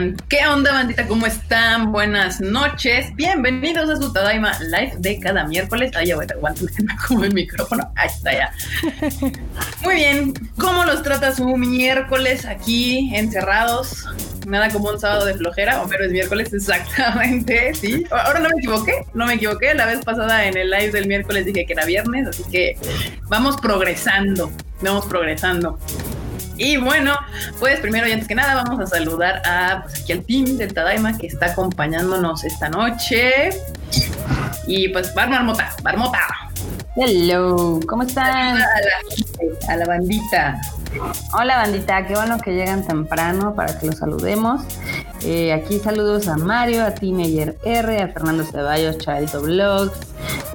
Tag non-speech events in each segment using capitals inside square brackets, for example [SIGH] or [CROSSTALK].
están? ¿Qué onda, bandita? ¿Cómo están? Buenas noches. Bienvenidos a su Tadaima Live de cada miércoles. Ay, ya voy, aguanten [LAUGHS] como el micrófono. Ahí está ya. [LAUGHS] Muy bien. ¿Cómo los trata su miércoles aquí encerrados? Nada como un sábado de flojera, o pero es miércoles [LAUGHS] exactamente, sí. Ahora no me equivoqué, no me equivoqué. La vez pasada en el live del miércoles dije que era viernes, así que vamos progresando, vamos progresando. Y bueno, pues primero y antes que nada vamos a saludar a pues, aquí al team del Tadaima que está acompañándonos esta noche. Y pues Bar Marmota, Marmota. Hello, ¿cómo están? A la, a la bandita. Hola bandita, qué bueno que llegan temprano para que los saludemos. Eh, aquí saludos a Mario, a Teenager R, a Fernando Ceballos, Chavito Vlogs,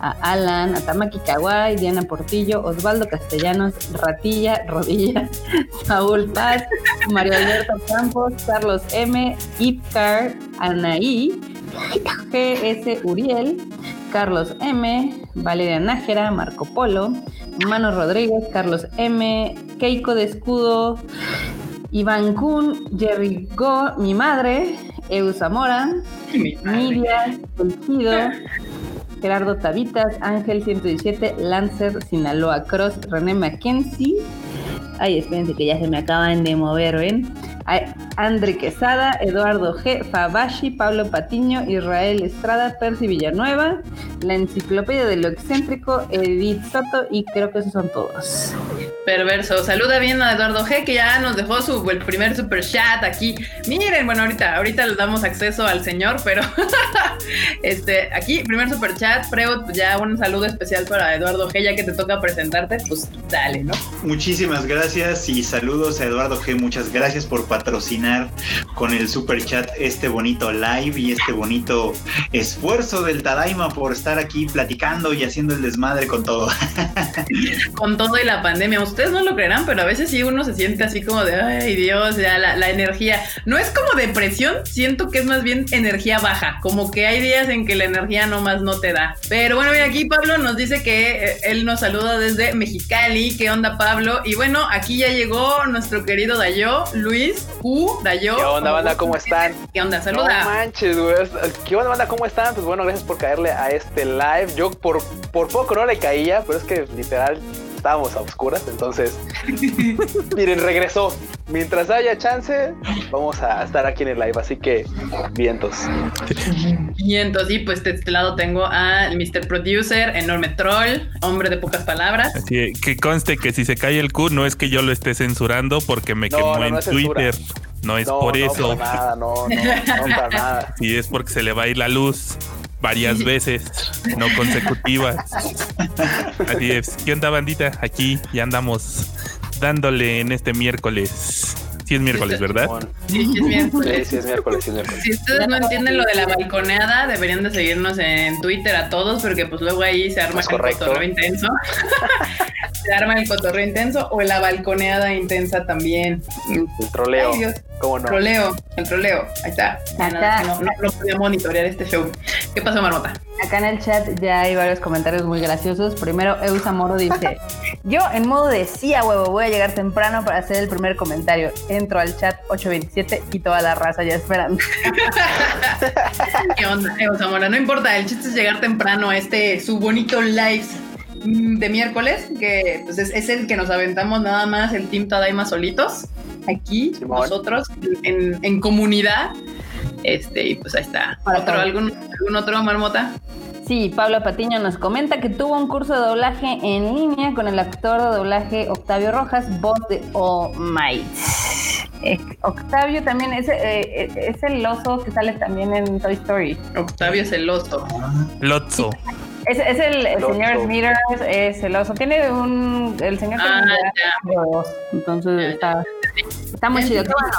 a Alan, a Tamaki Kawai, Diana Portillo, Osvaldo Castellanos, Ratilla, Rodilla, [LAUGHS] Saúl Paz, Mario Alberto Campos, Carlos M, Ipcar, Anaí, GS Uriel, Carlos M, Valeria Nájera, Marco Polo, Mano Rodríguez, Carlos M, Keiko de Escudo, Iván Kun, Jerry Go, mi madre, Eu Zamora, Miriam, Elgido, Gerardo Tabitas, Ángel 117, Lancer, Sinaloa Cross, René Mackenzie. Ay, espérense que ya se me acaban de mover, ¿ven? André Quesada, Eduardo G, Fabashi, Pablo Patiño, Israel Estrada, Percy Villanueva, la enciclopedia de lo excéntrico, Edith Soto y creo que esos son todos. Perverso. Saluda bien a Eduardo G, que ya nos dejó su el primer super chat aquí. Miren, bueno, ahorita, ahorita le damos acceso al señor, pero [LAUGHS] este, aquí, primer super chat, Freud, pues ya un saludo especial para Eduardo G, ya que te toca presentarte, pues dale, ¿no? Muchísimas gracias y saludos a Eduardo G, muchas gracias por patrocinar con el super chat este bonito live y este bonito esfuerzo del Tadaima por estar aquí platicando y haciendo el desmadre con todo. [LAUGHS] con todo y la pandemia. Ustedes no lo creerán, pero a veces sí uno se siente así como de, ay Dios, ya la, energía. No es como depresión, siento que es más bien energía baja, como que hay días en que la energía nomás no te da. Pero bueno, mira, aquí Pablo nos dice que eh, él nos saluda desde Mexicali. ¿Qué onda, Pablo? Y bueno, aquí ya llegó nuestro querido Dayo, Luis U, Dayo. ¿Qué onda, banda? ¿Cómo están? ¿Qué onda? Saluda. No manches, güey. ¿Qué onda, banda? ¿Cómo están? Pues bueno, gracias por caerle a este live. Yo por, por poco no le caía, pero es que literal estábamos a oscuras, entonces [LAUGHS] miren, regresó. Mientras haya chance, vamos a estar aquí en el live, así que vientos. Vientos, y pues de este lado tengo al Mr. Producer, enorme troll, hombre de pocas palabras. Así que conste que si se cae el Q no es que yo lo esté censurando porque me No, quemó no, en no Twitter. No es No, por no, eso. para nada, no, no, no, para nada. [LAUGHS] Y es porque se le va a ir la luz varias veces, no consecutivas. Así es. ¿Qué onda, bandita? Aquí ya andamos dándole en este miércoles. Sí es miércoles, ¿verdad? Sí, sí, es miércoles. Sí, sí, es miércoles, sí, es miércoles. Si ustedes no entienden lo de la balconeada, deberían de seguirnos en Twitter a todos, porque pues luego ahí se arma el cotorreo intenso. [LAUGHS] se arma el cotorreo intenso o la balconeada intensa también. El troleo, Ay, Dios. ¿cómo no? Troleo, el troleo. Ahí está. Acá. No, no, no podía monitorear este show. ¿Qué pasó, Marmota? Acá en el chat ya hay varios comentarios muy graciosos. Primero, Eusa Moro dice: [LAUGHS] Yo en modo de sí a huevo voy a llegar temprano para hacer el primer comentario. Entro al chat 827 y toda la raza ya esperando. [LAUGHS] ¿Qué onda? Eh, Zamora, no importa, el chiste es llegar temprano a este su bonito live mm, de miércoles, que pues, es, es el que nos aventamos nada más el Team Tadaima solitos, aquí, Simón. nosotros, en, en comunidad. Este, y pues ahí está. Para ¿Otro, todo. algún, ¿Algún otro, Marmota? Sí, Pablo Patiño nos comenta que tuvo un curso de doblaje en línea con el actor de doblaje Octavio Rojas, voz de All Might. Eh, Octavio también es, eh, es el oso que sale también en Toy Story. Octavio Celoso. Lotso. Es, es el, el El señor oso. Smithers, es el oso. Tiene un. El señor Ah, tiene ya. un. Entonces Ya, está, está muy chido. Qué bueno.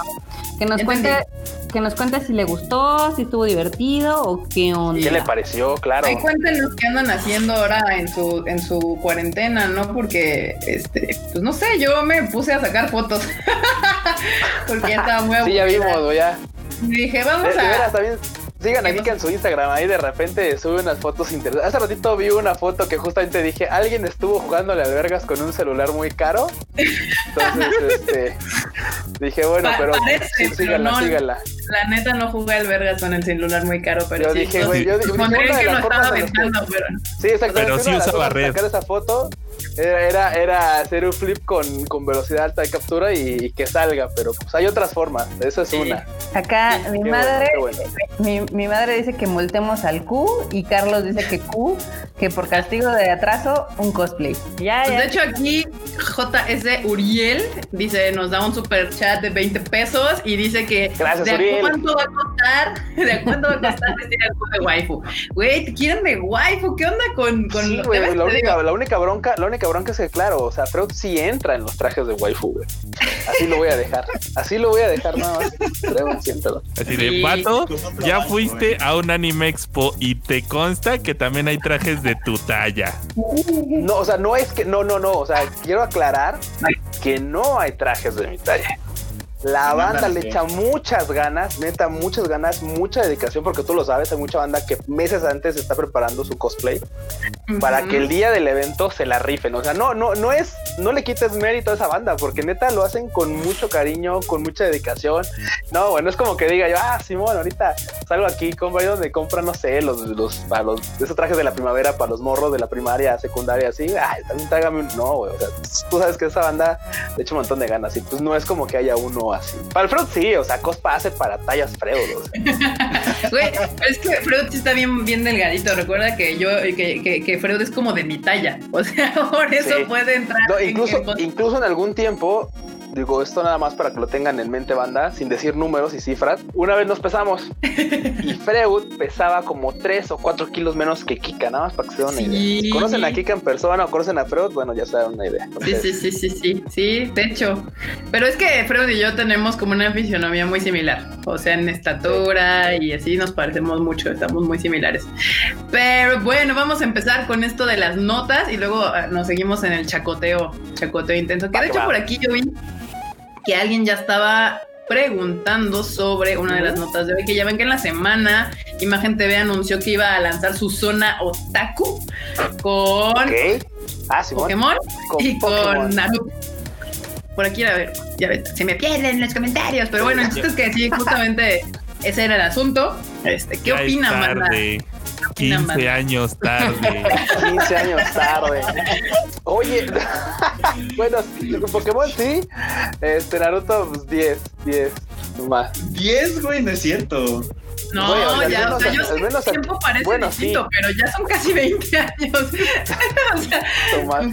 Que nos, cuente, que nos cuente si le gustó, si estuvo divertido o qué onda. ¿Qué le pareció? Claro. Cuéntenos qué andan haciendo ahora en su, en su cuarentena, ¿no? Porque, este, pues no sé, yo me puse a sacar fotos. [LAUGHS] Porque ya estaba muy Sí, ya aburrida. vimos, ya. Y dije, De, vamos de a. veras, también sigan ¿Qué aquí pasó? en su Instagram, ahí de repente sube unas fotos interesantes. Hace ratito vi una foto que justamente dije, alguien estuvo jugándole al vergas con un celular muy caro. Entonces, [LAUGHS] este, dije, bueno, Pa- pero parece, sí, pero síganla, no. síganla. La neta no jugué al vergas con el celular muy caro, pero Yo sí. dije, no güey, yo- de que lo estaba aventando, pero Sí, exactamente. Pero sí usaba red. Sacar esa foto era, era, era hacer un flip con, con velocidad alta de captura y, y que salga, pero pues hay otras formas. Esa es Sí. una. Acá mi Qué madre, bueno, bueno. mi, mi madre dice que multemos al Q y Carlos dice que Q, que por castigo de atraso, un cosplay. Ya, Pues ya. de hecho aquí JS Uriel dice, nos da un super chat de 20 pesos y dice que Gracias, [LAUGHS] de cuánto va a costar, de cuánto va a costar vestir al club de waifu. Güey, te quieren de waifu, ¿qué onda con, con Sí, temas? la única, la única bronca, la única bronca es que claro, o sea, Freud sí entra en los trajes de waifu, güey. Así lo voy a dejar. Así lo voy a dejar nada más. Freud entra. Así de Sí. pato, ya fuiste a un anime expo y te consta que también hay trajes de tu talla. No, o sea, no es que, no, no, no, o sea, quiero aclarar que no hay trajes de mi talla. La banda le echa muchas ganas, neta, muchas ganas, mucha dedicación, porque tú lo sabes, hay mucha banda que meses antes está preparando su cosplay para que el día del evento se la rifen. O sea, no, no, no es, no le quites mérito a esa banda, porque neta lo hacen con mucho cariño, con mucha dedicación. No, bueno, es como que diga yo, ah, Simón, ahorita salgo aquí, compro ahí donde compran, no sé, los, los, para los, esos trajes de la primavera para los morros de la primaria, secundaria, así, ay, también tráigame un, no, güey, o sea, tú sabes que esa banda le echa un montón de ganas y pues no es como que haya uno así. Para el Freud sí, o sea, Cospa hace para tallas Freud, o sea. [LAUGHS] Güey, es que Freud sí está bien, bien delgadito. Recuerda que yo, que, que, que Freud es como de mi talla. O sea, [LAUGHS] por eso Sí. puede entrar. No, incluso, incluso en algún tiempo, digo esto nada más para que lo tengan en mente banda, sin decir números y cifras, una vez nos pesamos y [LAUGHS] Freud pesaba como 3 o 4 kilos menos que Kika, nada más para que se den una Sí. idea. Si conocen a Kika en persona o conocen a Freud, bueno, ya se dan una idea. Sí, sí, sí, sí, sí, sí, de hecho. Pero es que Freud y yo tenemos como una fisionomía muy similar. O sea, en estatura y así nos parecemos mucho, estamos muy similares. Pero bueno, vamos a empezar con esto de las notas y luego ah, nos seguimos en el chacoteo, chacoteo intenso. Que de hecho por aquí yo vi que alguien ya estaba preguntando sobre una de las notas de hoy, que ya ven que en la semana Imagen TV anunció que iba a lanzar su zona otaku con Ok. Ah, Simón. Pokémon Con y Pokémon. con Naruto. Por aquí, a ver, ya ves, se me pierden los comentarios, pero bueno, el chiste es que sí, justamente ese era el asunto. Este, ¿Qué Ya opinan, banda? Tarde. opinan, 15 banda? años tarde. 15 años tarde. Oye, [LAUGHS] bueno, Pokémon sí. Este Naruto, pues 10, 10 más. 10, güey, no es cierto. No, Güey, o sea, al ya, menos- o sea, yo sé que el tiempo parece bueno, distinto, sí. pero ya son casi 20 años. [LAUGHS] o sea, Tomás.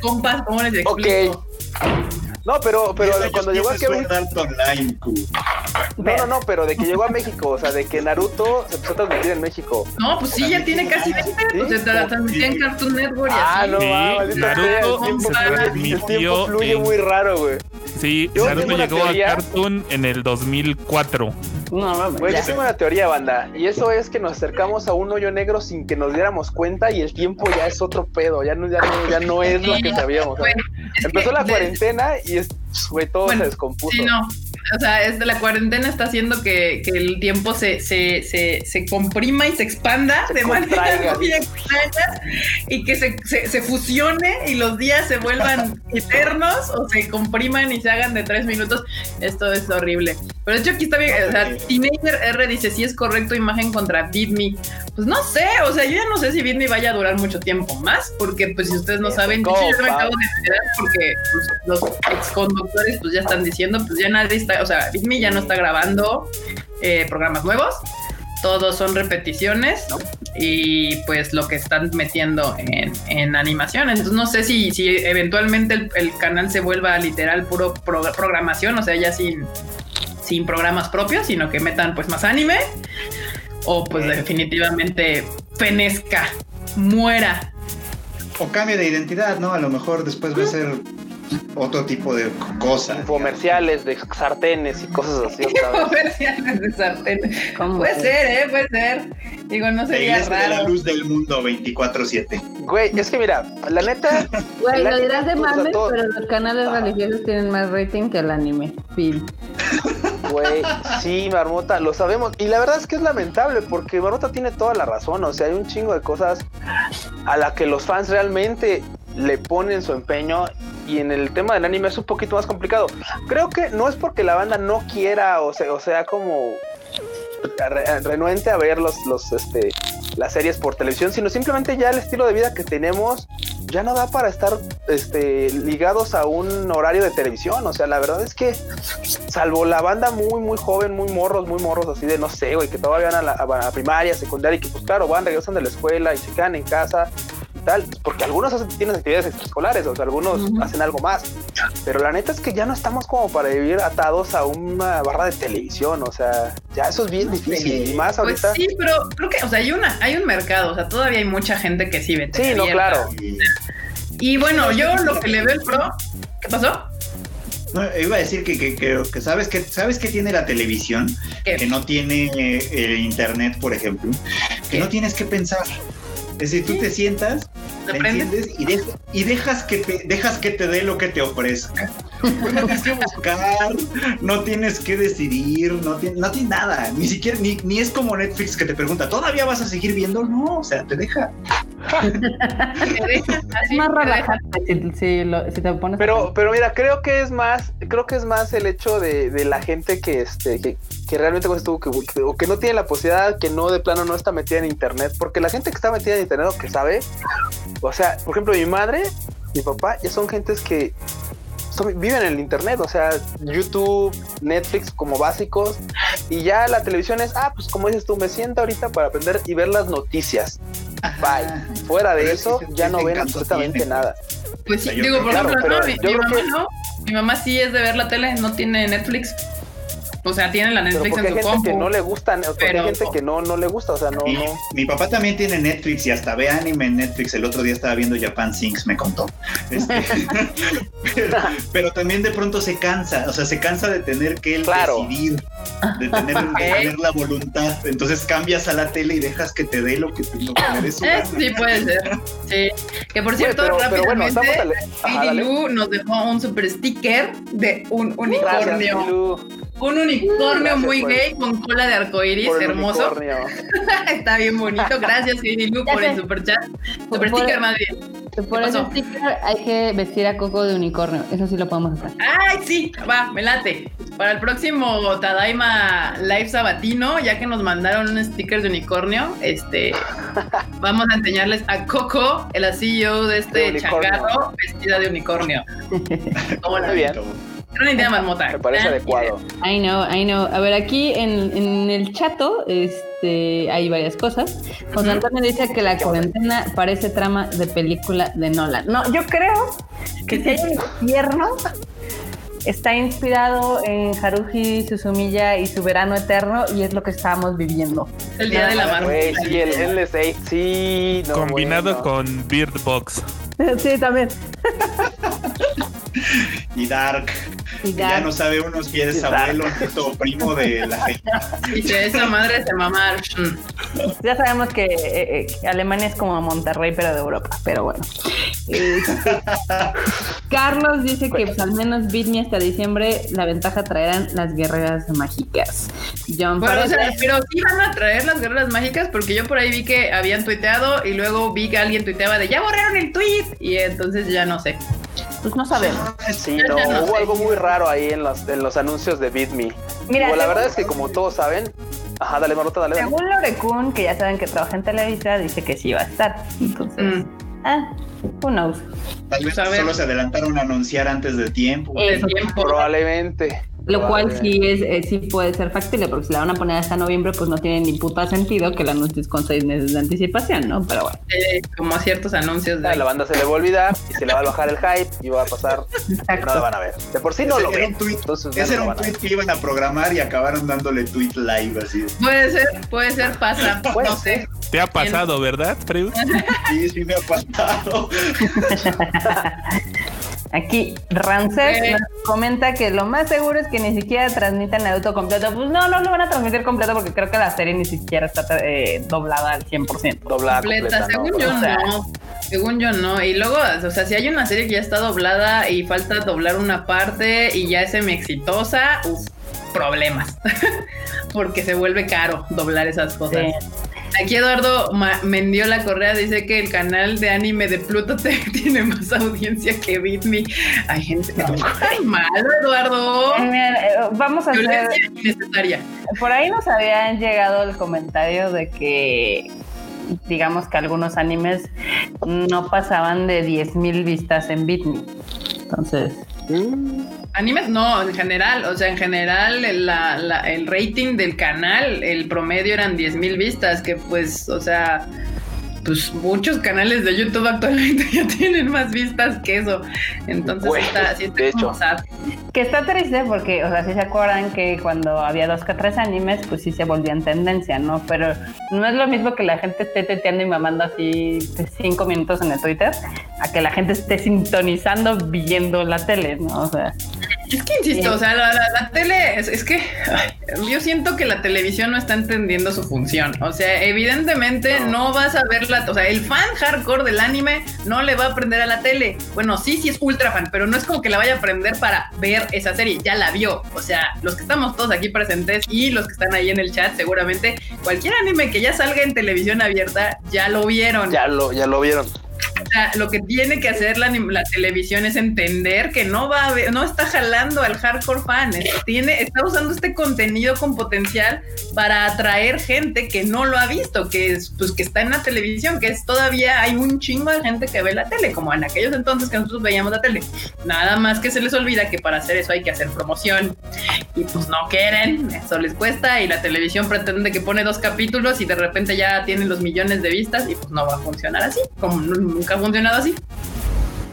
compas, ¿cómo les explico? Ok. No, pero, pero cuando llegó a tiene Kevin. Sword Art Online, Q. No, no, no, pero de que llegó a México, o sea, de que Naruto se empezó a transmitir en México. No, pues sí, ya tiene casi 20, pues se tra- transmitía en Cartoon Network y Ah, así. no, Sí, ah, Naruto sea, el tiempo, fluye- el transmitió tiempo fluye en- muy raro, güey. Sí, Yo Naruto llegó teoría. a Cartoon en el 2004. No, mames, Güey, ya. yo tengo una teoría, banda, y eso es que nos acercamos a un hoyo negro sin que nos diéramos cuenta y el tiempo ya es otro pedo, ya no, ya no, ya no es lo que sabíamos. Es Empezó que la de- cuarentena y es, güey, todo Bueno, se descompuso. Sí, no. O sea, es de la cuarentena está haciendo que, que el tiempo se, se, se, se comprima y se expanda de manera muy sí. extraña y que se, fusione y los días se vuelvan [LAUGHS] eternos o se compriman y se hagan de tres minutos. Esto es horrible. Pero de hecho aquí está bien, o sea, Teenager R dice si es correcto imagen contra Bitme. Pues no sé, o sea, yo ya no sé si Bitme vaya a durar mucho tiempo más, porque pues si ustedes no saben, de hecho, yo me acabo de enterar porque pues, los ex conductores pues ya están diciendo, pues ya nadie está, o sea, Bitme ya no está grabando eh, programas nuevos, todos son repeticiones y pues lo que están metiendo en, en animación. Entonces no sé si, si eventualmente el, el canal se vuelva literal puro pro- programación, o sea, ya sin, sin programas propios, sino que metan pues más anime o pues definitivamente fenezca, muera. O cambio de identidad, ¿no? A lo mejor después va a ser otro tipo de cosa. Comerciales de sartenes y cosas así. Comerciales de sartén. ¿Cómo? Puede ser, ¿eh? Puede ser. Digo, no La sería iglesia de la luz del mundo 24-7. Güey, es que mira, la neta, Güey, lo dirás de o sea, mame, todo- pero los canales Ajá. religiosos tienen más rating que el anime. Fin. Güey, sí, Marmota, lo sabemos. Y la verdad es que es lamentable porque Marmota tiene toda la razón. O sea, hay un chingo de cosas a la que los fans realmente le ponen su empeño. Y en el tema del anime es un poquito más complicado. Creo que no es porque la banda no quiera o sea, o sea como re- renuente a ver los, los, este, las series por televisión, sino simplemente ya el estilo de vida que tenemos ya no da para estar este, ligados a un horario de televisión. O sea, la verdad es que, salvo la banda muy, muy joven, muy morros, muy morros, así de no sé, güey, que todavía van a la, a primaria, secundaria, y que pues claro, van, regresan de la escuela y se quedan en casa y tal, pues, porque algunos hacen, tienen actividades extraescolares, o sea, algunos hacen algo más. Pero la neta es que ya no estamos como para vivir atados a una barra de televisión, o sea, ya eso es bien difícil. Y más Pues ahorita. sí, pero creo que, o sea, hay una, hay un mercado, o sea, todavía hay mucha gente que sí ve. Sí, no, claro. Y- Y bueno, yo lo que le veo el pro, ¿qué pasó? No, iba a decir que, que, que- que sabes que sabes que tiene la televisión, ¿Qué? que no tiene eh, el internet, por ejemplo, que ¿Qué? no tienes que pensar. Es decir, tú te sientas, ¿Te te prendes? enciendes y, de- y dejas que te dejas que te dé lo que te ofrezca. No tienes que buscar, no tienes que decidir, no tienes, no tienes nada, ni siquiera, ni, ni es como Netflix que te pregunta, ¿todavía vas a seguir viendo? No, o sea, te deja. [LAUGHS] Es más relajante si, si lo- si te pones. Pero, pero mira, creo que es más, creo que es más el hecho de, de la gente que este, que, que realmente como dices tú, que, que- o que no tiene la posibilidad, que no de plano no está metida en internet, porque la gente que está metida en internet o que sabe, o sea, por ejemplo, mi madre, mi papá, ya son gentes que son- viven en el internet, o sea, YouTube, Netflix como básicos, y ya la televisión es, ah, pues como dices tú, me siento ahorita para aprender y ver las noticias. Bye. Fuera de eso, ya no ven absolutamente tiene. nada. Pues sí, O sea, yo digo, por ejemplo, no, mi, mamá que- no. Mi mamá sí es de ver la tele, no tiene Netflix. O sea, tiene la Pero Netflix en hay su gente que compu. no le gusta, porque Pero- hay gente que no, no le gusta, o sea, no, Mi, no. mi papá también tiene Netflix y hasta ve anime en Netflix. El otro día estaba viendo Japan Sinks, me contó. Este, [LAUGHS] pero, pero también de pronto se cansa, o sea, se cansa de tener que él Claro. decidir, de tener, de [LAUGHS] tener la voluntad. Entonces cambias a la tele y dejas que te dé lo que, lo que su [LAUGHS] Eh, gana. sí, puede ser. Sí. Que por cierto, pero- pero rápidamente, Ajá, dale. Lu nos dejó un super sticker de un Gracias, unicornio. Milu, un unicornio Gracias muy por- gay con cola de el hermoso. unicornio. [LAUGHS] Está bien bonito. Gracias, Lu, por sé. el super chat. Por- Super por- sticker más bien. Por ¿Qué ese sticker hay que vestir a Coco de unicornio. Eso sí lo podemos hacer. Ay, sí, va, me late. Para el próximo Tadaima Live Sabatino, ya que nos mandaron un sticker de unicornio, este, [LAUGHS] vamos a enseñarles a Coco, la CEO de De este changarro, vestida de unicornio. ¿Cómo la [LAUGHS] Muy bien. Era una idea marmota. Me parece adecuado. I know, I know. A ver, aquí en, en el chato este, hay varias cosas. José. Antonio dice que la cuarentena parece trama de película de Nolan. No, yo creo que si hay un infierno, está inspirado en Haruhi Suzumiya y su verano eterno y es lo que estamos viviendo. El día de la marmota. Sí, el Endless sí. no, Combinado bueno. con Bird Box. [LAUGHS] Sí, también. [LAUGHS] [LAUGHS] Y Dark, Y que ya no sabe uno si es Y abuelo, nieto o primo de la [LAUGHS] gente. Dice, esa madre se mamar. Mm. Ya sabemos que eh, eh, Alemania es como Monterrey, pero de Europa. Pero bueno. [LAUGHS] Carlos dice que pues, al menos Beat Me hasta diciembre la ventaja traerán las guerreras mágicas. John Bueno, o sea, Pérez- pero sí van a traer las guerreras mágicas porque yo por ahí vi que habían tuiteado y luego vi que alguien tuiteaba de ya borraron el tweet y entonces ya no sé. Pues no sabemos. Sí, no, no hubo sé. algo muy raro ahí en los, en los anuncios de Beat Me. Mira, Digo, la verdad es que como todos saben, ajá, dale Marota, dale. dale. Según Lorecun, que ya saben que trabaja en Televisa, dice que sí va a estar. Entonces, Mm. ah, who knows. Tal vez solo se adelantaron a anunciar antes de tiempo. Tiempo. Probablemente. Lo cual sí es eh, sí puede ser factible, porque si la van a poner hasta noviembre, pues no tiene ni puta sentido que la anuncies con seis meses de anticipación, ¿no? Pero bueno, Eh, como ciertos anuncios de A la banda se le va a olvidar y se le va a bajar el hype y va a pasar. y No la exacto. van a ver. De por sí no Ese lo era ven. un tweet- Entonces ya Ese no era un tweet que iban a programar y acabaron dándole tweet live así. Puede ser, puede ser, pasa. [LAUGHS] Puede no sé. ¿Te ha pasado, verdad, Freud? Sí, sí me ha pasado. [LAUGHS] Aquí nos comenta que lo más seguro es que ni siquiera transmitan Naruto completo. Pues no, no lo van a transmitir completo porque creo que la serie ni siquiera está eh, doblada al 100%. Doblada Completa, completa, según ¿no? yo O sea- no. Según yo no. Y luego, o sea, si hay una serie que ya está doblada y falta doblar una parte y ya es semi exitosa, uf, problemas. [LAUGHS] Porque se vuelve caro doblar esas cosas. Sí. Aquí Eduardo Mendiola Correa dice que el canal de anime de Pluto [LAUGHS] tiene más audiencia que Bitme. Hay gente que no malo, Eduardo. Eh, vamos a hacer. Por ahí nos habían llegado el comentario de que, digamos que algunos animes no pasaban de 10.000 vistas en Bitme. Entonces, Animes, no, en general, o sea, en general el, la- la- el rating del canal, el promedio eran 10.000 vistas, que pues, o sea, pues muchos canales de YouTube actualmente [LAUGHS] ya tienen más vistas que eso. Entonces está, sí está de hecho. sad. que está triste porque, o sea, si se acuerdan que cuando había dos que tres animes, pues sí se volvían tendencia, ¿no? Pero no es lo mismo que la gente esté teteando y mamando así de cinco minutos en el Twitter, a que la gente esté sintonizando viendo la tele, ¿no? O sea, Es que insisto, Sí. o sea, la, la- la tele, es, es que ay, yo siento que la televisión no está entendiendo su función. O sea, evidentemente no. vas a ver la, o sea, el fan hardcore del anime no le va a aprender a la tele. Bueno, sí, sí es ultra fan, pero no es como que la vaya a aprender para ver esa serie, ya la vio. O sea, los que estamos todos aquí presentes y los que están ahí en el chat, seguramente cualquier anime que ya salga en televisión abierta ya lo vieron. Ya lo, ya lo vieron. Lo que tiene que hacer la, televisión es entender que no va a haber- no está jalando al hardcore fan, tiene, está usando este contenido con potencial para atraer gente que no lo ha visto, que es, pues que está en la televisión, que es todavía hay un chingo de gente que ve la tele, como en aquellos entonces que nosotros veíamos la tele. Nada más que se les olvida que para hacer eso hay que hacer promoción y pues no quieren, eso les cuesta y la televisión pretende que pone dos capítulos y de repente ya tienen los millones de vistas y pues no va a funcionar así, como nunca ha funcionado así.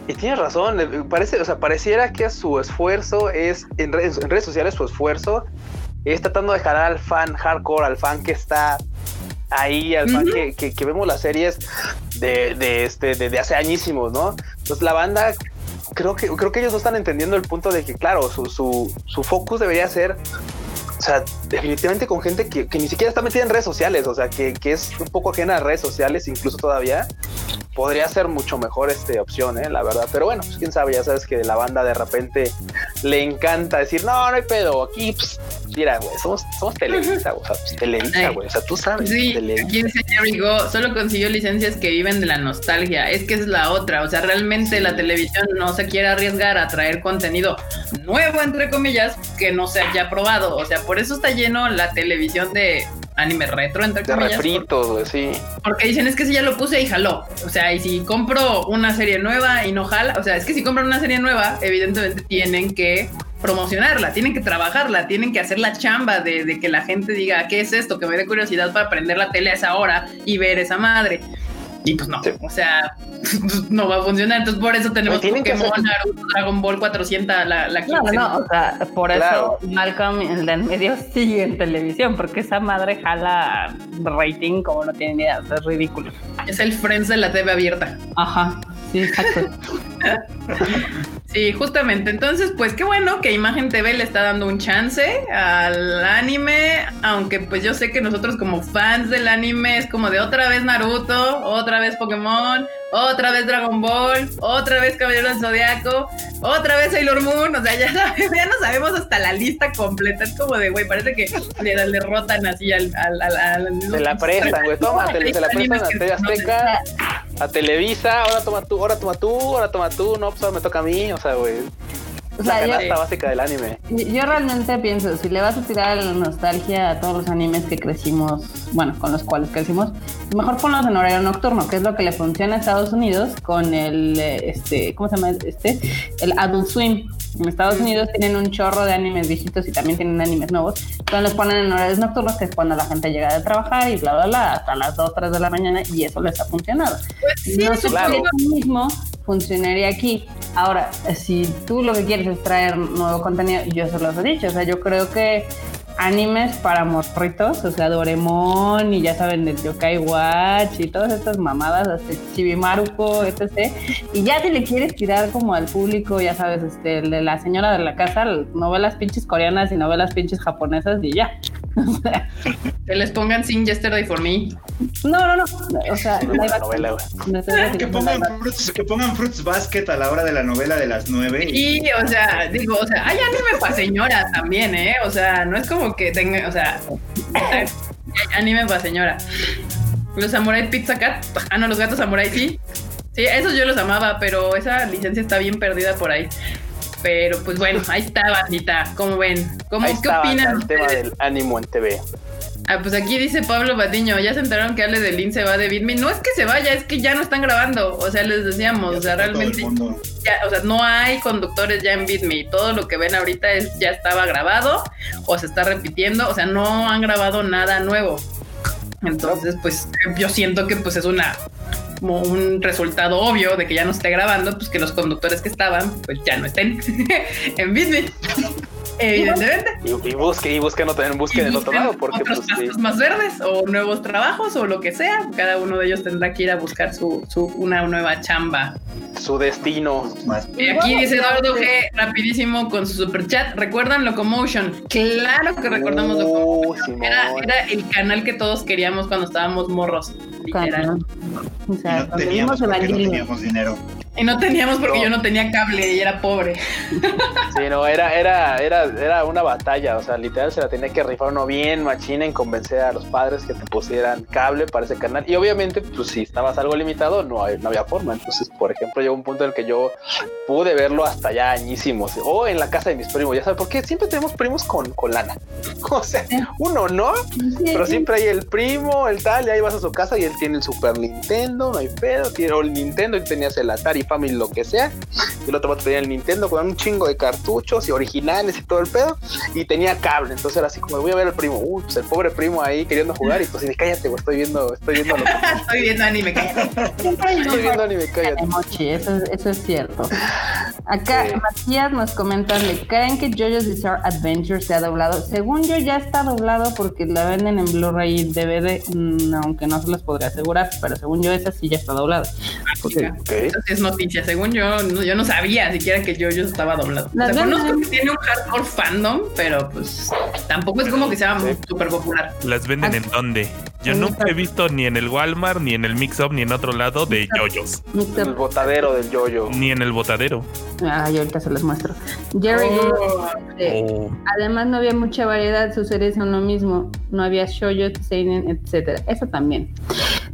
Y tienes razón, eh, parece, o sea, pareciera que su esfuerzo es, en redes, en redes sociales su esfuerzo es tratando de jalar al fan hardcore, al fan que está ahí, al fan que, que- que vemos las series de, de, este, de, de hace añísimos, ¿no? Entonces la banda, creo que, creo que ellos no están entendiendo el punto de que, claro, su, su, su focus debería ser o sea, definitivamente con gente que, que ni siquiera está metida en redes sociales, o sea, que, que es un poco ajena a redes sociales, incluso todavía, podría ser mucho mejor esta opción, ¿eh? la verdad. Pero bueno, pues quién sabe, ya sabes que la banda de repente le encanta decir, no, no hay pedo, aquí, pues, mira, güey, somos, somos Televisa, güey, o sea, pues, Televisa, güey, o sea, tú sabes, Sí, Televisa. aquí dice Jerry Go, solo consiguió licencias que viven de la nostalgia. Es que es la otra. O sea, realmente la televisión no se quiere arriesgar a traer contenido nuevo, entre comillas, que no se haya probado. O sea, por eso está lleno la televisión de anime retro, entre De comillas. refritos, güey, sí. Porque dicen, es que si ya lo puse y jaló. O sea, y si compro una serie nueva y no jala, o sea, es que si compran una serie nueva, evidentemente tienen que promocionarla, tienen que trabajarla, tienen que hacer la chamba de, de que la gente diga, ¿qué es esto? Que me dé curiosidad para prender la tele a esa hora y ver esa madre. Y pues no, Sí. o sea, [LAUGHS] no va a funcionar. Entonces por eso tenemos No, tienen que Pokémon, hacer- Naruto, Dragon Ball 400, la, la no, 15. no, o sea, por Claro. eso Malcolm, el de en medio, [LAUGHS] sigue en televisión, porque esa madre jala rating como no tiene ni idea, o sea, es ridículo. Es el Friends de la TV abierta. Ajá, sí, exacto. [LAUGHS] Sí, justamente. Entonces, pues qué bueno que Imagen TV le está dando un chance al anime, aunque pues yo sé que nosotros como fans del anime es como de otra vez Naruto, otra vez Pokémon, otra vez Dragon Ball, otra vez Caballero del Zodiaco, otra vez Sailor Moon, o sea, ya, [LAUGHS] ya no sabemos hasta la lista completa, es como de, güey, parece que le, le rotan así al... al, al, al- Se la prestan, güey, toma, te, se la prestan a Azteca, a Televisa, ahora toma tú, ahora toma tú, ahora toma tú, no, pues ahora me toca a mí, o sea, güey, O la sea, yo, canasta básica del anime. yo realmente pienso, si le vas a tirar la nostalgia a todos los animes que crecimos, bueno, con los cuales crecimos, mejor ponlos en horario nocturno, que es lo que le funciona a Estados Unidos con el, eh, este, ¿cómo se llama este? El Adult Swim. En Estados Unidos tienen un chorro de animes viejitos y también tienen animes nuevos. Entonces los ponen en horarios nocturnos, que es cuando la gente llega de trabajar y bla, bla, bla, hasta las 2, 3 de la mañana y eso les ha funcionado. Pues sí, no sé claro. si lo mismo funcionaría aquí. Ahora, si tú lo que quieres es traer nuevo contenido, yo se los he dicho, o sea, yo creo que animes para morritos, o sea, Doremon y ya saben, el Yokai Watch y todas estas mamadas, hasta Chibimaruko, etc. Y ya si le quieres tirar como al público, ya sabes, este, el de la señora de la casa, novelas pinches coreanas y novelas pinches japonesas y ya. [LAUGHS] Que les pongan Sin Yesterday for Me. No, no, no, o sea, [LAUGHS] action. novela. No Que pongan, fruits, que pongan Fruits Basket a la hora de la novela de las nueve. y- Y, o sea, digo, o sea, hay anime para señora también, ¿eh? O sea, no es como que tenga, o sea, [LAUGHS] anime para señora. Los Samurai Pizza Cat. Ah, no, los gatos Samurai sí. Sí, esos yo los amaba, pero esa licencia está bien perdida por ahí. Pero pues bueno, ahí está, bandita. ¿Cómo ven? ¿Cómo, Ahí ¿Qué opinan? el tema del ánimo en TV. Ah, pues aquí dice Pablo Batiño, ya se enteraron que Ale de Lin se va de Bitme. No es que se vaya, es que ya no están grabando. O sea, les decíamos, o sea, Ya se fue todo el realmente ya, o sea, no hay conductores ya en Bitme y todo lo que ven ahorita es ya estaba grabado o se está repitiendo, o sea, no han grabado nada nuevo. Entonces, pues yo siento que pues es una como un resultado obvio de que ya no esté grabando, pues que los conductores que estaban pues ya no estén [LAUGHS] en Bitme. Evidentemente. Y, y busque, y busque, no también busquen Y en otro busquen lado, porque otros pues sí. más verdes o nuevos trabajos o lo que sea. Cada uno de ellos tendrá que ir a buscar su, su una nueva chamba. su destino. Más. Y aquí dice Eduardo G, rapidísimo con su super chat. ¿Recuerdan Locomotion? Claro que recordamos Uh, Locomotion. Era, era el canal que todos queríamos cuando estábamos morros. Literal. O sea, no teníamos, teníamos dinero. Y no teníamos porque No. yo no tenía cable y era pobre. Sí, no, era, era, era, era una batalla, o sea, literal se la tenía que rifar uno bien machina en convencer a los padres que te pusieran cable para ese canal. Y obviamente, pues si estabas algo limitado, no, no había forma. Entonces, por ejemplo, llegó un punto en el que yo pude verlo hasta ya añísimos. O en la casa de mis primos, ya sabes, porque siempre tenemos primos con, con lana. [LAUGHS] O sea, uno no, pero siempre hay el primo, el tal, y ahí vas a su casa y él tiene el Super Nintendo, no hay pedo, tiene el Nintendo y tenías el Atari Family, lo que sea. Y el otro vato tenía el Nintendo con un chingo de cartuchos y originales y todo el pedo. Y tenía cable, entonces era así como voy a ver al primo, uy, pues el pobre primo ahí queriendo jugar y pues y cállate, güey, estoy viendo, estoy viendo lo que [LAUGHS] Estoy viendo anime. cállate. estoy viendo anime, cállate. Emochi, eso, es- eso es cierto. Acá Sí. Matías nos comenta, ¿le creen que JoJo's Bizarre Adventure se ha doblado? Según yo ya está doblado porque la venden en Blu-ray y DVD, mm, aunque no se los podría asegurar, pero según yo esa sí ya está doblada. Porque Ok. Eso sí es noticia. Según yo, no, yo no sabía siquiera que Jojo estaba doblado. O sea, venden- conozco que tiene un hardcore fandom, pero pues tampoco es como que sea muy súper popular. ¿Las venden en dónde? Yo En nunca he visto ni en el Walmart, ni en el Mix-Up, ni en otro lado de yoyos. Mixup- El botadero del yoyo. Ni en el botadero. Ay, ahorita se los muestro. Jerry Oh. Gould, eh, Oh, Además no había mucha variedad, sus series son lo mismo, no había shoujo, seinen, etcétera. Eso también.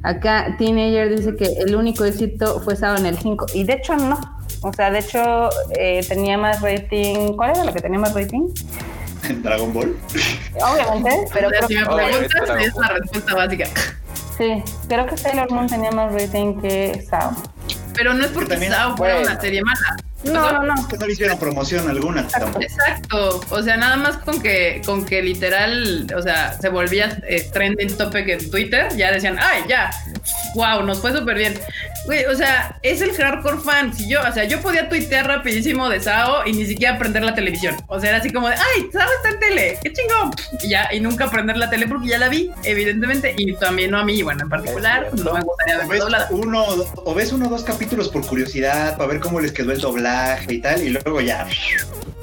Acá Teenager dice que el único éxito fue Sao en el 5 y de hecho no. O sea, de hecho eh, tenía más rating. ¿Cuál era lo que tenía más rating? Dragon Ball. Obviamente, pero creo, si me preguntas, es la respuesta básica. sí, creo que Sailor Moon tenía más rating que Sao. Pero no es porque También- Sao fuera bueno. una serie mala. No, no, no. Que no le hicieron promoción alguna tampoco. Exacto, o sea, nada más con que con que literal, o sea, se volvía eh, trending topic en Twitter, ya decían, ay, ya, wow, nos fue súper bien. Güey, o sea, es el hardcore fan. Si yo, o sea, yo podía tuitear rapidísimo de Sao y ni siquiera prender la televisión. O sea, era así como de, ay, Sao está en tele, qué chingón. Y ya, y nunca prender la tele porque ya la vi, evidentemente, y también no a mí, bueno, en particular, no me gustaría ver doblada. uno, o ves uno o dos capítulos por curiosidad, para ver cómo les quedó el doblaje y tal, y luego ya.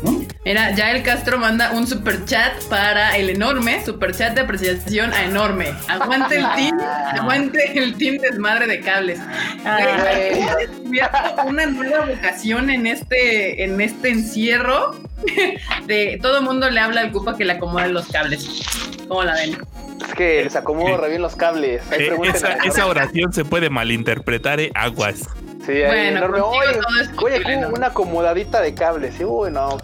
¿no? Mira, ya el Castro manda un super chat para el enorme, super chat de apreciación a enorme. Aguante el team, aguante el team desmadre de cables. Descubierto una nueva vocación en este, en este encierro [LAUGHS] de todo el mundo le habla al Cupa que le acomode los cables. ¿Cómo la ven? Es que les acomodo re bien los cables. Ahí eh, esa, esa oración se puede malinterpretar, eh, aguas. Sí, Bueno, enorme. Oye, oye, una acomodadita de cables. Sí, uy, no,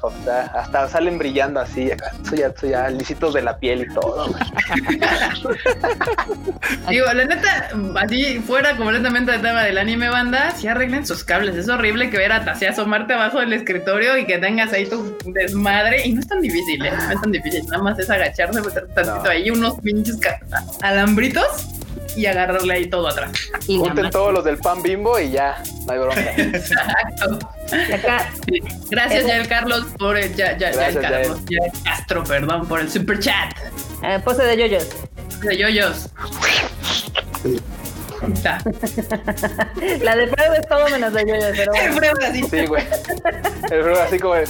hasta salen brillando así. Acá. Ya, ya lisitos de la piel y todo. [LAUGHS] Digo, la neta, así fuera completamente del tema del anime banda, si arreglen sus cables. Es horrible que ver a Tassia asomarte abajo del escritorio y que tengas ahí tu desmadre. Y no es tan difícil, ¿eh? No es tan difícil. Nada más es agacharse, meter tantito No. ahí unos pinches alambritos y agarrarle ahí todo atrás. Y Junten todos los del pan bimbo y ya, no hay bronca. [LAUGHS] Exacto. Acá. Gracias, Yael Carlos, por el. Ya, ya, Yael Gracias, Carlos. Yael Castro, perdón, por el super chat eh, pose de yoyos. de yoyos. Está. [LAUGHS] La de Freud es todo menos de yoyos, pero bueno. Siempre así. Sí, güey. El bro así como de,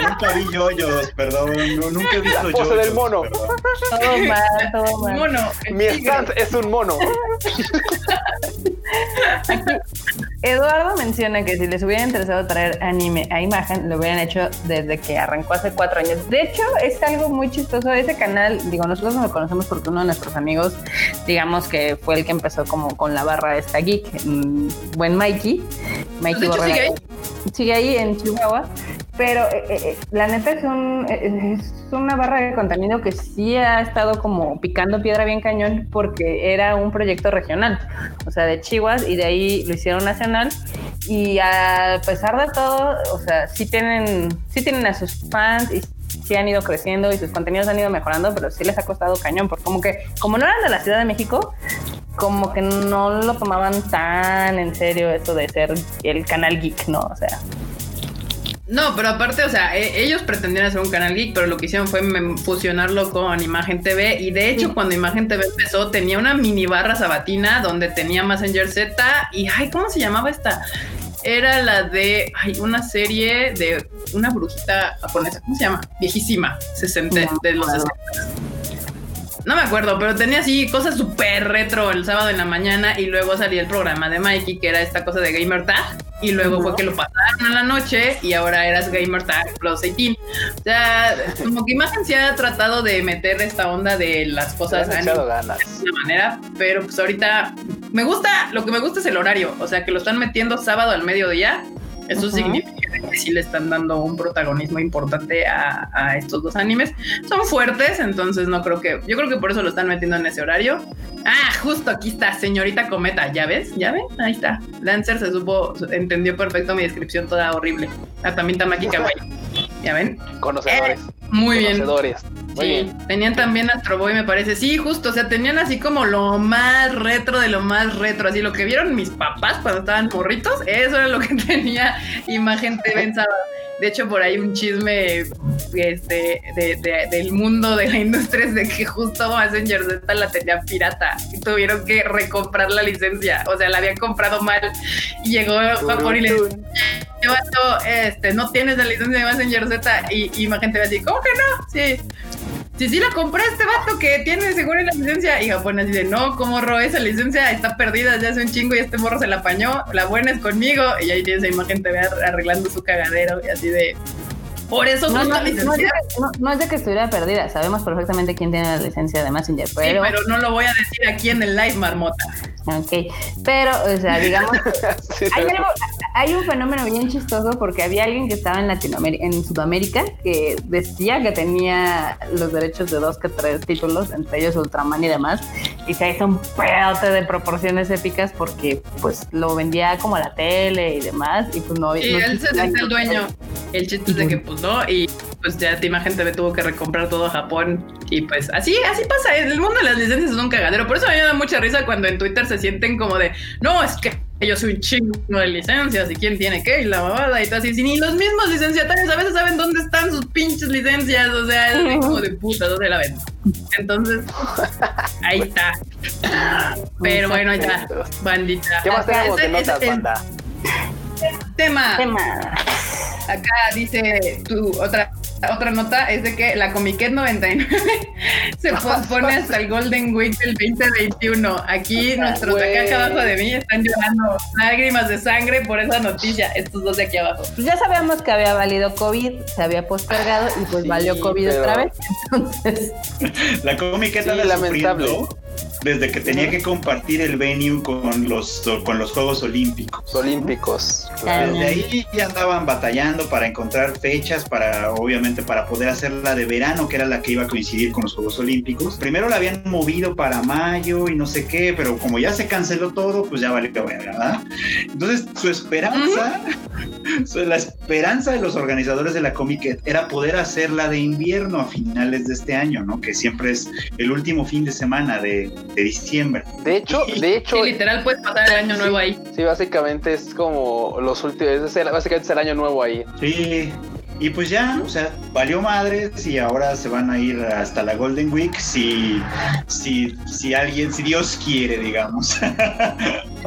Nunca vi yoyos, perdón. no, nunca he visto La pose yoyos. del mono. perdón. todo mal, todo mal. Mono. el mi stand es un mono. [LAUGHS] Eduardo menciona que si les hubiera interesado traer anime a imagen, lo hubieran hecho desde que arrancó hace cuatro años. De hecho, es algo muy chistoso. Ese canal, digo, nosotros no lo conocemos porque uno de nuestros amigos, digamos que fue el que empezó como con la barra de esta geek, mm, buen Mikey. Mikey De hecho, sigue ahí. Sigue ahí en Chihuahua. Pero eh, eh, la neta es, un, eh, es una barra de contenido que sí ha estado como picando piedra bien cañón porque era un proyecto regional, o sea, de Chihuahua y de ahí lo hicieron nacional y a pesar de todo, o sea, sí tienen, sí tienen a sus fans y sí han ido creciendo y sus contenidos han ido mejorando, pero sí les ha costado cañón, porque como que, como no eran de la Ciudad de México, como que no lo tomaban tan en serio eso de ser el canal geek, ¿no? O sea, No, pero aparte, o sea, e- ellos pretendían hacer un canal geek, pero lo que hicieron fue fusionarlo con Imagen TV. Y de hecho, cuando Imagen TV empezó, tenía una mini barra sabatina donde tenía Messenger Z y, ay, ¿cómo se llamaba esta? Era la de, ay, una serie de una brujita japonesa, ¿cómo se llama? Viejísima, 60, No, de los claro. 60. No me acuerdo, pero tenía así cosas súper retro el sábado en la mañana y luego salía el programa de Mikey, que era esta cosa de Gamer Tag, y luego fue que lo pasaron a la noche y ahora eras Gamer Tag Plus 18. O sea, [LAUGHS] como que Imagen se ha tratado de meter esta onda de las cosas de una manera, pero pues ahorita me gusta, lo que me gusta es el horario, o sea, que lo están metiendo sábado al mediodía. Eso significa que sí le están dando un protagonismo importante a, a estos dos animes. Son fuertes, entonces no creo que. Yo creo que por eso lo están metiendo en ese horario. Ah, justo aquí está, señorita Cometa. ¿Ya ves? ¿Ya ven? Ahí está. Lancer se supo, entendió perfecto mi descripción toda horrible. Ah, también Tamaki Kawaii. ¿Ya ven? Conocedores. Muy bien. Muy Sí, bien. tenían también Astro Boy, me parece. Sí, justo, o sea, tenían así como lo más retro de lo más retro, así lo que vieron mis papás cuando estaban morritos, eso era lo que [LAUGHS] tenía Imagen TV en sábado. De hecho, por ahí un chisme este, de, de- del mundo de la industria es de que justo Messenger Z la tenía pirata y tuvieron que recomprar la licencia. O sea, la habían comprado mal y llegó Japón y le "Oye, vato, este, no tienes la licencia de Messenger Z y Imagen te va a decir, ¿cómo que no? Sí. Sí, sí la compré este vato que tiene seguro la licencia. Y Japón así de, no, ¿cómo ro esa licencia? Está perdida desde hace un chingo y este morro se la apañó. La buena es conmigo. Y ahí tienes a Imagen TV ar- arreglando su cagadero y así de... Por eso no, no, no, es de no- no es de que estuviera perdida, sabemos perfectamente quién tiene la licencia de Messenger, Sí, pero, pero no lo voy a decir aquí en el live, marmota. ok, pero, o sea, digamos, [LAUGHS] Sí, hay, sí. algo- hay un fenómeno bien chistoso porque había alguien que estaba en Latinoamérica, en Sudamérica, que decía que tenía los derechos de dos que tres títulos, entre ellos Ultraman y demás, y se hizo un pedote de proporciones épicas porque pues lo vendía como a la tele y demás, y pues no Y no él se siente el dueño. El chiste es de que pues y pues ya Imagen TV tuvo que recomprar todo Japón. Y pues así, así pasa. El mundo de las licencias es un cagadero. Por eso a mí me da mucha risa cuando en Twitter se sienten como de no, es que yo soy un chingo de licencias y quién tiene qué y la mamada y todo así. Ni los mismos licenciatarios a veces saben dónde están sus pinches licencias. O sea, es como de puta, ¿dónde la ven? Entonces, ahí está. Pero bueno, ya, bandita. ¿Qué más tenemos de notas, banda? Tema. Tema. Acá dice tu otra otra nota es de que la Comiquet 99 [LAUGHS] se pospone hasta el Golden Week del 2021. Aquí nuestros de acá, acá abajo de mí están llorando lágrimas de sangre por esa noticia. Estos dos de aquí abajo. Pues ya sabíamos que había valido COVID, se había postergado y pues Sí, valió COVID pero- otra vez. [LAUGHS] Entonces, La comiqueta Sí, lamentable. sufriendo desde que tenía que compartir el venue con los, con los Juegos Olímpicos. Olímpicos. Claro. Desde ahí ya andaban batallando para encontrar fechas, para obviamente para poder hacer la de verano, que era la que iba a coincidir con los Juegos Olímpicos. Primero la habían movido para mayo y no sé qué, pero como ya se canceló todo, pues ya valió verga, ¿verdad? Entonces su esperanza, la esperanza de los organizadores de la Comic era poder hacerla de invierno a finales de este año, ¿no? Que siempre es el último fin de semana de, de diciembre. De hecho, [LAUGHS] de hecho, Sí, literal puedes pasar el año nuevo ahí. sí, básicamente es como los últimos, es el- básicamente es el año nuevo ahí. Sí, y pues ya, o sea, valió madres y ahora se van a ir hasta la Golden Week si, si, si alguien, si Dios quiere, digamos. [LAUGHS]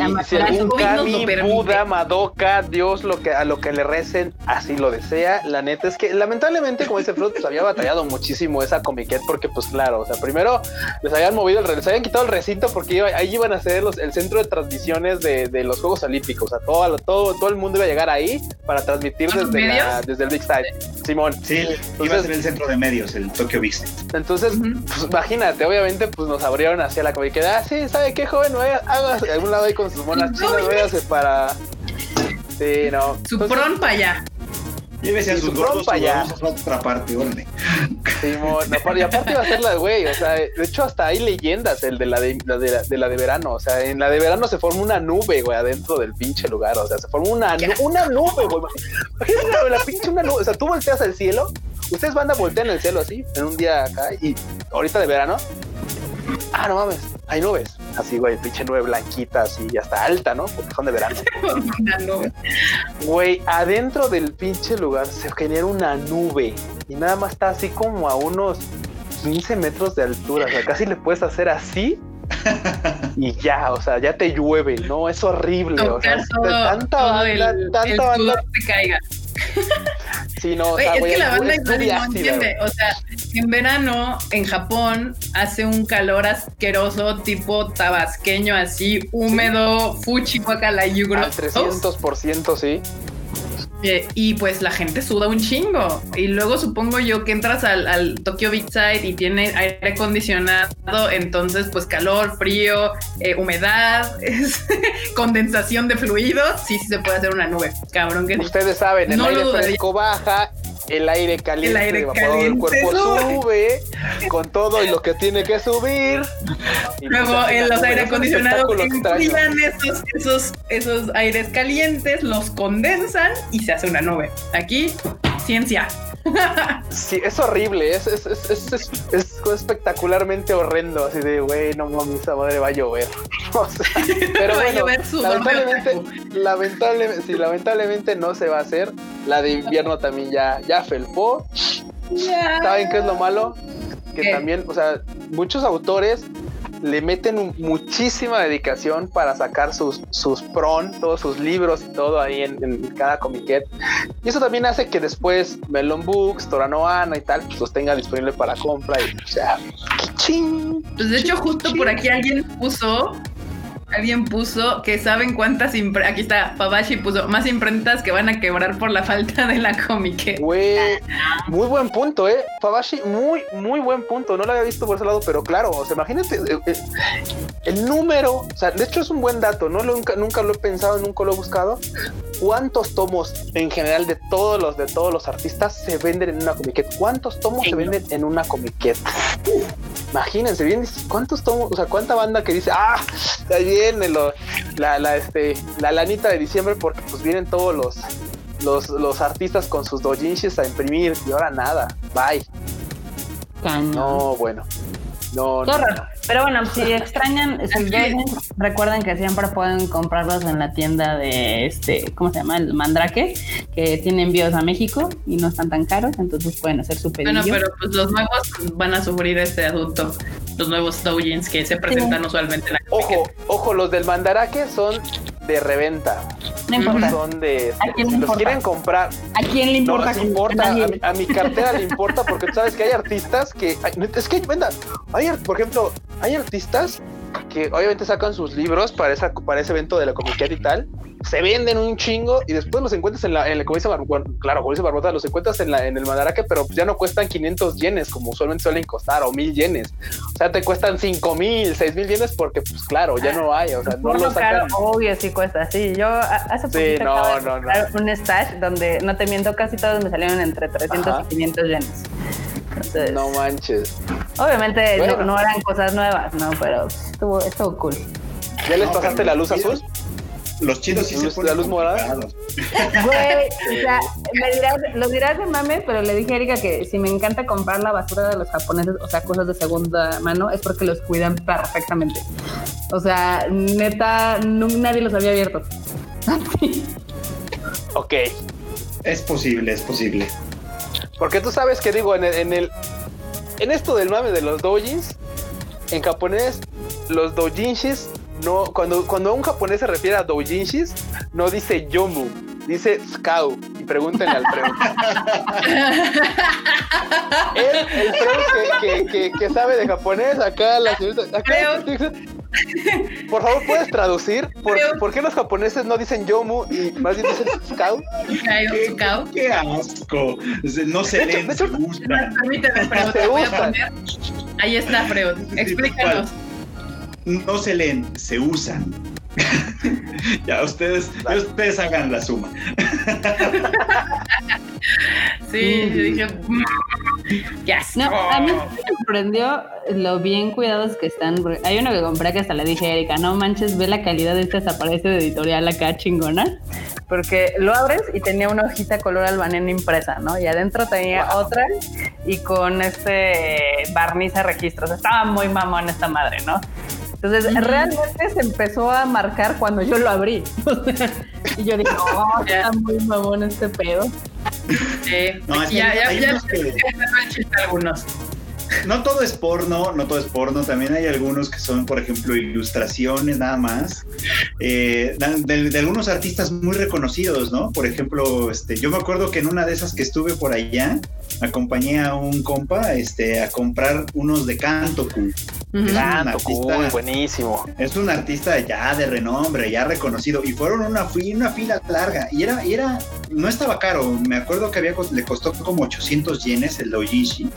Algún Kami, Buda, Madoka, Dios, lo que, a lo que le recen, así lo desea. La neta es que lamentablemente, como dice Fruit, pues había batallado muchísimo esa comiquet porque, pues claro, o sea, primero les habían movido el les habían quitado el recinto porque ahí iban a ser los, el centro de transmisiones de, de, los Juegos Olímpicos. O sea, todo, todo, todo el mundo iba a llegar ahí para transmitir desde, la, desde el Big Side. Simón. Sí, Entonces, iba a ser el centro de medios, el Tokyo Big Entonces, pues imagínate, obviamente, pues nos abrieron hacia la comiquet. Ah, sí, ¿sabe qué, joven? Haga algún lado ahí con sus monas chinas, véase para. Sí, no. Su pron para allá. Llévese a sus gordos para allá. otra parte, órale. Sí, y aparte iba a ser la de güey, o sea, de hecho hasta hay leyendas, el de la de, la de, de, la de verano, o sea, en la de verano se forma una nube, güey, adentro del pinche lugar, o sea, se forma una, una nube, güey. Imagínate la pinche una nube, o sea, tú volteas al cielo, ustedes van a voltear en el cielo así, en un día acá, y ahorita de verano, ah, no mames, hay nubes. Así, güey, pinche nube blanquita, así, y hasta alta, ¿no? Porque son de verano. [LAUGHS] Güey, adentro del pinche lugar se genera una nube y nada más está así como a unos 15 metros de altura. O sea, casi le puedes hacer así y ya, o sea, ya te llueve, ¿no? Es horrible. o sea, tanta banda, tanta banda. Te caiga. Sí, no, es que la banda no entiende. O sea, en verano en Japón hace un calor asqueroso, tipo tabasqueño, así húmedo, fuchi, guacala, yugro. Al 300%, sí. Eh, y pues la gente suda un chingo. Y luego supongo yo que entras al, Tokyo Beach Side y tiene aire acondicionado, entonces pues calor, frío, eh, humedad, [LAUGHS] condensación de fluidos, sí, sí se puede hacer una nube. Cabrón que Ustedes saben, el aire fresco baja, el aire caliente, el aire caliente cuerpo sube. con todo y lo que tiene que subir. [LAUGHS] Luego en los aire acondicionados esos, esos, esos aires calientes, los condensan y se hace una nube. Aquí, ciencia. [LAUGHS] Sí, es horrible, es, es, es, es, espectacularmente horrendo, así de, güey, no mames, esa madre va a llover. [LAUGHS] pero bueno, lamentablemente, lamentablemente, sí, lamentablemente no se va a hacer. La de invierno también ya, ya felpó. ¿Saben qué es lo malo? Que también, o sea, muchos autores le meten muchísima dedicación para sacar sus, sus pron, todos sus libros y todo ahí en, cada comiquet. Y eso también hace que después Melon Books, Toranoana y tal, pues los tenga disponible para compra y o sea, Pues de hecho, justo por aquí alguien puso Alguien puso que saben cuántas imprentas. Aquí está, Fabashi puso más imprentas que van a quebrar por la falta de la cómic. Güey, muy buen punto, ¿eh? Fabashi, muy, muy buen punto. No lo había visto por ese lado, pero claro, o sea, imagínate eh, eh, el, número. O sea, de hecho es un buen dato, ¿no? Nunca, nunca lo he pensado, nunca lo he buscado. ¿Cuántos tomos en general de todos los de todos los artistas se venden en una comiquet? ¿Cuántos tomos se venden en una comiquet? Imagínense bien, ¿cuántos tomos? O sea, ¿cuánta banda que dice, ah, ahí viene la, la, este, la lanita de diciembre porque pues vienen todos los, los, los artistas con sus dojinshis a imprimir y ahora nada, bye. No, bueno. No, no, Pero bueno, si extrañan sus recuerden que siempre pueden comprarlos en la tienda de este, ¿cómo se llama? El Mandrake, que tiene envíos a México y no están tan caros, entonces pueden hacer su pedido. Bueno, pero pues los nuevos van a sufrir este adulto, los nuevos doujins que se presentan usualmente en la Ojo, ojo, los del Mandrake son de reventa. No importa. Son de. si los quieren comprar. ¿A quién le importa? No, importa. A mi, cartera le importa porque tú sabes que hay artistas que. Es que, venga, hay, por ejemplo, hay artistas que obviamente sacan sus libros para, esa, para ese evento de la comiquet y tal, se venden un chingo y después los encuentras en la, en como dice claro, como dice Barbota, los encuentras en, la, en el Mandarake, pero ya no cuestan 500 yenes como usualmente suelen costar o 1000 yenes. O sea, te cuestan 5000, 6000 yenes porque, pues claro, ya no hay, o sea, no lo sacan. obvio, sí cuesta, sí. Yo hace poquito sí, no, no, no. un stash donde, no te miento, casi todos me salieron entre 300 y 500 yenes. no manches. Obviamente no, eran cosas nuevas, ¿no? Pero estuvo, estuvo cool. ¿Ya les pasaste la luz azul? Los chinos sí se la luz morada. Güey, [LAUGHS] o sea, me dirás, lo dirás de mame, pero le dije a Erika que si me encanta comprar la basura de los japoneses, o sea, cosas de segunda mano, es porque los cuidan perfectamente. O sea, neta, nadie los había abierto. ok. Es posible, es posible. Porque tú sabes que digo, en el, en el en esto del mame de los doujins, en japonés, los doujinshis no, cuando, cuando un japonés se refiere a doujinshis, no dice yomu, dice skau. Y pregúntenle al Freud. [LAUGHS] Él, el Freud que, que, que, que sabe de japonés, acá la señorita. Acá, por favor, ¿puedes traducir? ¿Por, ¿Por, qué los japoneses no dicen yomu y más bien dicen scout? ¿Qué, qué asco. No se leen, [LAUGHS] se gustan. Permíteme, Freud, te voy a poner. Ahí está, Freud. Explícanos. No se leen, se usan. [LAUGHS] ya, ustedes, ustedes hagan la suma. [LAUGHS] sí, yo dije, ya no, a mí me sorprendió lo bien cuidados que están. Hay uno que compré que hasta le dije a Erika, no manches, ve la calidad de este aparece de editorial acá chingona. Porque lo abres y tenía una hojita color albanena impresa, ¿no? Y adentro tenía otra y con este barniz a registros. Estaba muy mamón esta madre, ¿no? Entonces, realmente se empezó a marcar cuando yo lo abrí. [LAUGHS] y yo dije, oh, está muy mamón este pedo. Sí, no, ya, ya, ya, ya, algunos no todo es porno, no todo es porno, también hay algunos que son, por ejemplo, ilustraciones nada más, eh, de, algunos artistas muy reconocidos, ¿no? Por ejemplo, este, yo me acuerdo que en una de esas que estuve por allá, acompañé a un compa este, a comprar unos de Cantoku. Cantoku, buenísimo. Es un artista ya de renombre, ya reconocido, y fueron una, una fila larga, y era, y era, no estaba caro, me acuerdo que había, le costó como 800 yenes el Dojishi,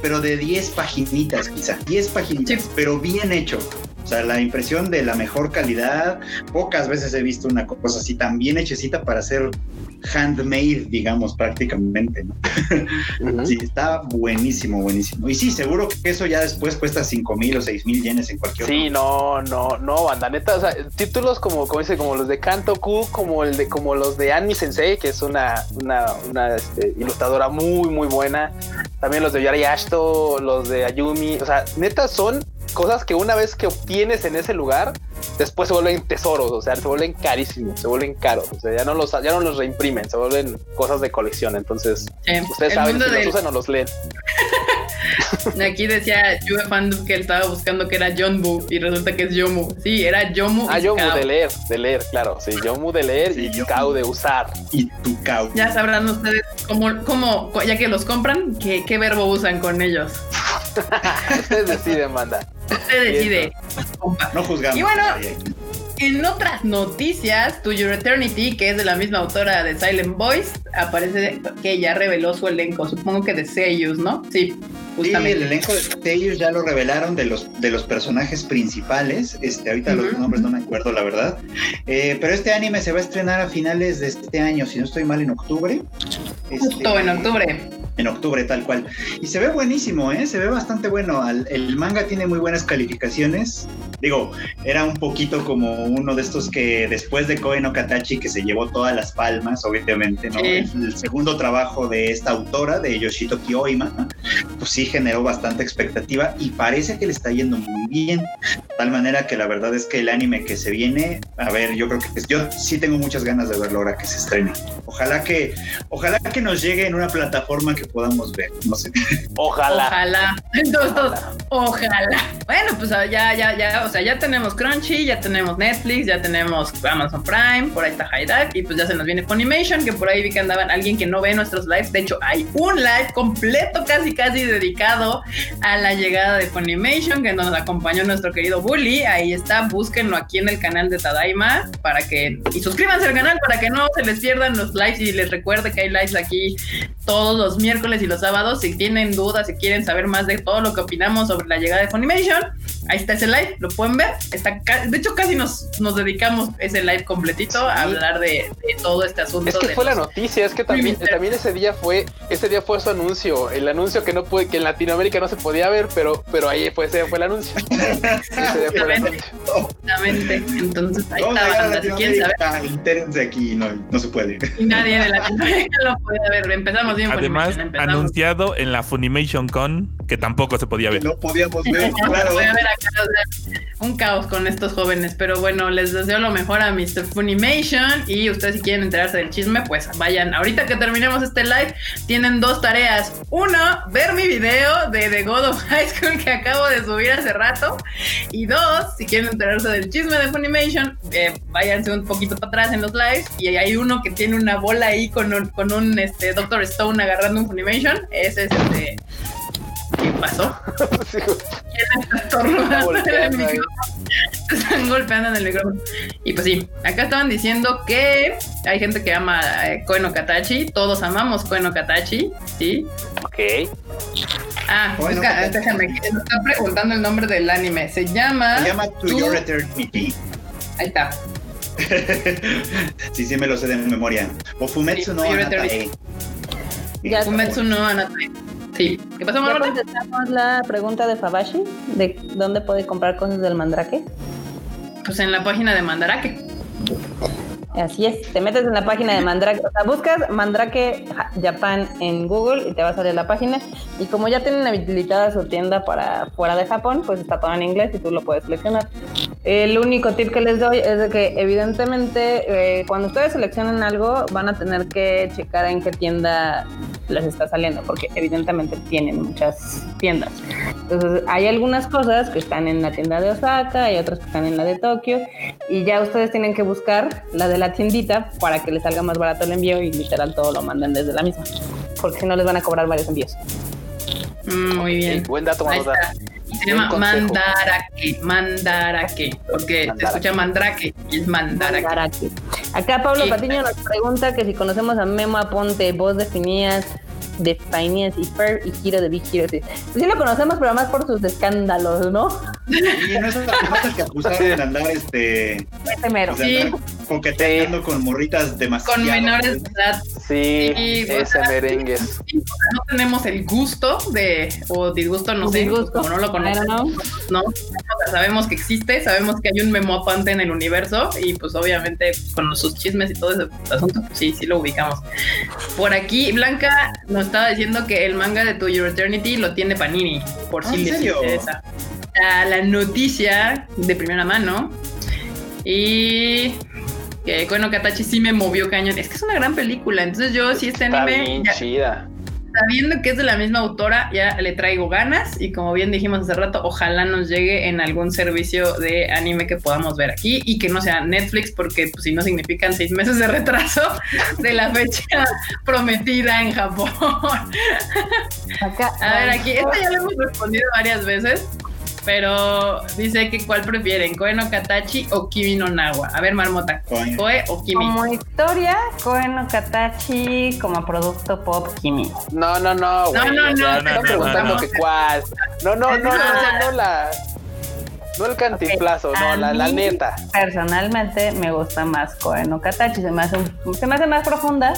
pero de 10 10 paginitas, quizá, 10 paginitas, pero bien hecho. O sea, la impresión de la mejor calidad, pocas veces he visto una cosa así tan bien hechecita para ser handmade, digamos, prácticamente. [LAUGHS] Sí, está buenísimo, buenísimo. Y sí, seguro que eso ya después cuesta 5 mil o 6 mil yenes en cualquier Sí, no, no, no, banda, neta, o sea, títulos como, como dice, como los de Kantoku, como el de, como los de Anmi Sensei, que es una, una, una este, ilustradora muy, muy buena. También los de Yari Ashto, los de Ayumi, o sea, neta son cosas que una vez que obtienes en ese lugar, después se vuelven tesoros, o sea, se vuelven carísimos, se vuelven caros, o sea, ya no los, ya no los reimprimen, se vuelven cosas de colección. Entonces, ustedes saben si los usan o los leen. [LAUGHS] Aquí decía Juve Fandom que él estaba buscando que era Jonbu y resulta que es Yomu. Sí, era Yomu. Ah, Yomu de leer, de leer, claro. Sí, Yomu de leer y Kau de usar. Y tu Kau. Ya sabrán ustedes cómo, cómo, ya que los compran, qué, qué verbo usan con ellos. [LAUGHS] ustedes deciden, manda. Usted decide. No juzgamos. Y bueno, en otras noticias, To Your Eternity, que es de la misma autora de Silent Voice, aparece que ya reveló su elenco, supongo que de Seiyus, ¿no? Sí, justamente. Sí, el elenco de Seiyus ya lo revelaron de los, de los personajes principales. Este, ahorita los nombres no me acuerdo, la verdad. Eh, pero este anime se va a estrenar a finales de este año, si no estoy mal, en octubre. Justo en octubre en octubre tal cual. Y se ve buenísimo, ¿eh? Se ve bastante bueno. el manga tiene muy buenas calificaciones. Digo, era un poquito como uno de estos que después de Koe no Katachi, que se llevó todas las palmas, obviamente, ¿no? El, segundo trabajo de esta autora, de Yoshitoki Oima, pues sí generó bastante expectativa y parece que le está yendo muy bien. De tal manera que la verdad es que el anime que se viene, a ver, yo creo que yo sí tengo muchas ganas de verlo ahora que se estrene. Ojalá que, ojalá que nos llegue en una plataforma que podamos ver, no sé. Ojalá. Ojalá. Entonces, ojalá. Bueno, pues ya, ya, ya, o sea, ya tenemos Crunchy, ya tenemos Netflix, ya tenemos Amazon Prime, por ahí está High y pues ya se nos viene Funimation, que por ahí vi que andaban alguien que no ve nuestros lives. De hecho, hay un live completo, casi, casi dedicado a la llegada de Funimation, que nos acompañó nuestro querido Bully. Ahí está, búsquenlo aquí en el canal de Tadaima para que, y suscríbanse al canal para que no se les pierdan los lives y les recuerde que hay lives aquí todos los miércoles y los sábados. Si tienen dudas, si quieren saber más de todo lo que opinamos sobre la llegada de Funimation, ahí está ese live, lo pueden ver. Está, de hecho, casi nos, nos dedicamos ese live completito a hablar de, todo este asunto. Es que fue la noticia, es que también, también ese día fue, ese día fue su anuncio, el anuncio que no puede, que en Latinoamérica no se podía ver, pero, pero ahí fue, ese fue el anuncio. [LAUGHS] Exactamente. Entonces ahí está, si quieren saber. aquí, no, no se puede. Y nadie de Latinoamérica lo puede ver. Empezamos bien. Además, anunciado en la Funimation Con, que tampoco se podía ver. No podíamos ver, [LAUGHS] claro. un caos con estos jóvenes, pero bueno, les deseo lo mejor a Mr. Funimation y ustedes si quieren enterarse del chisme, pues vayan. Ahorita que terminemos este live, tienen dos tareas. Uno, ver mi video de The God of High School que acabo de subir hace rato. Y dos, si quieren enterarse del chisme de Funimation, eh, váyanse un poquito para atrás en los lives y hay uno que tiene una bola ahí con un, con un este, Doctor Stone agarrando un Funimation. Ese es el de... ¿Qué pasó? [LAUGHS] ¿Quién está estornudando [LAUGHS] en el micrófono? Se están golpeando en el micrófono. Y pues sí, acá estaban diciendo que hay gente que ama eh, Koen Katachi. Todos amamos Koen Katachi, ¿sí? Ok. Ah, Koen no es que, Katachi. déjame, que me está preguntando el nombre del anime. Se llama... Se llama To Tu- Your Eternity. Ahí está. [LAUGHS] sí, sí me lo sé de memoria. O Fumetsu no Anatae. Ya, Fumetsu no Anatae. Sí. ¿Qué pasó, ya contestamos la pregunta de Fabashi de dónde puede comprar cosas del mandrake. Pues en la página de Mandarake. Así es, te metes en la página de Mandrake, o sea, buscas Mandrake Ja- Japan en Google y te va a salir la página. Y como ya tienen habilitada su tienda para fuera de Japón, pues está todo en inglés y tú lo puedes seleccionar. El único tip que les doy es de que evidentemente eh, cuando ustedes seleccionen algo van a tener que checar en qué tienda les está saliendo, porque evidentemente tienen muchas tiendas. Entonces hay algunas cosas que están en la tienda de Osaka, hay otras que están en la de Tokio, y ya ustedes tienen que buscar la de la tiendita para que les salga más barato el envío y literal todo lo mandan desde la misma, porque si no les van a cobrar varios envíos. Mm, muy bien. Sí, buen dato, Ahí está. Se llama. Mandarake, Mandarake, porque se Mandarake. escucha Mandrake y es Mandarake. Mandarake. Acá Pablo Sí. Patiño nos pregunta que si conocemos a Memo Aponte, voz de Phineas, de Phineas y Fer y Hiro de Big Hero. Sí. Pues sí lo conocemos, pero más por sus escándalos, ¿no? Y no es la que acusaron de andar este Ese mero. Sí. coqueteando con morritas demasiado Con menores de edad. Sí, o ese sea, sí, No tenemos el gusto de, o disgusto, no sé, Disgusto. como no lo conocemos, ¿no? ¿no? O sea, sabemos que existe, sabemos que hay un memoapante en el universo y pues obviamente con sus chismes y todo ese asunto, pues sí, sí lo ubicamos. Por aquí, Blanca nos estaba diciendo que el manga de To Your Eternity lo tiene Panini, por Ah, si ¿en les serio? interesa. La noticia de primera mano y que Koen no Katachi sí me movió cañón. Es que es una gran película, entonces yo sí este Está anime bien ya- chida. Sabiendo que es de la misma autora, ya le traigo ganas y como bien dijimos hace rato, ojalá nos llegue en algún servicio de anime que podamos ver aquí y que no sea Netflix porque pues, si no significan seis meses de retraso de la fecha [LAUGHS] prometida en Japón. Acá, A ver, aquí, esta ya lo hemos respondido varias veces, pero dice que cuál prefieren, Koe no Katachi o Kimi no Nawa. A ver, Marmota, Koe. Koe o Kimi. Como historia, Koen no Katachi como producto pop Kimi. No, no, no, güey. No, no, O sea, no, Está no, preguntando no, que cuál. No, no, no, no, no, no la. No el cantinflazo, no, la, la neta. Personalmente me gusta más Koen no Katachi, se me hace, un- se me hace más profunda,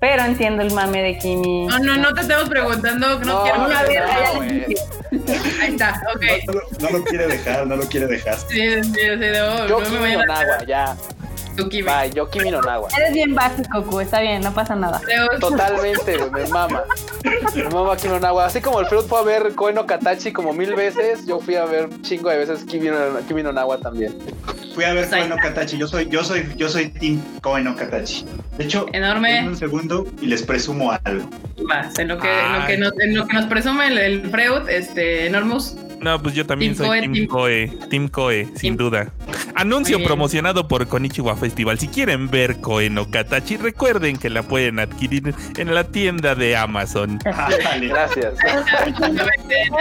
pero entiendo el mame de Kimi. No, no, no te estamos preguntando, no, No, quiero no, una no. Ahí está, ok. No, no lo- no lo quiere dejar, no lo quiere dejar. Sí, sí, sí, de, oh, Yo no me voy a no Nagua, ya. Tu Kimi. Bye, yo Kimi no Nagua. Eres bien básico, Q, está bien, no pasa nada. Totalmente, me mama. Me mama Kimi no Nagua. Así como el Freud fue a ver Koen no Katachi como mil veces, yo fui a ver chingo de veces Kimi no, Kimi no también. Fui a ver Pues ahí Koe no Katachi. Yo soy, yo soy, yo soy Team Koe no Katachi. De hecho, Enorme. un segundo y les presumo algo. Vas, en lo que, Ay. lo que nos, en lo que nos presume el, el Freud, este, Enormous. No, pues yo también Team soy Koe, Team Koe, Team Koe, sin Team- duda. Anuncio promocionado por Konichiwa Festival. Si quieren ver Koe no Katachi, recuerden que la pueden adquirir en la tienda de Amazon. [LAUGHS] Gracias.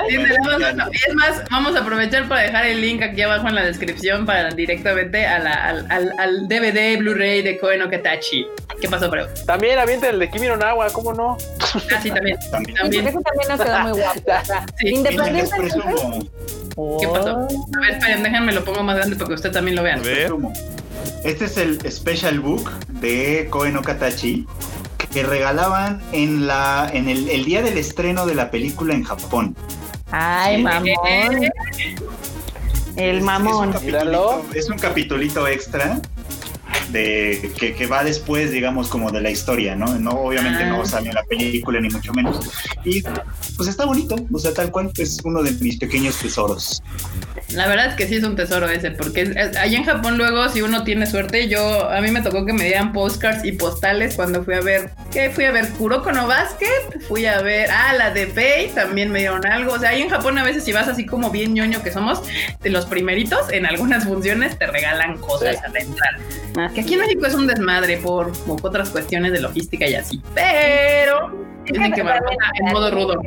Es más, vamos a aprovechar para dejar el link aquí abajo en la descripción para directamente a la- al, al- al DVD Blu-ray de Koe no Katachi. ¿Qué pasó, Freud? También avienten el de Kimi no Nagua, ¿cómo no? Ah, sí, también. También. También. Eso también nos quedó muy guapo. Sí. Independientemente. ¿Qué pasó? A ver, esperen, déjenme lo pongo más grande para que usted también lo A vean. ver. presumo. Este es el special book de Koe no Katachi que regalaban en la en el, el día del estreno de la película en Japón. Ay, mamón. El Es- mamón. Es un Míralo. capitulito, es un capitulito extra de que, que va después, digamos, como de la historia, ¿no? No, obviamente Ah. no sale en la película ni mucho menos. Y pues está bonito, o sea, tal cual es uno de mis pequeños tesoros. La verdad es que sí es un tesoro ese, porque es- es- allá en Japón luego, si uno tiene suerte, yo, a mí me tocó que me dieran postcards y postales cuando fui a ver, ¿qué? Fui a ver Kuroko no Basket, fui a ver, ah, la de Pei, también me dieron algo. O sea, ahí en Japón a veces si vas así como bien ñoño que somos, de los primeritos, en algunas funciones te regalan cosas Sí. a la entrada. Ah, Que aquí en México es un desmadre por, por otras cuestiones de logística y así, pero tienen que también, en modo rudo.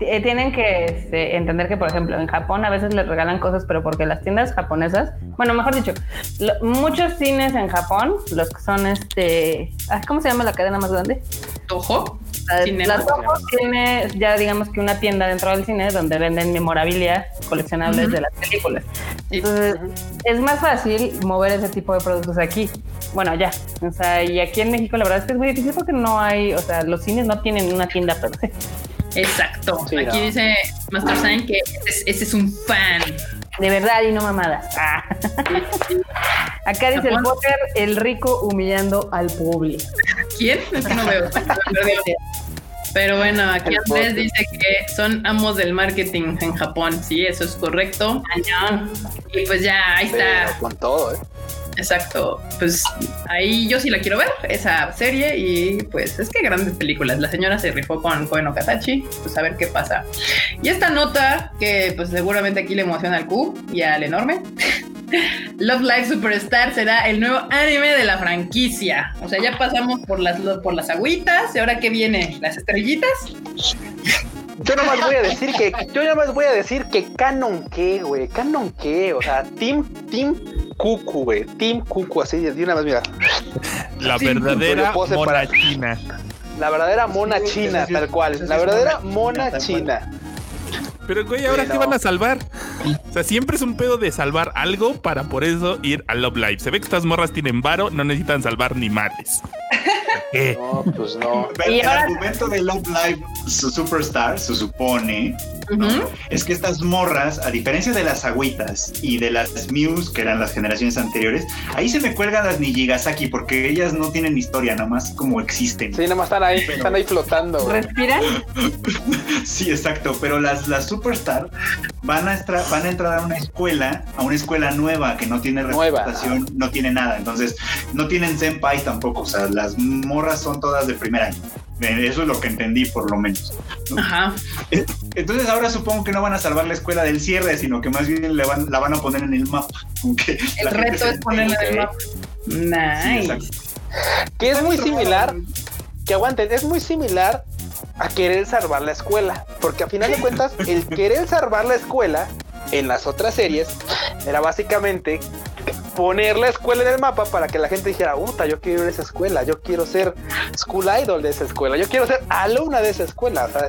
Eh, Tienen que este, entender que, por ejemplo, en Japón a veces les regalan cosas, pero porque las tiendas japonesas, bueno, mejor dicho, lo- muchos cines en Japón, los que son este, ¿cómo se llama la cadena más grande? Toho. La, Cinema. la Toho tiene ya digamos que una tienda dentro del cine donde venden memorabilia coleccionables Ujú. de las películas. Entonces, es más fácil mover ese tipo de productos aquí. Bueno, ya. O sea, y aquí en México la verdad es que es muy difícil porque no hay, o sea, los cines no tienen una tienda per se. [LAUGHS] Exacto. Sí, Aquí no. dice Master Sign que ese es, ese es un fan. De verdad y no mamadas. Ah. [LAUGHS] Acá dice el. Potter, el rico humillando al público. ¿Quién? Es que no veo. [LAUGHS] Pero bueno, aquí Andrés dice que son amos del marketing en Japón. Sí, eso es correcto. Y pues ya, ahí está. Pero con todo, ¿eh? Exacto. Pues ahí yo sí la quiero ver, esa serie. Y pues es que grandes películas. La señora se rifó con Koen Okatachi. Pues a ver qué pasa. Y esta nota, que pues seguramente aquí le emociona al Q y al enorme. [LAUGHS] Love Live Superstar será el nuevo anime de la franquicia. O sea, ya pasamos por las, por las agüitas. ¿Y ahora qué viene? ¿Las estrellitas? Yo nomás voy a decir que, yo nomás voy a decir que Canon qué, güey, Canon qué, o sea, Team, Team Cucu, güey, Team Cucu, así de una vez, mira, La verdadera mona china. la verdadera mona china, tal cual, la verdadera mona china. Pero güey, ¿ahora Sí, qué van a salvar? O sea, siempre es un pedo de salvar algo para por eso ir a Love Live. Se ve que estas morras tienen varo, no necesitan salvar ni madres. [LAUGHS] ¿Qué? No, pues no. El, Y el ahora- argumento de Love Live su Superstar se supone Es que estas morras, a diferencia de las agüitas y de las Muse, que eran las generaciones anteriores, ahí se me cuelgan las Nijigasaki porque ellas no tienen historia, nomás como existen. Sí, nada más están ahí, están ahí flotando. ¿Respiran? [LAUGHS] Sí, exacto, pero las, las Superstar van a, estra- van a entrar a una escuela, a una escuela nueva que no tiene Nueva. reputación, no tiene nada, entonces no tienen senpai tampoco, o sea, las morras son todas de primer año. Eh, Eso es lo que entendí por lo menos. Ajá. Entonces ahora supongo que no van a salvar la escuela del cierre, sino que más bien le van, la van a poner en el mapa. aunque El reto es ponerla en el mapa. Nice. Que es muy similar, que aguanten, es muy similar a querer salvar la escuela, porque a final de cuentas, el querer salvar la escuela en las otras series era básicamente poner la escuela en el mapa para que la gente dijera, puta, yo quiero ir a esa escuela, yo quiero ser school idol de esa escuela, yo quiero ser alumna de esa escuela. O sea,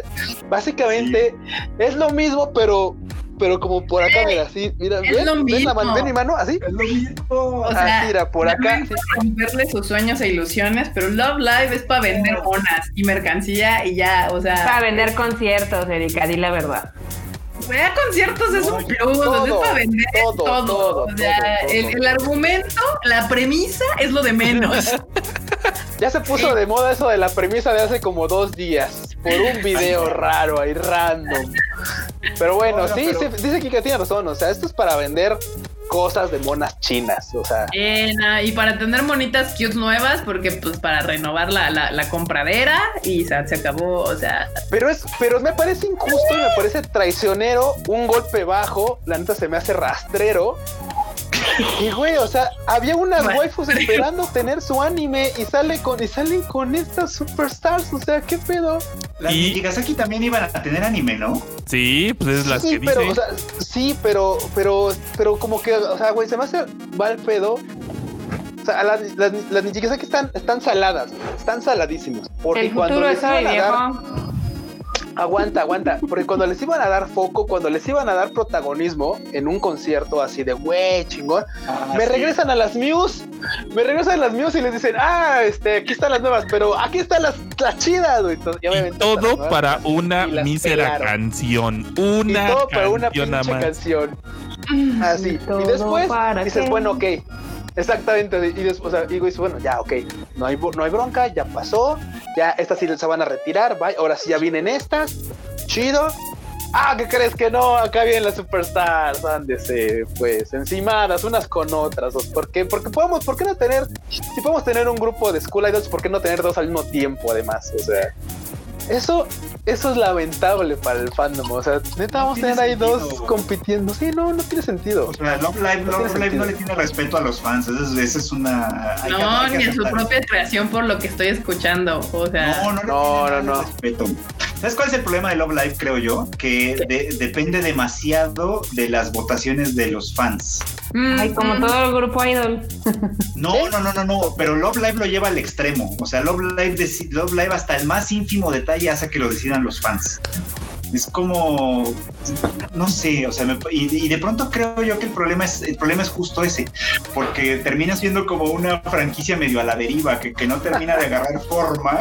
básicamente es lo mismo, pero pero como por acá, mira, así, mira, Es ¿ven? lo ¿Ven la mismo. mano? ¿Ven mi mano? Así. Es lo mismo. O sea, Así, mira, por acá. romperle sus sueños e ilusiones, pero Love Live es para vender monas y mercancía y ya, o Para sea, vender conciertos, Erika, di la verdad. Vea conciertos es un plus, todo, es para vender todo, todo. todo, o sea, el, el argumento, la premisa es lo de menos. [LAUGHS] Ya se puso de moda eso de la premisa de hace como dos días por un video raro ahí random. Pero bueno, No, no, sí, pero- sí, dice Kika tiene razón. O sea, esto es para vender cosas de monas chinas. O sea, Eh, y para tener monitas cute nuevas, porque pues para renovar la, la, la compradera y se, se acabó, o sea, pero es, pero me parece injusto y me parece traicionero, un golpe bajo, la neta se me hace rastrero. Y güey, o sea, había unas Bueno. waifus esperando tener su anime y sale con y salen con estas superstars, o sea, qué pedo. Las Y- también iban a tener anime, ¿no? Sí, pues es las sí, que pero, dice. o sea, sí, pero, pero, pero como que, o sea, güey, se me hace mal pedo. O sea, las, las, las están, están saladas, están saladísimas. Porque El cuando futuro les iban a dar. Aguanta, aguanta, porque cuando les iban a dar foco, cuando les iban a dar protagonismo en un concierto así de, güey, chingón, Ah, me sí. regresan a las Muse, me regresan a las Muse y les dicen, ah, este, aquí están las nuevas, pero aquí están las, las chidas, güey. Y, Y todo nuevas, para una y mísera pelaron. canción. Y Una todo para una pinche más. canción. Así. Todo Y después dices, qué. bueno, ok. Exactamente. Y después, o bueno, ya, ok. No hay, no hay bronca, ya pasó. Ya estas sí se van a retirar. bye, Ahora sí ya vienen estas. Chido. Ah, ¿qué crees que no? Acá vienen las superstars, ándese, pues, encimadas unas con otras. ¿Por qué? Porque podemos, ¿por qué no tener, si podemos tener un grupo de School Idols, ¿por qué no tener dos al mismo tiempo además? O sea, eso, eso es lamentable para el fandom. O sea, neta, vamos a tener ahí dos compitiendo. Sí, no, no tiene sentido. O sea, Love Live, No Love Live no le tiene respeto a los fans. Esa es, una. hay que- No, hay que ni en su propia creación por lo que estoy escuchando. O sea, No, no, No, no, no. respeto. ¿Sabes cuál es el problema de Love Live, creo yo? Que de- depende demasiado de las votaciones de los fans. Mm, Ay, como mm, todo el grupo idol. No, no, no, no, no, pero Love Live lo lleva al extremo. O sea, Love Live, Love Live hasta el más ínfimo detalle hace que lo decidan los fans. Es como, no sé, o sea, me- y, y de pronto creo yo que el problema es el problema es justo ese, porque termina siendo como una franquicia medio a la deriva, que, que no termina de agarrar [LAUGHS] forma,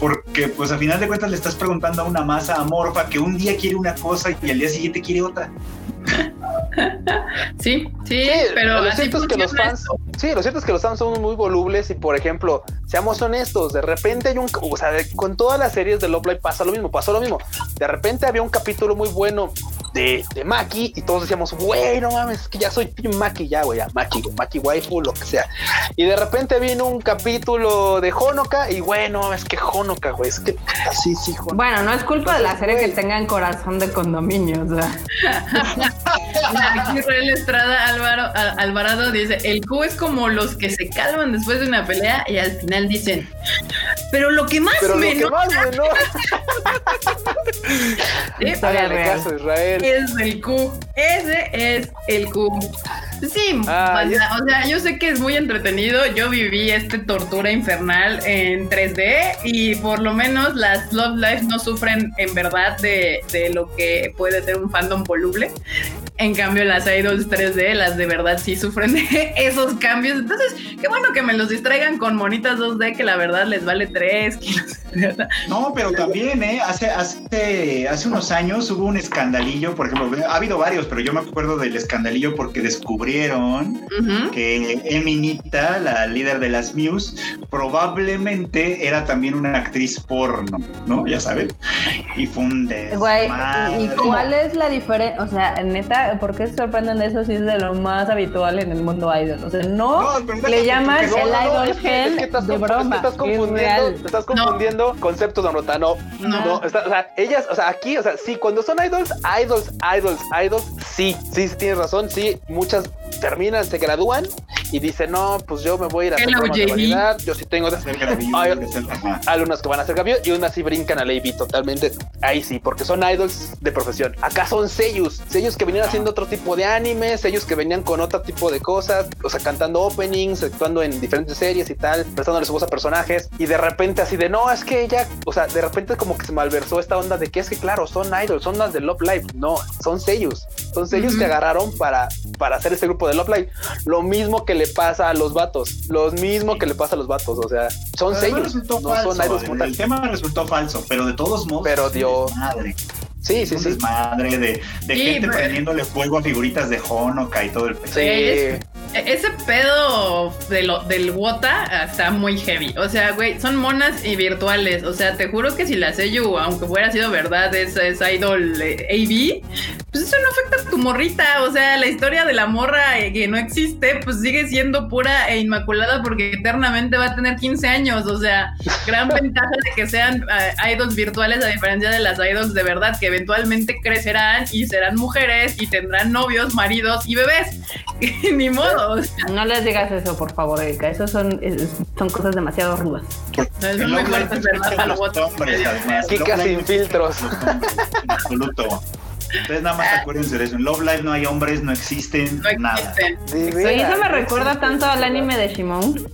porque pues a final de cuentas le estás preguntando a una masa amorfa que un día quiere una cosa y al día siguiente quiere otra. [LAUGHS] Sí, sí, Sí, pero lo así cierto es que los fans, esto. sí, lo cierto es que los fans son muy volubles y por ejemplo, seamos honestos, de repente hay un, o sea, de- con todas las series de Love Live pasa lo mismo, pasó lo mismo. De repente había un capítulo muy bueno de, de Maki y todos decíamos, güey, no mames, es que ya soy Team Maki ya, güey, ya, Maki, Maki waifu, lo que sea. Y de repente vino un capítulo de Honoka y güey, no mames, que Honoka, güey, es que sí, sí, Honoka. Bueno, no es culpa de la serie que tengan corazón de condominio, o sea. [LAUGHS] Israel Estrada Álvaro, Al- Alvarado dice, el Q es como los que se calman después de una pelea y al final dicen, pero lo que más Pero lo me [LAUGHS] Israel. es el Q. Ese es el Q. Sí, Ah, o, sea, o sea, yo sé que es muy entretenido. Yo viví este tortura infernal en 3D y por lo menos las Love Live no sufren en verdad de, de lo que puede ser un fandom voluble. En cambio, las idols 3D, las de verdad sí sufren de esos cambios. Entonces, qué bueno que me los distraigan con monitas 2D que la verdad les vale 3 kilos. [LAUGHS] No, pero también, ¿eh? Hace, hace, hace unos años hubo un escandalillo, por ejemplo, ha habido varios, pero yo me acuerdo del escandalillo porque descubrieron que Eminita, la líder de las Muse, probablemente era también una actriz porno, ¿no? Ya sabes. Y fue un Güey. ¿y cuál es la diferencia? O sea, neta, ¿por qué se sorprenden de eso si es de lo más habitual en el mundo idol? O sea, no, le llaman el no, idol es que- estás de broma. confundiendo, estás confundiendo conceptos de Rota. No, No. o sea, ellas, o sea, aquí, o sea, sí, cuando son idols, idols, idols, idols, sí, sí tienes razón, sí, muchas terminan, se gradúan y dicen, no, pues yo me voy a ir a hacer JB. variedad, yo sí tengo Ser Gabriel, Ay, ser- ajá. algunas que van a hacer cambio y unas sí brincan a Lady totalmente. Ahí sí, porque son idols de profesión. Acá son sellos, sellos que venían haciendo otro tipo de anime, sellos que venían con otro tipo de cosas, o sea, cantando openings, actuando en diferentes series y tal, prestándole su voz a personajes y de repente así de no, es que ella, o sea, de repente como que se malversó esta onda de que es que claro, son idols, son las de Love Live. No, son sellos, son sellos Ujú. que agarraron para, para hacer este grupo de Love Live. Lo mismo que le pasa a los vatos, lo mismo que le pasa a los vatos, o sea, son sellos, no falso, son el-. El tema resultó falso, pero de todos modos. Pero dio- desmadre. Sí, sí, sí. desmadre de, de Sí, gente pero- prendiéndole fuego a figuritas de Honoka y todo el pedo. Sí. E- Ese pedo de lo, del Wota ah, está muy heavy. O sea, güey, son monas y virtuales. O sea, te juro que si la Seiyu, aunque hubiera sido verdad, es, es idol eh, AV, pues eso no afecta a tu morrita. O sea, la historia de la morra eh, que no existe, pues sigue siendo pura e inmaculada porque eternamente va a tener 15 años. O sea, gran [LAUGHS] ventaja de que sean eh, idols virtuales a diferencia de las idols de verdad, que eventualmente crecerán y serán mujeres y tendrán novios, maridos y bebés. [LAUGHS] Ni modo. o sea, No les digas eso, por favor, Erika. Eso son, son cosas demasiado rudas. No, es muy fuerte, verdad, Live sin filtros. En absoluto. Ustedes nada más acuérdense de eso. En Love Live no hay hombres, no existen No nada. existen. De Oye, eso me no recuerda existe tanto al anime de Shimon.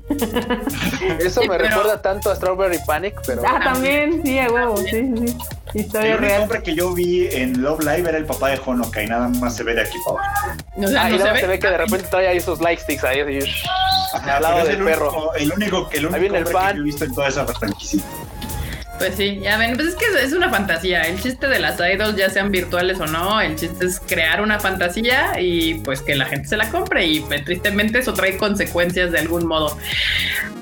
Eso Sí, me pero- recuerda tanto a Strawberry Panic, pero Ah, también, sí, a huevo, sí, sí, sí. El Historia único real. hombre que yo vi en Love Live era el papá de Honoka y nada más se ve de aquí para abajo. O sea, ah, y no luego se se ve. ve que de repente trae ahí esos like sticks ahí así. Ajá, Al lado del el perro. único, el único, el único el hombre fan. que yo he visto en toda esa franquicia. Pues sí, ya ven, pues es que es una fantasía. El chiste de las idols, ya sean virtuales o no, el chiste es crear una fantasía y pues que la gente se la compre. Y pues, tristemente eso trae consecuencias de algún modo.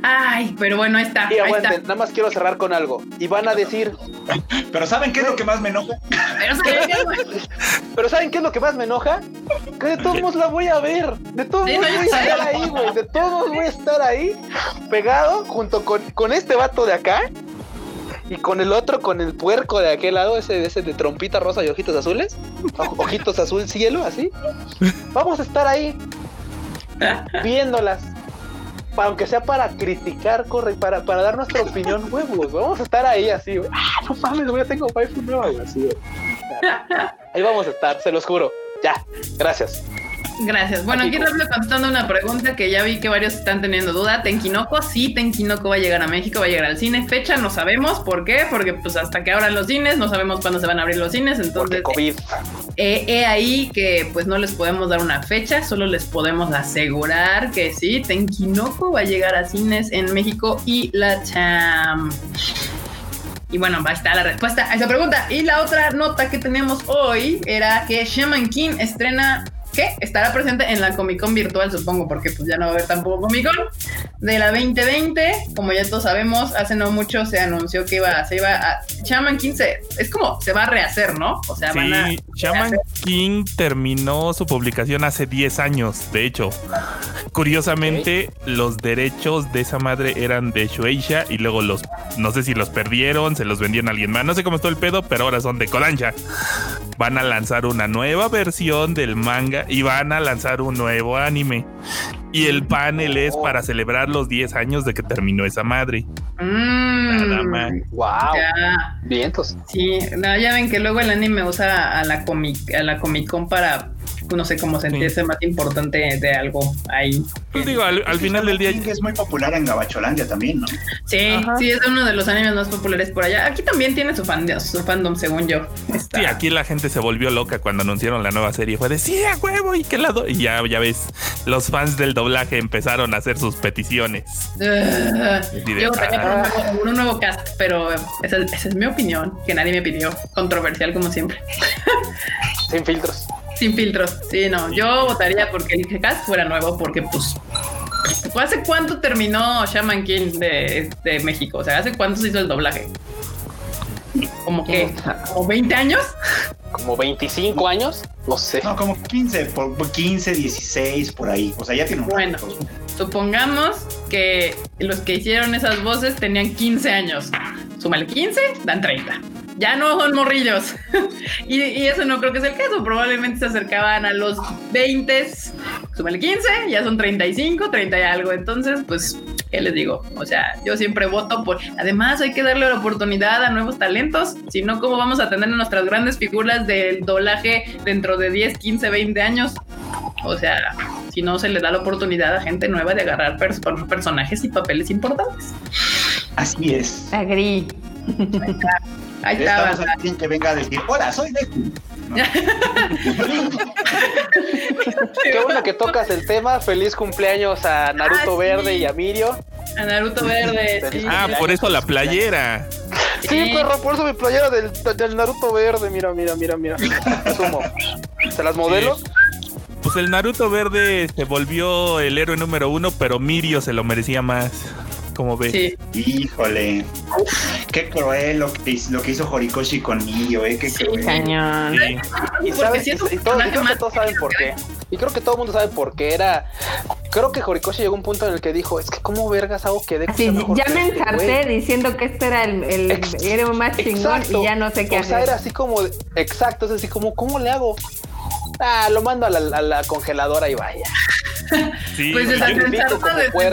Ay, pero bueno, ahí está. Y ahí aguanten, está. nada más quiero cerrar con algo. Y van a decir, [LAUGHS] Pero ¿saben qué es lo que más me enoja? Pero ¿saben qué, güey? pero ¿saben qué es lo que más me enoja? Que de todos modos la voy a ver. De todos Sí, modos no, voy a estar ahí, güey. De todos modos voy a estar ahí, pegado junto con, con este vato de acá. Y con el otro, con el puerco de aquel lado, ese, ese de trompita rosa y ojitos azules. [LAUGHS] Ojitos azul cielo, así. Vamos a estar ahí viéndolas. Aunque sea para criticar, corre, para, para dar nuestra opinión, huevos. Vamos a estar ahí así, güey. Ah, no mames, güey, tengo waifu nueva, güey, así, güey. Ahí vamos a estar, se los juro. Ya, gracias. Gracias. Bueno, aquí rápido contestando una pregunta que ya vi que varios están teniendo duda. Tenkinoko, sí, Tenkinoko va a llegar a México, va a llegar al cine. Fecha no sabemos, ¿por qué? Porque pues hasta que abran los cines, no sabemos cuándo se van a abrir los cines, Porque entonces COVID. eh, he ahí que pues no les podemos dar una fecha, solo les podemos asegurar que sí, Tenkinoko va a llegar a cines en México y la Cham. Y bueno, va a estar la respuesta a esa pregunta. Y la otra nota que teníamos hoy era que Shaman King estrena que estará presente en la Comic Con virtual, supongo, porque pues ya no va a haber tampoco Comic Con de la 2020. Como ya todos sabemos, hace no mucho se anunció que iba, se iba a Shaman King se, es como se va a rehacer, ¿no? O sea, van a Sí, Shaman King terminó su publicación hace 10 años, de hecho. Curiosamente, los derechos de esa madre eran de Shueisha y luego los, no sé si los perdieron, se los vendieron a alguien más, no sé cómo estuvo el pedo, pero ahora son de Kodansha. Van a lanzar una nueva versión del manga y van a lanzar un nuevo anime. Y el panel es para celebrar los 10 años de que terminó esa madre. Mm, Nada más. Wow. ya. Vientos. Sí, no, ya ven que luego el anime usa a la comic, a la Comic Con para, no sé, cómo sentirse más importante de algo ahí. Pues digo, al, al final del día es muy popular en Gabacholandia también, ¿no? Sí, Ajá. sí, es uno de los animes más populares por allá. Aquí también tiene su, fan, su fandom, según yo. Está- Sí, aquí la gente se volvió loca cuando anunciaron la nueva serie. Fue de sí, a huevo y qué lado. Y ya, ya ves, los fans del doblaje empezaron a hacer sus peticiones. Ugh. Y de- yo por un ah. nuevo, un nuevo cast, pero esa, esa es mi opinión, que nadie me pidió. Controversial como siempre. Sin filtros. Sin filtros. Sí, no. Yo votaría porque el cast fuera nuevo, porque pues. ¿Hace cuánto terminó Shaman King de, de México? O sea, ¿hace cuánto se hizo el doblaje? ¿Como que? ¿Como 20 años? Como 25 años. No sé. No, como 15, por, por 15, 16, por ahí. O sea, ya tiene un Bueno. rato. Supongamos que los que hicieron esas voces tenían 15 años. Súmale 15, dan 30. Ya no son morrillos. [LAUGHS] y, y eso no creo que sea el caso. Probablemente se acercaban a los 20. Súmale 15, ya son 35, 30 y algo. Entonces, pues, ¿qué les digo? O sea, yo siempre voto por. Además, hay que darle la oportunidad a nuevos talentos. Si no, ¿cómo vamos a tener nuestras grandes figuras del doblaje dentro de 10, 15, 20 años? O sea, si no se le da la oportunidad a gente nueva de agarrar pers- personajes y papeles importantes. Así es. Agri. Ahí Necesitamos estaba. a alguien que venga a decir, hola, soy Deku. [LAUGHS] Qué bueno que tocas el tema. Feliz cumpleaños a Naruto Ah, sí. Verde y a Mirio. A Naruto Verde. sí. Ah, por eso la playera. Sí, perro, por eso mi playera del, del Naruto Verde. Mira, mira, mira, mira. Sumo. ¿Se las modelo? Pues el Naruto verde se volvió el héroe número uno, pero Mirio se lo merecía más. Como ves. Sí. Híjole. Qué cruel lo que, hizo- lo que hizo Horikoshi con Nio, eh. Qué Sí. cruel. Cañón. Sí. Y, sabes, creo que todos saben por qué. Y creo que todo el mundo sabe por qué era. Creo que Horikoshi llegó a un punto en el que dijo: Es que, ¿cómo vergas hago que sea mejor ya me este ensarté güey?" diciendo que este era el, el Ex- más chingón Exacto. y ya no sé qué O sea, hacer. era así como. de- exacto, es así como: ¿Cómo le hago? Ah, lo mando a la, a la congeladora y vaya. Sí, Pues yo- desde el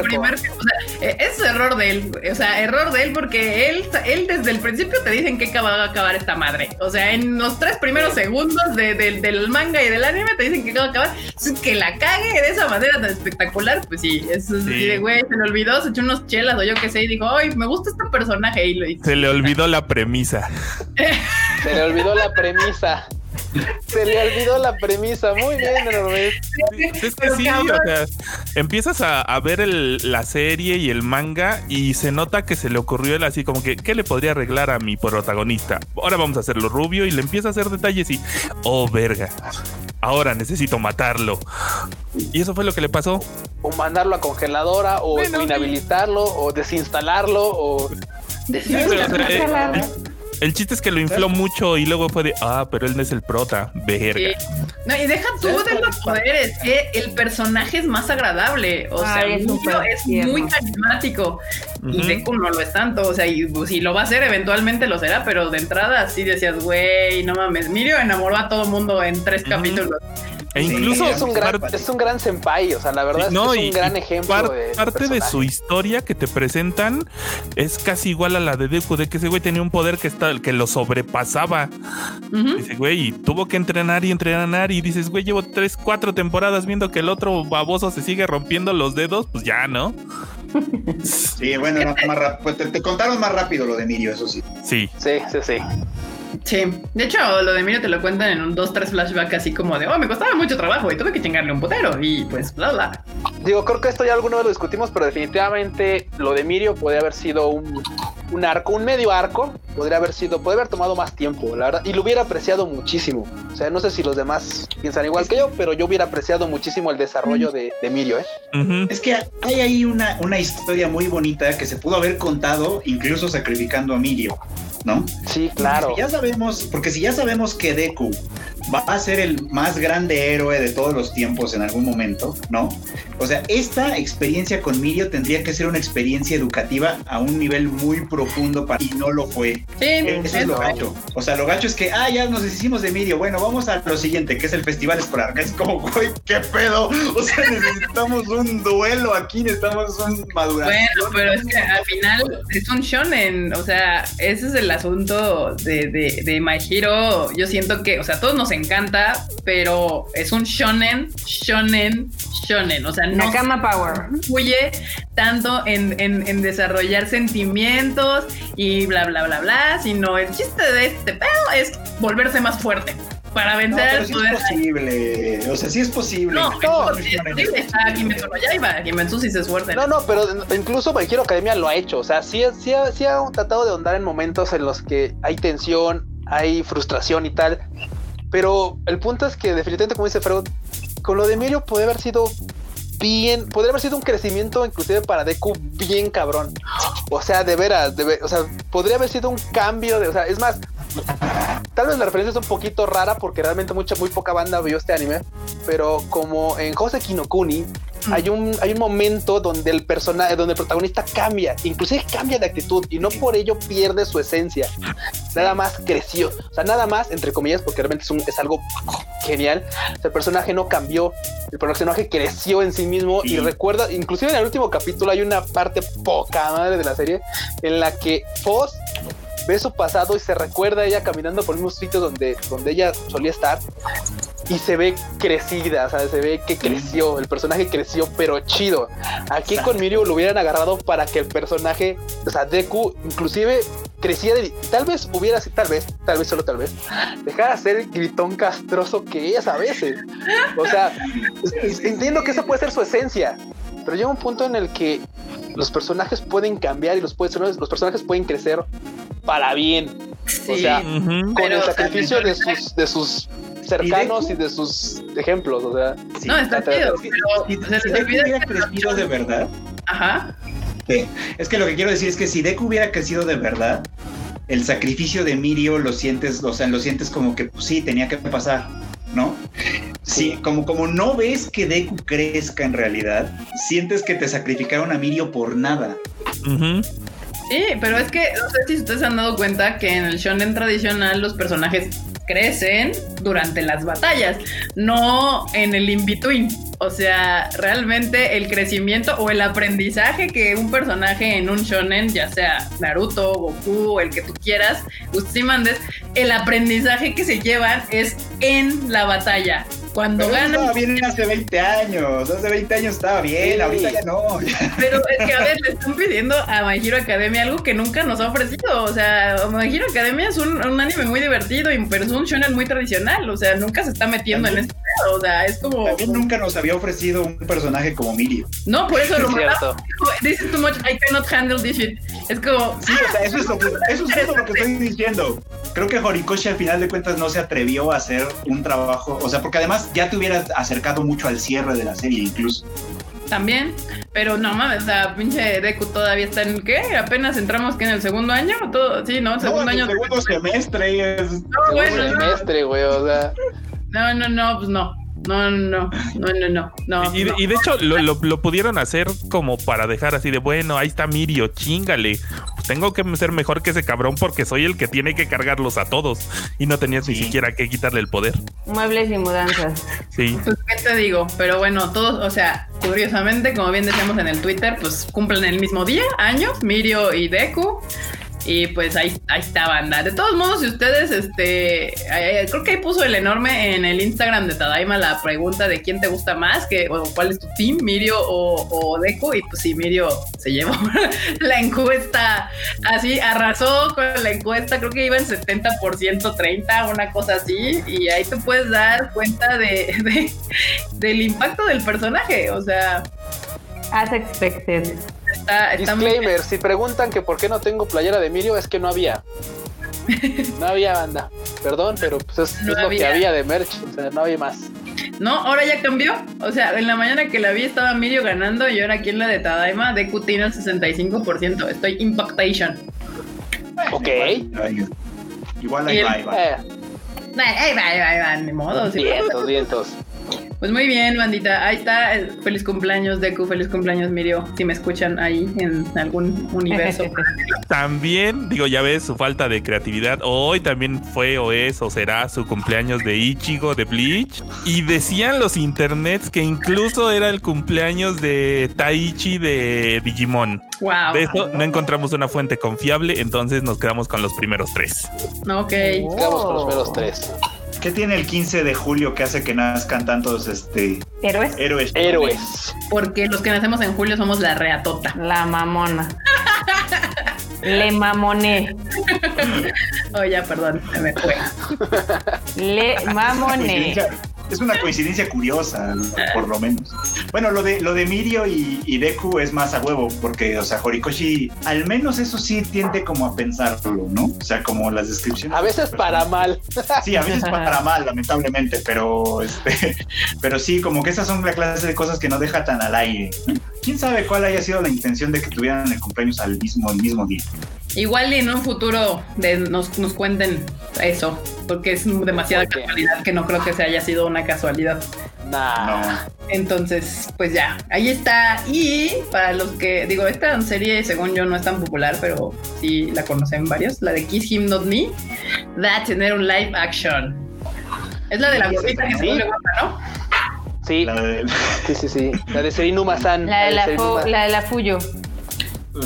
primer. O sea, eh, es error de él. O sea, error de él porque él, él desde el principio te dicen que va a acabar esta madre. O sea, en los tres primeros segundos de- del- del manga y del anime te dicen que va a acabar. Entonces, que la cague de esa manera tan espectacular, pues sí. Es así Sí. de, güey, se le olvidó, se echó unos chelas o yo qué sé y dijo, ay, me gusta este personaje y lo hizo. se le olvidó la premisa. [LAUGHS] Se le olvidó la premisa. [LAUGHS] Se le olvidó la premisa. Muy bien, Enormes. Es que sí, o sea, empiezas a, a ver el- la serie y el manga y se nota que se le ocurrió él así como que, ¿qué le podría arreglar a mi protagonista? Ahora vamos a hacerlo rubio y le empieza a hacer detalles y, oh, verga, ahora necesito matarlo. Y eso fue lo que le pasó. O mandarlo a congeladora, o Bueno, inhabilitarlo, o desinstalarlo, o. Sí, el, chiste es que lo infló mucho y luego fue de, ah, pero él no es el prota, verga. Sí. No, y deja tú de los poderes, que el personaje es más agradable. O sea, Ay, es tierno. muy carismático. Y. Deku no lo es tanto. O sea, y pues, si lo va a hacer, eventualmente lo será, pero de entrada sí decías, güey, no mames. Mirio enamoró a todo mundo en tres capítulos. E Sí, incluso es un gran, parte- es un gran senpai, o sea, la verdad no, es que es y- un gran y ejemplo par- de parte de su historia que te presentan es casi igual a la de Deku, de que ese güey tenía un poder que, está, que lo sobrepasaba. Dice, güey, y tuvo que entrenar y entrenar y dices, güey, llevo tres, cuatro temporadas viendo que el otro baboso se sigue rompiendo los dedos, pues ya, ¿no? Sí, bueno, no, más pues te, te contaron más rápido lo de Mirio, eso sí. Sí. Sí, sí, sí. Sí. De hecho, lo de Mirio te lo cuentan en un 2-3 flashback así como de, oh, me costaba mucho trabajo y tuve que chingarle un putero. Y pues, bla, bla. Digo, creo que esto ya alguna vez lo discutimos, pero definitivamente lo de Mirio podría haber sido un, un arco, un medio arco, podría haber sido, podría haber tomado más tiempo, la verdad, y lo hubiera apreciado muchísimo. O sea, no sé si los demás piensan igual que yo, pero yo hubiera apreciado muchísimo el desarrollo de, de Mirio, ¿eh? Es que hay ahí una, una historia muy bonita que se pudo haber contado incluso sacrificando a Mirio, ¿no? Sí, claro. Si ya sabemos, porque si ya sabemos que Deku va a ser el más grande héroe de todos los tiempos en algún momento, ¿no? O sea, esta experiencia con Mirio tendría que ser una experiencia educativa a un nivel muy profundo para y no lo fue. Sí, Eso es lo gacho. O sea, lo gacho es que, ah, ya nos deshicimos de Mirio. Bueno, vamos a lo siguiente, que es el festival escolar. Que es como, güey, qué pedo. O sea, necesitamos un duelo aquí, necesitamos un maduración. Bueno, pero es que al final es un shonen, o sea, ese es el asunto de, de, de My Hero. Yo siento que, o sea, a todos nos encanta, pero es un shonen, shonen, shonen. O sea, no Nakama Power. influye tanto en, en- en desarrollar sentimientos y bla, bla, bla, bla, sino el chiste de este pedo es volverse más fuerte para No, vencer pero al sí poder. es posible. O sea, sí es posible. No, No, es posible, está Kimetsu no Yaiba, Kimetsu sí se esfuerza. No, no, pero incluso My Hero Academia lo ha hecho. O sea, sí, sí, ha- sí ha tratado de ahondar en momentos en los que hay tensión, hay frustración y tal. Pero el punto es que definitivamente, como dice Freud, con lo de Mirio puede haber sido bien, podría haber sido un crecimiento inclusive para Deku bien cabrón. O sea, de veras, de ve- o sea, podría haber sido un cambio de, o sea, es más, tal vez la referencia es un poquito rara porque realmente mucha, muy poca banda vio este anime, pero como en Jose Kinokuni hay un, hay un momento donde el personaje, donde el protagonista cambia, inclusive cambia de actitud y no por ello pierde su esencia. Nada más creció, o sea, nada más, entre comillas, porque realmente es, un- es algo genial. El personaje no cambió, el personaje creció en sí mismo y recuerda, inclusive en el último capítulo hay una parte poca madre de la serie en la que Foz ve su pasado y se recuerda a ella caminando por el mismo sitio donde, donde ella solía estar y se ve crecida, o sea, se ve que creció, el personaje creció, pero chido. Aquí con Mirio lo hubieran agarrado para que el personaje, o sea, Deku, inclusive crecía de, tal vez hubiera sido, tal vez, tal vez, solo tal vez, dejara de ser el gritón castroso que es a veces. O sea, [LAUGHS] entiendo que esa puede ser su esencia, pero llega un punto en el que los personajes pueden cambiar y los, pueden- los personajes pueden crecer para bien. Sí. o sea, con Pero, el o sea, sacrificio de sus, de sus cercanos y de sus ejemplos, o sea. Sí. No, está chido, Si, pero si- se si les Deku hubiera crecido de verdad, Ajá. Sí, es que lo que quiero decir es que si Deku hubiera crecido de verdad, el sacrificio de Mirio lo sientes, o sea, lo sientes como que pues, sí, tenía que pasar, ¿no? Sí, como, como no ves que Deku crezca en realidad, sientes que te sacrificaron a Mirio por nada. Sí, pero es que no sé si ustedes se han dado cuenta que en el shonen tradicional los personajes crecen durante las batallas, no en el in-between. O sea, realmente el crecimiento o el aprendizaje que un personaje en un shonen, ya sea Naruto, Goku, el que tú quieras, gustes y mandes, el aprendizaje que se llevan es en la batalla. Cuando Pero ganan. estaba bien hace 20 años. Hace 20 años estaba bien, Sí. ahorita ya no. Pero es que a ver, [LAUGHS] le están pidiendo a My Hero Academia algo que nunca nos ha ofrecido. O sea, My Hero Academia es un, un anime muy divertido, y- pero es un shonen muy tradicional. O sea, nunca se está metiendo en este pedo. O sea, es como. También nunca nos había ofrecido un personaje como Mirio. No, por eso lo Es mandaron. cierto. Dijo, This is too much, I cannot handle this shit. Es como. Sí, o sea, eso es, lo que, eso es justo lo que estoy diciendo. Creo que Horikoshi al final de cuentas no se atrevió a hacer un trabajo, o sea, porque además ya te hubieras acercado mucho al cierre de la serie incluso. También, pero no mames, o sea, pinche Deku todavía está en ¿qué? Apenas entramos que en el segundo año, todo, sí, ¿no? No, Segundo el año. segundo semestre es... No, Segundo bueno, no, semestre, güey, o sea. no, no, no, pues no. No, no, no, no, no, no, no. Y, de- no. y de hecho lo, lo- lo pudieron hacer como para dejar así de bueno, ahí está Mirio, chingale. Pues tengo que ser mejor que ese cabrón porque soy el que tiene que cargarlos a todos. Y no tenías ni Sí. siquiera que quitarle el poder. Muebles y mudanzas. Sí. Pues, ¿qué te digo? Pero bueno, todos, o sea, curiosamente, como bien decíamos en el Twitter, pues cumplen el mismo día, años, Mirio y Deku. Y pues ahí, ahí está, banda. De todos modos, si ustedes, este, creo que ahí puso el enorme en el Instagram de Tadaima la pregunta de quién te gusta más, que, o cuál es tu team, Mirio o, o Deku. Y pues sí, Mirio se llevó [LAUGHS] la encuesta, así arrasó con la encuesta, creo que iba en 70%, 30, una cosa así. Y ahí te puedes dar cuenta de, [LAUGHS] de- del impacto del personaje. O sea, As expected. Está, está muy Disclaimer, si preguntan que por qué no tengo playera de Mirio, es que no había. [LAUGHS] No había banda. Perdón, pero pues es, No es lo que había. de merch. O sea, no había más. No, ahora ya cambió. O sea, en la mañana que la vi estaba Mirio ganando y ahora aquí en la de Tadaima Deku tiene el 65%. Estoy impactation. Ok. Igual, ahí va, ahí va. Eh, Ay, ahí va, ahí va, ahí va, ni modo. vientos, vientos. Pues muy bien, bandita. Ahí está. eh, Feliz cumpleaños, Deku. Feliz cumpleaños, Mirio. Si me escuchan ahí en algún universo. [LAUGHS] También, digo, ya ves su falta de creatividad. Hoy también fue o es o será su cumpleaños de Ichigo de Bleach. Y decían los internets que incluso era el cumpleaños de Taichi de Digimon. wow. De eso no encontramos una fuente confiable, entonces nos quedamos con los primeros tres. Ok. Quedamos con los primeros tres. ¿Qué tiene el 15 de julio que hace que nazcan tantos este, Héroes. héroes? Héroes. Porque los que nacemos en julio somos la reatota. La mamona. Le mamoné. Oh, ya, perdón. Se me fue. Le mamoné. Es una coincidencia curiosa, por lo menos. Bueno, lo de lo de Mirio y, y Deku es más a huevo, porque, o sea, Horikoshi, al menos eso sí tiende como a pensarlo, ¿no? O sea, como las descripciones. A veces para mal. Sí, a veces para mal, lamentablemente, pero este, pero sí, como que esas son la clase de cosas que no deja tan al aire. ¿Quién sabe cuál haya sido la intención de que tuvieran el cumpleaños al mismo, el mismo día? Igual y en un futuro de- nos, nos cuenten eso, porque es demasiada casualidad que no creo que se haya sido una casualidad. Nah. No. Entonces, pues ya, ahí está. Y para los que, digo, esta serie según yo no es tan popular, pero sí la conocen varios, la de Kiss Him Not Me, va a tener un live action. Es la de la gordita que se vuelve guapa, ¿no? Sí, La de, sí, sí, sí. La de Serinuma-san. La de la, fu- Serinuma. la de la Fuyo.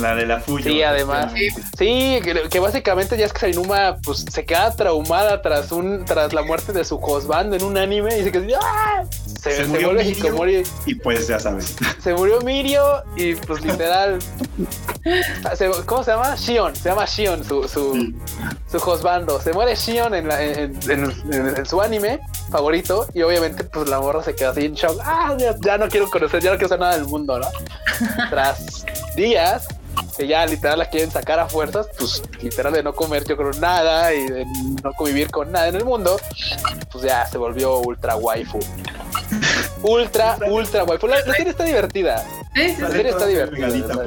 La de la Fuyo. Sí, además. Sí. Sí, que, que básicamente ya es que Sarinuma pues se queda traumada tras un tras la muerte de su husband en un anime y se queda ¡ah! se, Se se murió vuelve Mirio. hikikomori. Y pues ya sabes. Se murió Mirio y pues literal se- ¿cómo se llama? Shion, se llama Shion su su, su husbando. Se muere Shion en, la- en, en- en- en su anime favorito y obviamente pues la morra se queda así en shock. Ah, ya, ya no quiero conocer, ya no quiero saber nada del mundo, ¿no? Tras días que ya literal la quieren sacar a fuerzas, pues literal de no comer yo creo nada y de no convivir con nada en el mundo, pues ya se volvió ultra waifu. Ultra, ultra waifu. La, la serie está divertida. Sí, sí, La serie está divertida.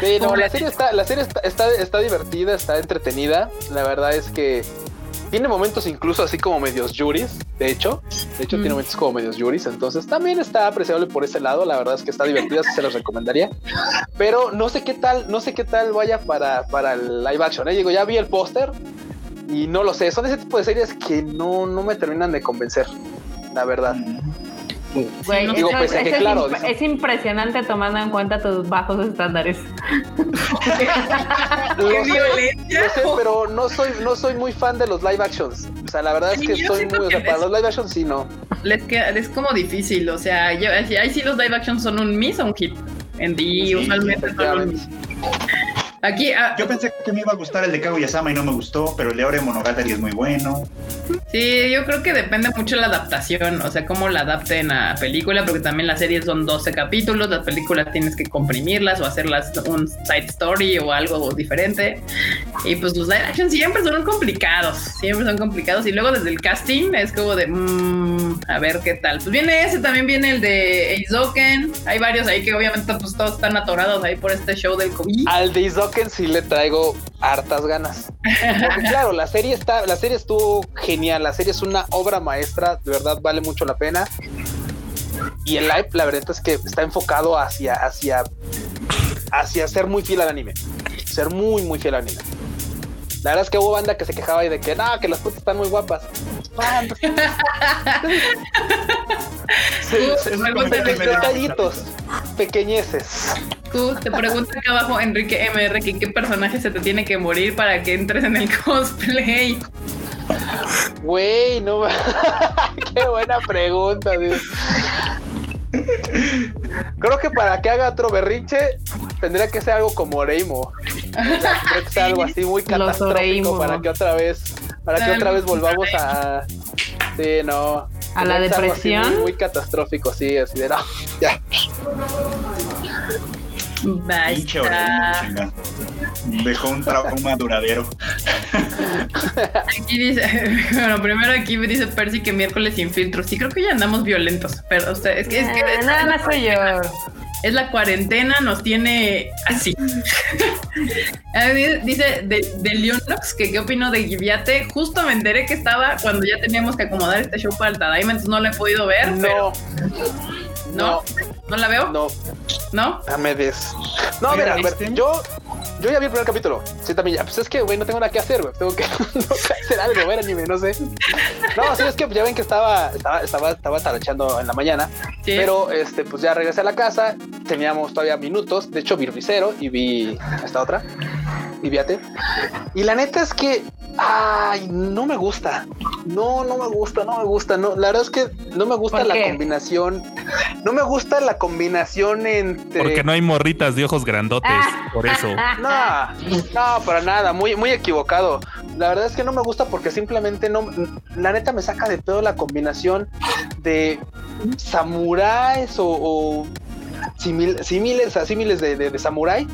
Sí, no, la serie está, la serie está, está, está divertida, está entretenida. La verdad es que tiene momentos incluso así como medios yuris, de hecho. De hecho, Mm. tiene momentos como medios yuris. Entonces también está apreciable por ese lado. La verdad es que está divertida, se los recomendaría. Pero no sé qué tal, no sé qué tal vaya para, para el live action. ¿eh? Digo, ya vi el póster y no lo sé. Son ese tipo de series que no, no me terminan de convencer. La verdad. Güey, digo, eso, pese que, es claro, imp- dice- es impresionante tomando en cuenta tus bajos estándares. [LAUGHS] Lo ¡Qué sé! Lo sé, pero no soy, no soy muy fan de los live actions. sea, la verdad es que estoy muy, o sea, que para los live action sí no. Les queda- es como difícil, o sea, yo- ahí sí los live action son un miss o un hit. En D Sí, usualmente son un miss. Aquí, ah, Yo pensé que me iba a gustar el de Kaguya-sama y no me gustó, pero el de Ore Monogatari es muy bueno. sí, yo creo que depende mucho de la adaptación, o sea, cómo la adapten a película, porque también las series son 12 capítulos, las películas tienes que comprimirlas o hacerlas un side story o algo diferente. Y pues los live action siempre son complicados, siempre son complicados. Y luego desde el casting es como de, mm, a ver qué tal. Pues viene ese, también viene el de Eizoken. Hay varios ahí que obviamente pues todos están atorados ahí por este show del COVID. Al de Isoken sí le traigo hartas ganas. Porque [LAUGHS] claro, la serie está, la serie estuvo genial, la serie es una obra maestra, de verdad vale mucho la pena. Y el live, la verdad es que está enfocado hacia, hacia, hacia ser muy fiel al anime. Ser muy, muy fiel al anime. La verdad es que hubo banda que se quejaba ahí de que no, que las putas están muy guapas. Que [LAUGHS] me da detallitos, pequeñeces. Tú te preguntas acá abajo, Enrique MR, que qué personaje se te tiene que morir para que entres en el [LAUGHS] cosplay. Güey, no [LAUGHS] Qué buena pregunta, Dios. Creo que para que haga otro berrinche tendría que ser algo como Oreimo. Tendría que ser algo así muy catastrófico Oreimo. para que otra vez, para que otra vez volvamos a. Sí, no. ¿A la depresión? Muy, muy catastrófico, sí, así de no. Ya. Pinche. Dejó un trauma [LAUGHS] duradero. Aquí dice, [LAUGHS] bueno, primero aquí me dice Percy que miércoles sin filtros. Sí, creo que ya andamos violentos, pero o sea, es que, es que nada más soy yo. es la cuarentena, nos tiene así. [LAUGHS] Di- Dice de, de Leonox que qué opino de Giviate. Justo me enteré que estaba cuando ya teníamos que acomodar este show para el Tadaima, entonces no lo he podido ver. pero- No, no, no la veo, no, ¿no? dame des. No, ¿Sí mira, a viste? yo, yo ya vi el primer capítulo. Sí, también ya. Pues es que, güey, no tengo nada que hacer, güey. Tengo que, [LAUGHS] hacer algo, ver anime, no sé. No, sí, es que ya ven que estaba, estaba, estaba, estaba tarachando en la mañana. Sí. Pero, este, pues ya regresé a la casa. Teníamos todavía minutos. De hecho, vi Ricero y vi esta otra. Y Viate. Y la neta es que, ay, no me gusta. No, no me gusta, no me gusta. No, la verdad es que no me gusta ¿Por la qué? combinación. No me gusta la combinación entre. Porque no hay morritas de ojos grandotes, por eso. No, no, para nada, muy, muy equivocado. La verdad es que no me gusta porque simplemente no, la neta me saca de todo la combinación de samuráis o, o simil- símiles, símiles de, de, de samurái,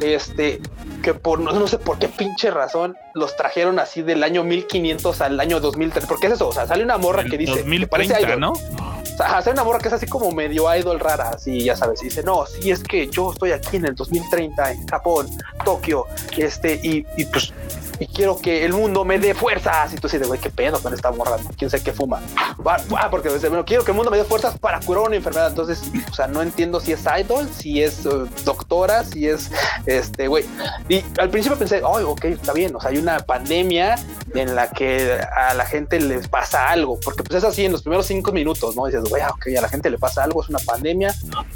este, que por no, no sé por qué pinche razón los trajeron así del año 1500 al año 2003. Porque es eso, o sea, sale una morra que dice, que parece 2030, idol. ¿no? O sea, hacer una morra que es así como medio idol rara, así ya sabes, y dice, no, sí es que yo estoy aquí en el 2030 en Japón, Tokio, este, y, y pues, y quiero que el mundo me dé fuerzas. Y tú dices, güey, qué pedo con esta morra, quién sabe qué fuma. Va, porque bueno, quiero que el mundo me dé fuerzas para curar una enfermedad. Entonces, o sea, no entiendo si es idol, si es eh, doctora, si es, este, güey. Y al principio pensé, ay, ok, está bien, o sea, hay una pandemia en la que a la gente les pasa algo, porque pues es así en los primeros cinco minutos, ¿no? Dices, güey, ah, ok, a la gente le pasa algo, es una pandemia,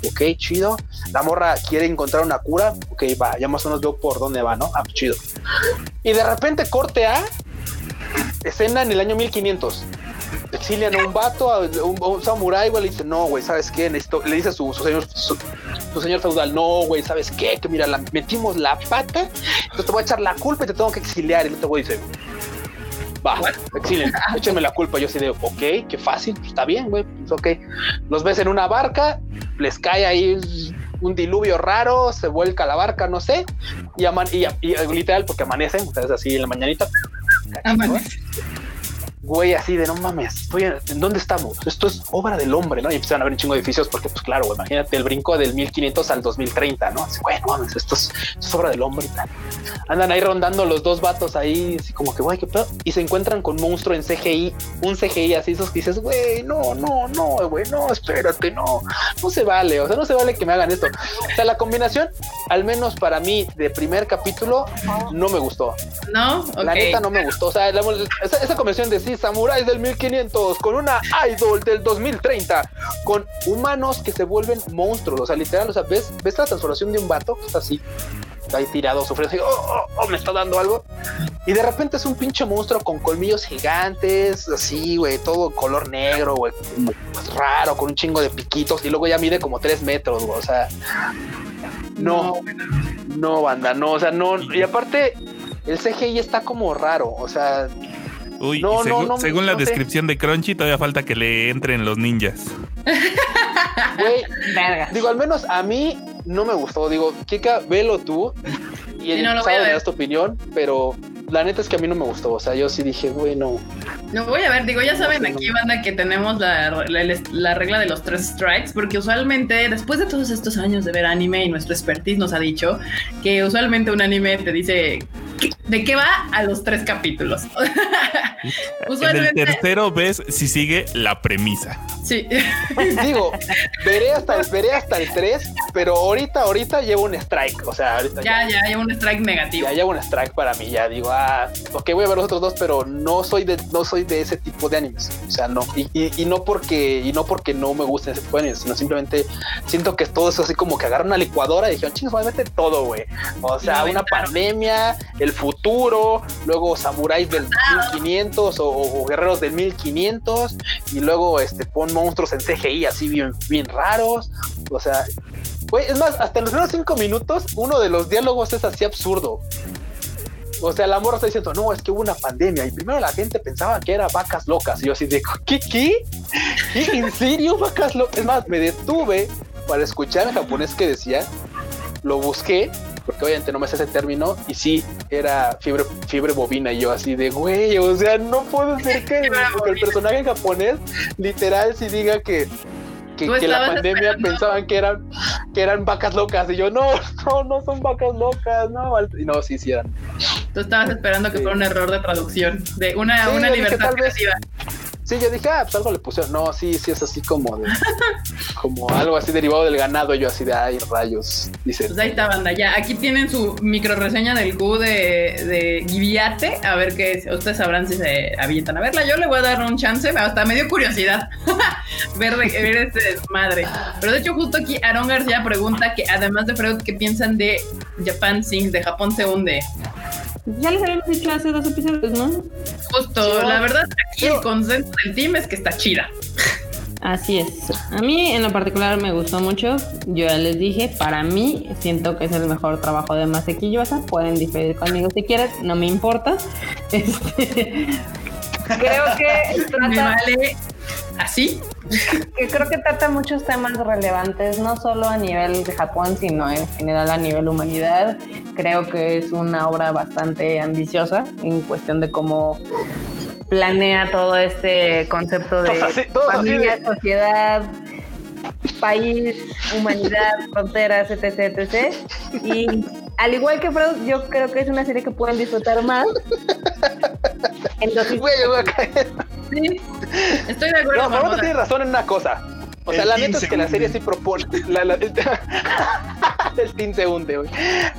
ok, chido. La morra quiere encontrar una cura, ok, va, ya más o menos veo por dónde va, ¿no? Ah, pues, chido. Y de repente corte a escena en el año 1500. Exilian a un vato, a un, a un samurái, güey, le dice, no, güey, ¿sabes qué? Necesito- le dice a su, su señor, su, su señor feudal, no, güey, ¿sabes qué? Que mira, la, metimos la pata, entonces te voy a echar la culpa y te tengo que exiliar. Y el otro güey dice, va, exilien, [LAUGHS] échenme la culpa. Yo así de, ok, qué fácil, pues, está bien, güey, pues, ok. Los ves en una barca, les cae ahí un diluvio raro, se vuelca la barca, no sé, y, y, y- literal, porque amanecen, ustedes así en la mañanita, Amanece. Güey, así de no mames, estoy en, ¿en dónde estamos? Esto es obra del hombre, ¿no? Y empiezan a ver un chingo de edificios porque, pues claro, imagínate el brinco del 1500 al 2030, ¿no? Así, güey, no mames, esto es, esto es obra del hombre y tal. Andan ahí rondando los dos vatos ahí, así como que, güey, qué pedo. Y se encuentran con monstruo en CGI, un CGI así, esos que dices, güey, no, no, no, güey, no, espérate, no, no se vale, o sea, no se vale que me hagan esto. O sea, la combinación, al menos para mí, de primer capítulo, no me gustó. ¿No? La neta no me gustó. O sea, la- esa, esa conversión de sí, samuráis del 1500 con una idol del 2030 con humanos que se vuelven monstruos. O sea, literal, o sea, ves, ves la transformación de un vato que está así. ahí tirado sufriendo, así, oh, oh, oh, me está dando algo. Y de repente es un pinche monstruo con colmillos gigantes, así, güey, todo color negro, güey, raro, con un chingo de piquitos, y luego ya mide como tres metros, güey, o sea, no, no, banda, no, o sea, no, y aparte, el CGI está como raro, o sea, Uy, No, no, no, según la no sé. descripción de Crunchy, todavía falta que le entren los ninjas. güey, digo, al menos a mí no me gustó, digo, Kika, velo tú, y Sí, no, ver. das tu opinión, pero la neta es que a mí no me gustó, o sea, yo sí dije, güey, no. Voy a ver, digo, ya saben aquí, banda, que tenemos la, la- la regla de los tres strikes, porque usualmente, después de todos estos años de ver anime y nuestro expertise nos ha dicho que usualmente un anime te dice ¿qué- de qué va a los tres capítulos. [LAUGHS] En el usualmente, tercero ves si sigue la premisa. sí. [LAUGHS] Digo, veré hasta el, veré hasta el 3, pero ahorita, ahorita llevo un strike. O sea, ahorita ya, ya, ya hay un strike negativo. ya llevo un strike para mí. Ya digo, ah, ok, voy a ver los otros dos, pero no soy de, no soy de ese tipo de animes. O sea, no. Y, y- y no porque, y no porque no me gusten ese tipo de animes, sino simplemente siento que todo eso así como que agarran una licuadora y dijeron, chingos, mete todo, güey. O sea, una pandemia, el futuro, luego samuráis del 1500 o, o guerreros del 1500 y luego este pon monstruos en CGI así bien, bien raros. O sea, güey, es más, hasta los primeros cinco minutos, uno de los diálogos es así absurdo. O sea, la morra está diciendo, no, es que hubo una pandemia y primero la gente pensaba que era vacas locas. Y yo así de, ¿qué? ¿Qué? ¿Qué? ¿En serio vacas locas? Es más, me detuve para escuchar en japonés que decía, lo busqué, porque obviamente no me sé ese término, y sí, era fiebre, fiebre bovina. Y yo así de, güey, o sea, no puedo ser que, [LAUGHS] el personaje en japonés literal sí diga que, que, la pandemia esperando- pensaban que eran, que eran vacas locas. Y yo, no, [LAUGHS] no, no son vacas locas, no. Y no, sí, sí eran. Tú estabas esperando que Sí. fuera un error de traducción, de una, Sí, una libertad vez. Sí, yo dije, ah, pues algo le pusieron. No, sí, sí, es así como de, como algo así derivado del ganado. Yo así de, ay, rayos. Dice, Pues ahí está, banda. Ya, aquí tienen su micro reseña del Q de, de. A ver qué es. Ustedes sabrán si se avientan a verla. Yo le voy a dar un chance. Hasta me dio curiosidad [LAUGHS] ver, ver este desmadre. Pero de hecho, justo aquí Aaron García pregunta que además de Freud, ¿qué piensan de Japan Sings? De Japón se hunde. Ya les habíamos dicho hace dos episodios, ¿no? Justo, la verdad, aquí el consenso del team es que está chida. Así es. A mí en lo particular me gustó mucho. Yo ya les dije, para mí siento que es el mejor trabajo de Maseki Yuasa. Pueden diferir conmigo si quieren, no me importa. [LAUGHS] Este, creo que Me trata, vale así. que creo que trata muchos temas relevantes, no solo a nivel de Japón, sino en general a nivel humanidad. Creo que es una obra bastante ambiciosa en cuestión de cómo planea todo este concepto de así- así familia, de- sociedad, país, humanidad, [LAUGHS] fronteras, etc, etc. Y al igual que Freud, yo creo que es una serie que pueden disfrutar más. [LAUGHS] Entonces, yo voy a caer. Sí. Estoy de acuerdo. No, Marmota. tiene razón en una cosa. O sea, El la neta es que la serie sí propone. [LAUGHS] La, la- el, [LAUGHS] el team se hunde, güey.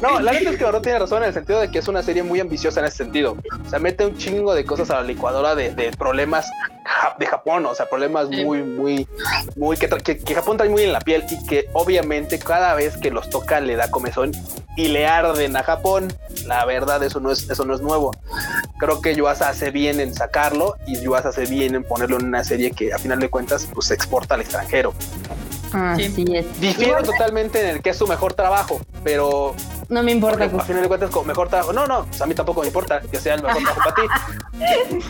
No, la neta es que Mamoto tiene razón en el sentido de que es una serie muy ambiciosa en ese sentido. O sea, mete un chingo de cosas a la licuadora de, de problemas de Japón. O sea, problemas Sí. muy, muy, muy. Que, tra- que, que Japón trae muy en la piel y que obviamente cada vez que los toca le da comezón y le arden a Japón. La verdad, eso no es, eso no es nuevo. Creo que Yuasa hace bien en sacarlo y Yuasa hace bien en ponerlo en una serie que a final de cuentas pues se exporta al extranjero. Así es. Difiero Igual, totalmente en el que es su mejor trabajo, pero No me importa. porque a final de cuentas como mejor trabajo. No, no, pues a mí tampoco me importa que sea el mejor [LAUGHS] trabajo para ti.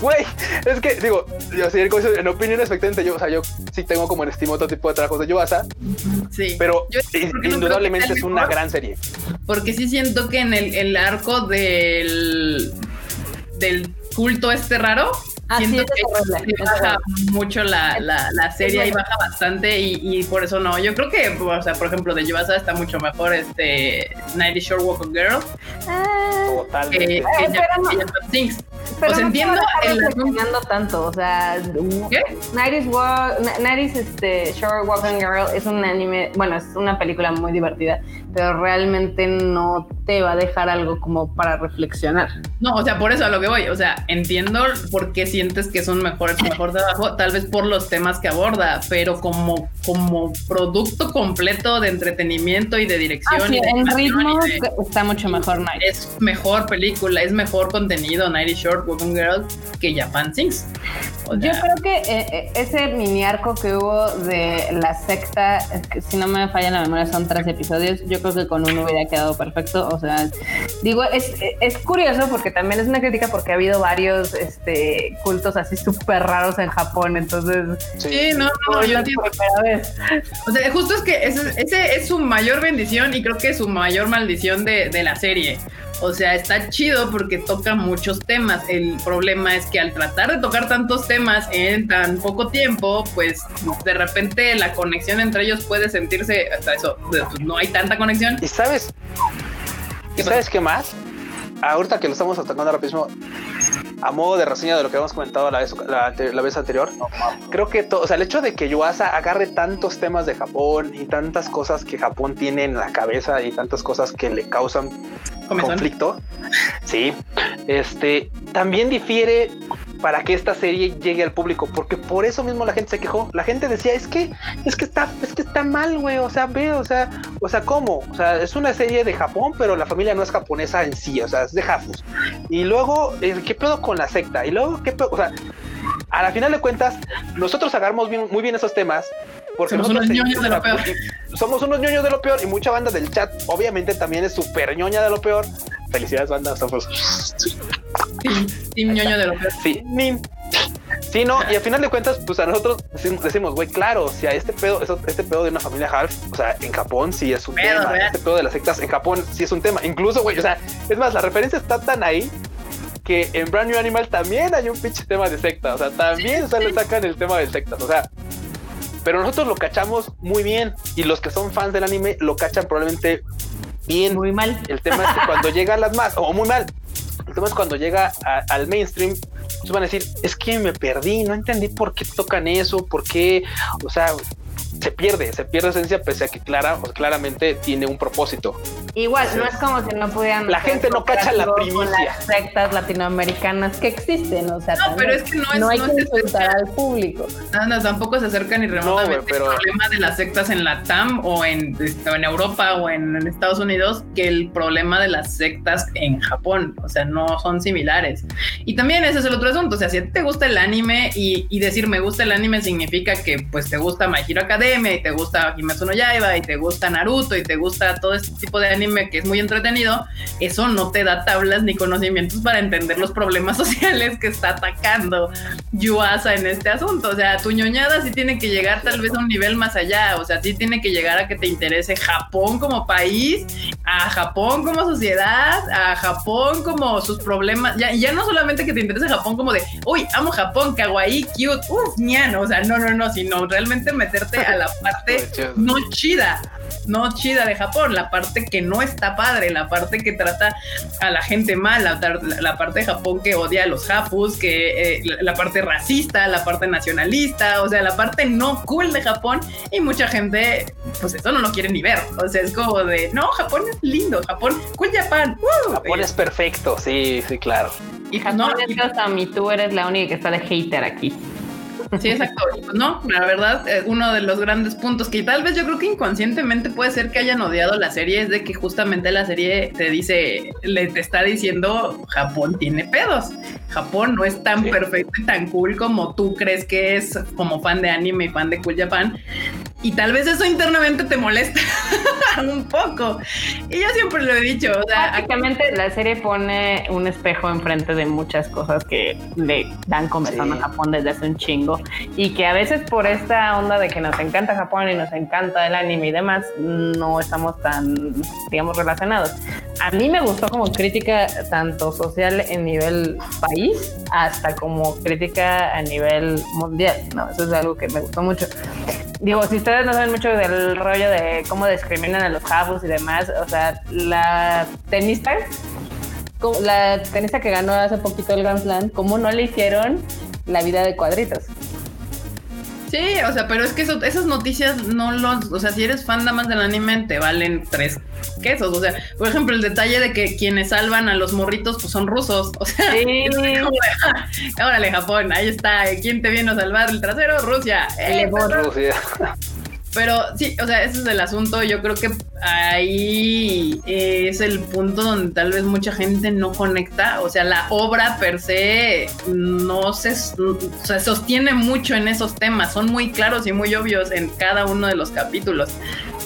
Güey, es que digo, yo sí, en opinión expectante, yo, o sea, yo sí tengo como en estima otro tipo de trabajos de Yuasa, Sí. pero Yo- no indudablemente es una mejor. gran serie. Porque sí siento que en el, el arco del, del culto este raro, Así siento es, que es baja mucho la, la, la serie y bueno. baja bastante y, y por eso no. Yo creo que, o sea, por ejemplo, de Yubasa está mucho mejor este Nighty Shore Walk on Girl Ah, que, Totalmente. que, Ah, espera, no. que pero entiendo el tanto, o sea, ¿Qué? 90s, Wa- 90s este, Short Walking Girl es un anime, bueno, es una película muy divertida, pero realmente no te va a dejar algo como para reflexionar. No, o sea, por eso a lo que voy. O sea, entiendo por qué sientes que es un mejor, mejor trabajo, tal vez por los temas que aborda, pero como, como producto completo de entretenimiento y de dirección. Ah, sí, y de en ritmo de- está mucho mejor Night. es mejor película, es mejor contenido Nighty Short Walking Girl que Japan Sings. O Yo sea, creo que eh, eh, ese mini arco que hubo de la secta, que si no me falla la memoria, son tres episodios. Yo creo que con uno hubiera quedado perfecto. O sea, digo, es, es curioso porque también es una crítica porque ha habido varios este, cultos así súper raros en Japón. Entonces, Sí, no, no, es yo la entiendo. primera vez. O sea, justo es que ese, ese es su mayor bendición y creo que es su mayor maldición de, de la serie. O sea, está chido porque toca muchos temas. El problema es que al tratar de tocar tantos temas en tan poco tiempo, pues de repente la conexión entre ellos puede sentirse, hasta eso, pues, no hay tanta conexión. ¿Y sabes? ¿Qué ¿Y sabes qué más? Ahorita que lo estamos atacando ahora mismo, a modo de reseña de lo que habíamos comentado la vez, la, vez anterior, creo que todo, o sea, el hecho de que Yuasa agarre tantos temas de Japón y tantas cosas que Japón tiene en la cabeza y tantas cosas que le causan conflicto, sí, este también difiere para que esta serie llegue al público, porque por eso mismo la gente se quejó. La gente decía es que es que está es que está mal, güey. O sea, ve, o sea, o sea, cómo, o sea, es una serie de Japón, pero la familia no es japonesa en sí, o sea, de Jafus. Y luego, eh, ¿qué pedo con la secta? Y luego, ¿qué pedo? O sea, a la final de cuentas, nosotros agarramos bien, muy bien esos temas. Porque Somos unos ñoños de lo peor. Somos unos ñoños de lo peor y mucha banda del chat, obviamente, también es súper ñoña de lo peor. Felicidades, banda. Team, team ñoño de lo peor. Sí, nin. Sí, no, y al final de cuentas, pues a nosotros decimos, güey, claro, si a este pedo, eso- este pedo de una familia half, o sea, en Japón sí es un tema, este pedo de las sectas en Japón sí es un tema, incluso, güey, o sea, es más, la referencia está tan ahí que en Brand New Animal también hay un pinche tema de secta, o sea, también se le sacan el tema de sectas, o sea, pero nosotros lo cachamos muy bien y los que son fans del anime lo cachan probablemente bien. Muy mal. El tema es que cuando [LAUGHS] llega a las más, o muy mal, el tema es cuando llega a- al mainstream, pues van a decir, es que me perdí, no entendí por qué tocan eso, por qué, o sea, se pierde, se pierde esencia, pese a que clara, sea, claramente tiene un propósito. Igual, no es como si no pudieran. La gente no cacha la con primicia. Las sectas latinoamericanas que existen, o sea, No, pero es que no es- hay no que es- insultar al público. No, no, tampoco se acerca ni remotamente güey, pero- el problema de las sectas en la TAM o en, este, o en Europa o en, en Estados Unidos que el problema de las sectas en Japón. O sea, no son similares. Y también ese es el otro asunto. O sea, si a ti te gusta el anime y, y decir me gusta el anime significa que pues te gusta My Hero Academia y te gusta Kimetsu no Yaiba y te gusta Naruto y te gusta todo este tipo de anime que es muy entretenido, eso no te da tablas ni conocimientos para entender los problemas [LAUGHS] sociales que está atacando Yuasa en este asunto. O sea, tu ñoñada sí tiene que llegar tal vez a un nivel más allá. O sea, sí tiene que llegar a que te interese Japón como país, a Japón como sociedad, a Japón como sus problemas. Ya, ya no solamente que te interese Japón como de, uy, amo Japón, kawaii, cute, uff, ñan. O sea, no, no, no, sino realmente meterte a la parte no chida, no chida de Japón, la parte que no está padre, la parte que trata a la gente mal, la, parte de Japón que odia a los japus, que eh, la, la parte racista, la parte nacionalista, o sea, la parte no cool de Japón y mucha gente, pues eso no lo quiere ni ver, o sea, es como de, no, Japón es lindo, Japón, cool Japan, ¡uh! Japón es perfecto, sí, sí, claro. y no, Japón y- es mi tú eres la única que está de hater aquí. Sí, exacto. No, la verdad, eh, uno de los grandes puntos que tal vez yo creo que inconscientemente puede ser que hayan odiado la serie es de que justamente la serie te dice, le te está diciendo Japón tiene pedos. Japón no es tan Sí. perfecto y tan cool como tú crees que es como fan de anime y fan de Cool Japan. Y tal vez eso internamente te molesta [LAUGHS] un poco. Y yo siempre lo he dicho, o sea, Básicamente la serie pone un espejo enfrente de muchas cosas que le dan comezón Sí. a Japón desde hace un chingo y que a veces por esta onda de que nos encanta Japón y nos encanta el anime y demás no estamos tan digamos relacionados. A mí me gustó como crítica tanto social en nivel país hasta como crítica a nivel mundial, no, eso es algo que me gustó mucho. Digo, si ustedes no saben mucho del rollo de cómo discriminan a los jabos y demás, o sea, la tenista la tenista que ganó hace poquito el Grand Slam, ¿cómo no le hicieron la vida de cuadritos? Sí, o sea, pero es que eso- esas noticias no los, o sea, si eres fan nada más del anime, te valen tres quesos. O sea, por ejemplo, el detalle de que quienes salvan a los morritos pues son rusos. O sea, Sí. [LAUGHS] "Ah, órale, Japón, ahí está. ¿Quién te vino a salvar el trasero? Rusia. Eh, Elevó. Rusia. Pero sí, o sea, ese es el asunto. Yo creo que ahí es el punto donde tal vez mucha gente no conecta. O sea, la obra per se no se, se sostiene mucho en esos temas. Son muy claros y muy obvios en cada uno de los capítulos.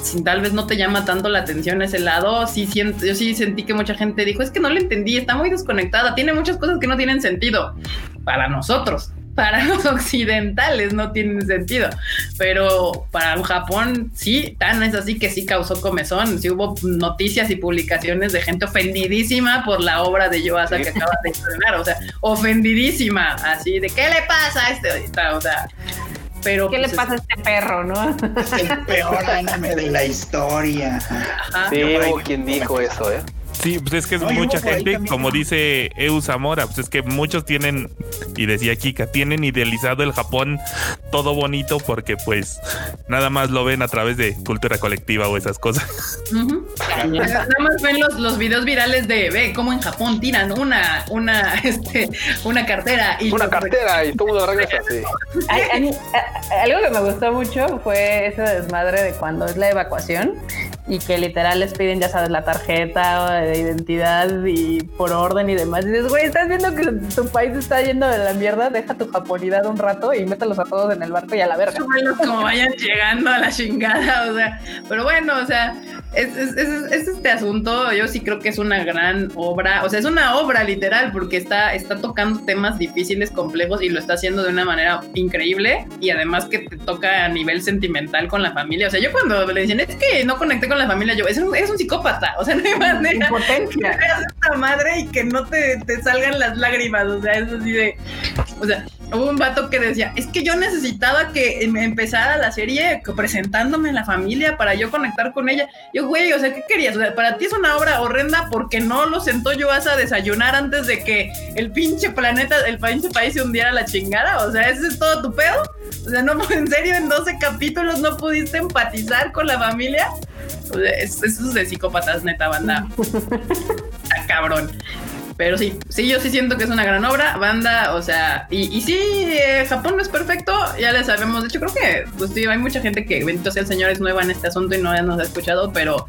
Si tal vez no te llama tanto la atención ese lado, sí siento, yo sí sentí que mucha gente dijo, es que no le entendí, está muy desconectada, tiene muchas cosas que no tienen sentido para nosotros para [LAUGHS] los occidentales no tienen sentido, pero para Japón sí, tan es así que sí causó comezón, sí hubo noticias y publicaciones de gente ofendidísima por la obra de Yoasa que acaba de estrenar, o sea, ofendidísima, así de ¿qué le pasa a este? O sea, pero ¿Qué le pues, pasa a este perro, no? Es el peor anime de la historia. ajá. Sí, hubo quien dijo eso, ¿eh? Sí, pues es que es No, mucha gente, como dice Eu Zamora, pues es que muchos tienen, y decía Kika, tienen idealizado el Japón todo bonito porque pues nada más lo ven a través de cultura colectiva o esas cosas. Nada más ven los, los videos virales de ve cómo en Japón tiran una, una, [LAUGHS] este, una cartera y Una cartera y todo mundo regresa, [LAUGHS] sí. Ay, a mí, a- algo que me gustó mucho fue ese desmadre de cuando es la evacuación y que literal les piden, ya sabes, la tarjeta de identidad y por orden y demás. Y dices, güey, estás viendo que tu país está yendo de la mierda, deja tu japonidad un rato y mételos a todos en el barco y a la verga. Súbelos como vayan llegando a la chingada, o sea, pero bueno, o sea, es, es- es- es este asunto, yo sí creo que es una gran obra, o sea, es una obra literal, porque está, está tocando temas difíciles, complejos, y lo está haciendo de una manera increíble, y además que te toca a nivel sentimental con la familia, o sea, yo cuando le dicen, es que no conecté con la familia, yo, es un, es un psicópata, o sea, no hay manera que Impotencia. veas [LAUGHS] esta madre y que no te, te salgan las lágrimas, o sea, es así de, o sea, hubo un vato que decía, es que yo necesitaba que em- empezara la serie presentándome a la familia para yo conectar con ella. Yo, güey, o sea, ¿qué querías? O sea, para ti es una obra horrenda porque no lo sentó yo a desayunar antes de que el pinche planeta, el pinche país se hundiera la chingada. O sea, ¿ese es todo tu pedo? O sea, no, [LAUGHS] en serio, en 12 capítulos no pudiste empatizar con la familia. O sea, es- eso es de psicópatas, neta, banda. [LAUGHS] Está cabrón. Pero sí, sí, yo sí siento que es una gran obra, banda, o sea, y, y sí, eh, Japón no es perfecto, ya le sabemos, de hecho creo que, pues sí, hay mucha gente que, bendito sea el Señor, es nueva en este asunto y no nos ha escuchado, pero,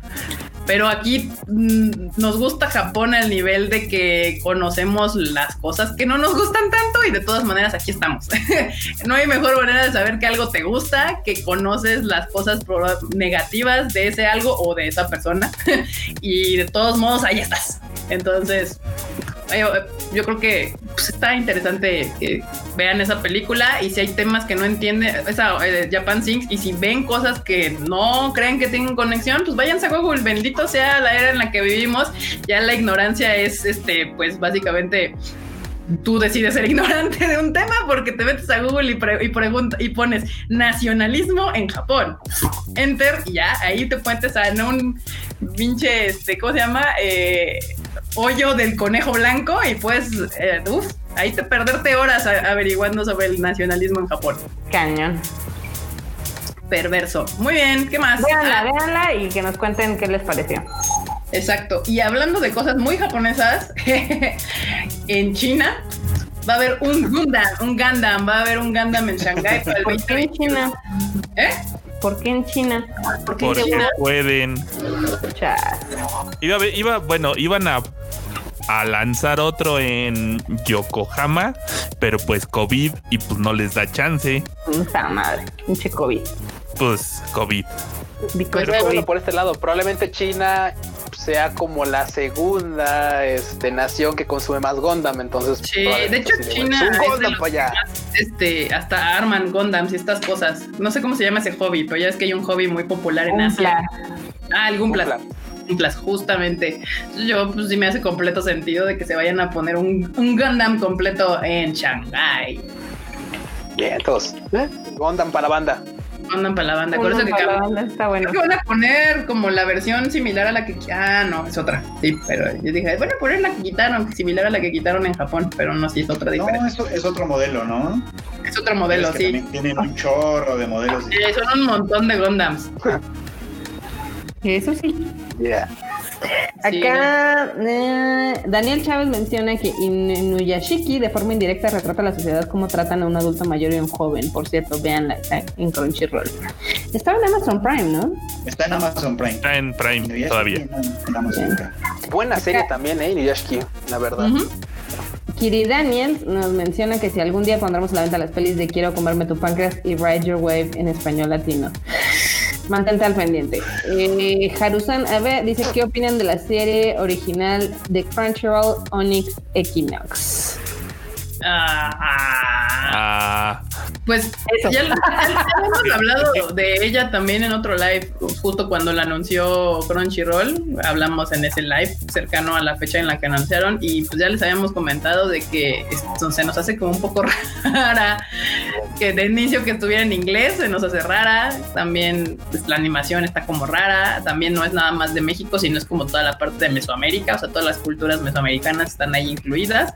pero aquí mm, nos gusta Japón al nivel de que conocemos las cosas que no nos gustan tanto y de todas maneras aquí estamos. [LAUGHS] no hay mejor manera de saber que algo te gusta, que conoces las cosas negativas de ese algo o de esa persona [LAUGHS] y de todos modos ahí estás. Entonces, yo, yo creo que pues, está interesante que vean esa película y si hay temas que no entienden, esa eh, Japan Sings, y si ven cosas que no creen que tengan conexión, pues váyanse a Google, bendito sea la era en la que vivimos, ya la ignorancia es, este, pues básicamente tú decides ser ignorante de un tema porque te metes a Google y, pre- y y pones nacionalismo en Japón. Enter y ya ahí te puedes a un pinche este, ¿cómo se llama? Eh, hoyo del conejo blanco y puedes eh, uf, ahí te perderte horas averiguando sobre el nacionalismo en Japón. Cañón. Perverso. Muy bien, ¿qué más? Véanla, Ah, véanla y que nos cuenten qué les pareció. Exacto. Y hablando de cosas muy japonesas, [LAUGHS] en China va a haber un Gundam, un Gundam, va a haber un Gundam en Shanghái para el ¿Por qué en 2021. China? ¿Eh? ¿Por qué en China? Porque Porque China- pueden. Chas. Iba, a ver- iba, bueno, iban a, a lanzar otro en Yokohama, pero pues COVID y pues no les da chance. Puta madre. Pinche COVID. Pues COVID. Because Pues COVID. bueno, por este lado, probablemente China sea como la segunda este, nación que consume más Gundam, entonces Sí, de hecho, sí, China es para allá. este, hasta arman Gundams y estas cosas. No sé cómo se llama ese hobby, pero ya es que hay un hobby muy popular en Un Asia. plan. Ah, algún plan. Gumpla. Justamente. Yo, pues sí me hace completo sentido de que se vayan a poner un, un Gundam completo en Shanghai. Bien, entonces, ¿eh? Gundam para la banda. Mandan para la banda. Por Uno eso que para la banda está bueno. Creo que van a poner como la versión similar a la que. Ah, no, es otra. Sí, pero yo dije, bueno, poner la que quitaron, similar a la que quitaron en Japón, pero no, sí es otra No, diferente. eso es otro modelo, ¿no? es otro modelo, Es que sí. Tienen un chorro de modelos. Sí, son un montón de Gundams. [LAUGHS] Eso sí. Yeah. Sí, Acá eh, Daniel Chávez menciona que Inuyashiki de forma indirecta retrata a la sociedad como tratan a un adulto mayor y a un joven. Por cierto, véanla está en Crunchyroll. Estaba en Amazon Prime, ¿no? Está en Amazon Prime. Está en Prime Inuyashiki todavía. En, en Amazon Prime. Buena serie también, ¿eh? Inuyashiki, la verdad. Kiri Daniels nos menciona que si algún día pondremos a la venta las pelis de Quiero comerme tu páncreas y Ride Your Wave en español latino. Mantente al pendiente. Eh, Harusan Abe dice qué opinan de la serie original de Crunchyroll Onyx Equinox. Ah, ah. Ah, Pues Eso. ya, [LAUGHS] ya hemos hablado de ella también en otro live, justo cuando la anunció Crunchyroll, hablamos en ese live cercano a la fecha en la que anunciaron y pues ya les habíamos comentado de que esto se nos hace como un poco [LAUGHS] rara, que de inicio que estuviera en inglés se nos hace rara, también pues, la animación está como rara, también no es nada más de México, sino es como toda la parte de Mesoamérica, o sea, todas las culturas mesoamericanas están ahí incluidas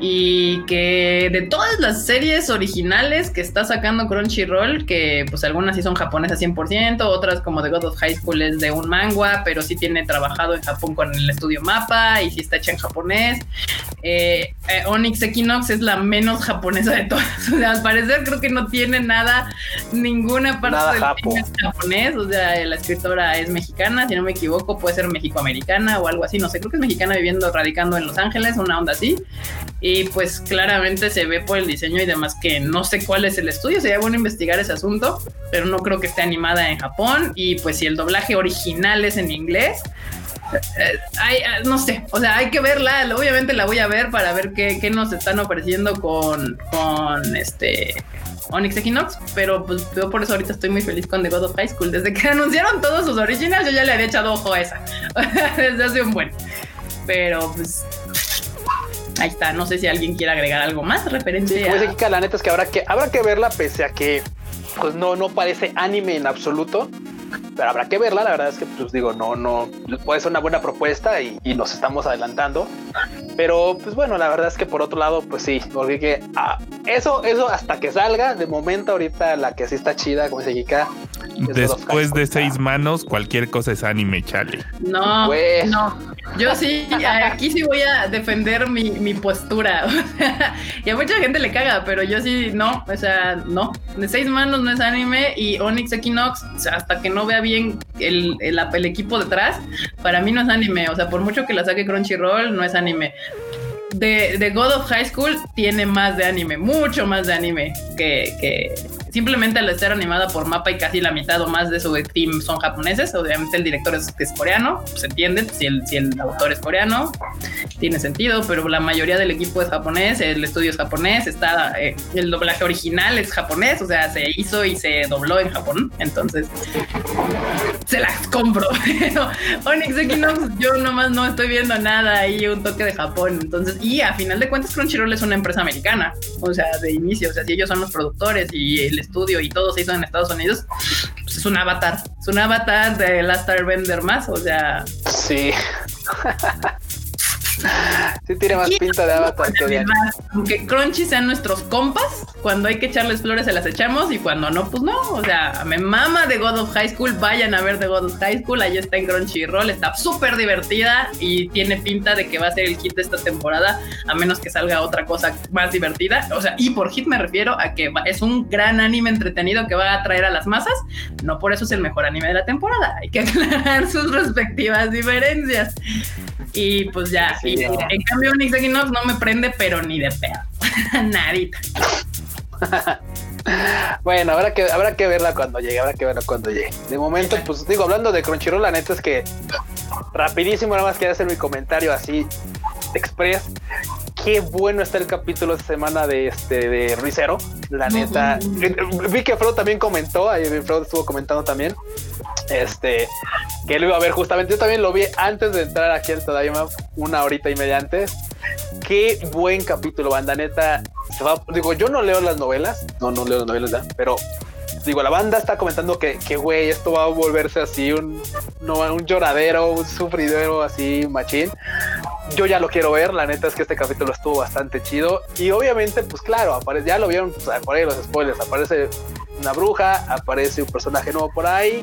y que de todas las series originales que está sacando Crunchyroll, que pues algunas sí son japonesas 100%, otras como The God of High School es de un manga, pero sí tiene trabajado en Japón con el estudio Mapa y sí está hecha en japonés. Eh, eh, Onyx Equinox es la menos japonesa de todas. [LAUGHS] O sea, al parecer creo que no tiene nada, ninguna parte Nada del japo. japonés. O sea, la escritora es mexicana, si no me equivoco, puede ser mexicoamericana o algo así. No sé, creo que es mexicana viviendo, radicando en Los Ángeles, una onda así. Y pues claramente se ve por el diseño y demás que no sé cuál es el estudio, sería bueno investigar ese asunto, pero no creo que esté animada en Japón. Y pues si el doblaje original es en inglés, eh, hay, eh, no sé, o sea, hay que verla, obviamente la voy a ver para ver qué, qué nos están ofreciendo con, con este Onyx Equinox, pero pues yo por eso ahorita estoy muy feliz con The God of High School. Desde que [LAUGHS] anunciaron todos sus originals, yo ya le había echado ojo a esa, [LAUGHS] desde hace un buen. Pero pues ahí está, no sé si alguien quiere agregar algo más referente Como dice a... La neta es que habrá que, habrá que verla pese a que pues no, no parece anime en absoluto. Pero habrá que verla, la verdad es que pues digo, no, no, puede ser una buena propuesta y, y nos estamos adelantando. Pero pues bueno, la verdad es que por otro lado, pues sí, porque que ah, eso, eso hasta que salga, de momento ahorita la que sí está chida, como dice Kika. después de seis manos, cualquier cosa es anime, chale. No, Güey. no. Yo sí, aquí sí voy a defender mi, mi postura. [LAUGHS] y a mucha gente le caga, pero yo sí, no. O sea, no. De seis manos no es anime y Onyx Equinox, hasta que no vea bien el, el, el equipo detrás, para mí no es anime. O sea, por mucho que la saque Crunchyroll, no es anime. De, de, God of High School tiene más de anime, mucho más de anime que, que, simplemente al estar animada por mapa y casi la mitad o más de su team son japoneses. Obviamente el director es, es coreano, se entiende, si el, si el autor es coreano, tiene sentido, pero la mayoría del equipo es japonés, el estudio es japonés, está eh, el doblaje original es japonés, o sea, se hizo y se dobló en Japón, entonces se las compro. [LAUGHS] Onyx Equinox, yo nomás no estoy viendo nada ahí, un toque de Japón, entonces, y a final de cuentas Crunchyroll es una empresa americana, o sea, de inicio, o sea, si ellos son los productores y el estudio y todo se hizo en Estados Unidos, pues es un avatar, es un avatar de Last Airbender más, o sea... Sí. [LAUGHS] Sí tiene más pinta de avatar que de Aunque Crunchy sean nuestros compas, cuando hay que echarles flores se las echamos y cuando no, pues no. O sea, me mama de God of High School, vayan a ver de God of High School, ahí está en Crunchyroll, está súper divertida y tiene pinta de que va a ser el hit de esta temporada, a menos que salga otra cosa más divertida. O sea, y por hit me refiero a que es un gran anime entretenido que va a atraer a las masas, no por eso es el mejor anime de la temporada, hay que [LAUGHS] aclarar sus respectivas diferencias. Y pues ya, sí, en cambio Onyx Equinox no me prende, pero ni de pedo. [LAUGHS] Nadita. [LAUGHS] bueno, habrá que, habrá que verla cuando llegue, habrá que verla cuando llegue. De momento, pues digo, hablando de Crunchyroll, la neta es que rapidísimo, nada más quería hacer mi comentario así, express. Qué bueno está el capítulo esta semana de este de Ruizero. La neta. Vi que Fro también comentó, ahí Fro estuvo comentando también. Este, que lo iba a ver justamente. Yo también lo vi antes de entrar aquí al Tadaima, una horita y media antes. Qué buen capítulo, banda. Neta, se va, digo, yo no leo las novelas, no, no leo las novelas, ¿verdad? pero digo, la banda está comentando que, que güey, esto va a volverse así un, no, un lloradero, un sufridero así, machín. Yo ya lo quiero ver, la neta es que este capítulo estuvo bastante chido. Y obviamente, pues claro, aparece, ya lo vieron pues, por ahí los spoilers, aparece una bruja, aparece un personaje nuevo por ahí.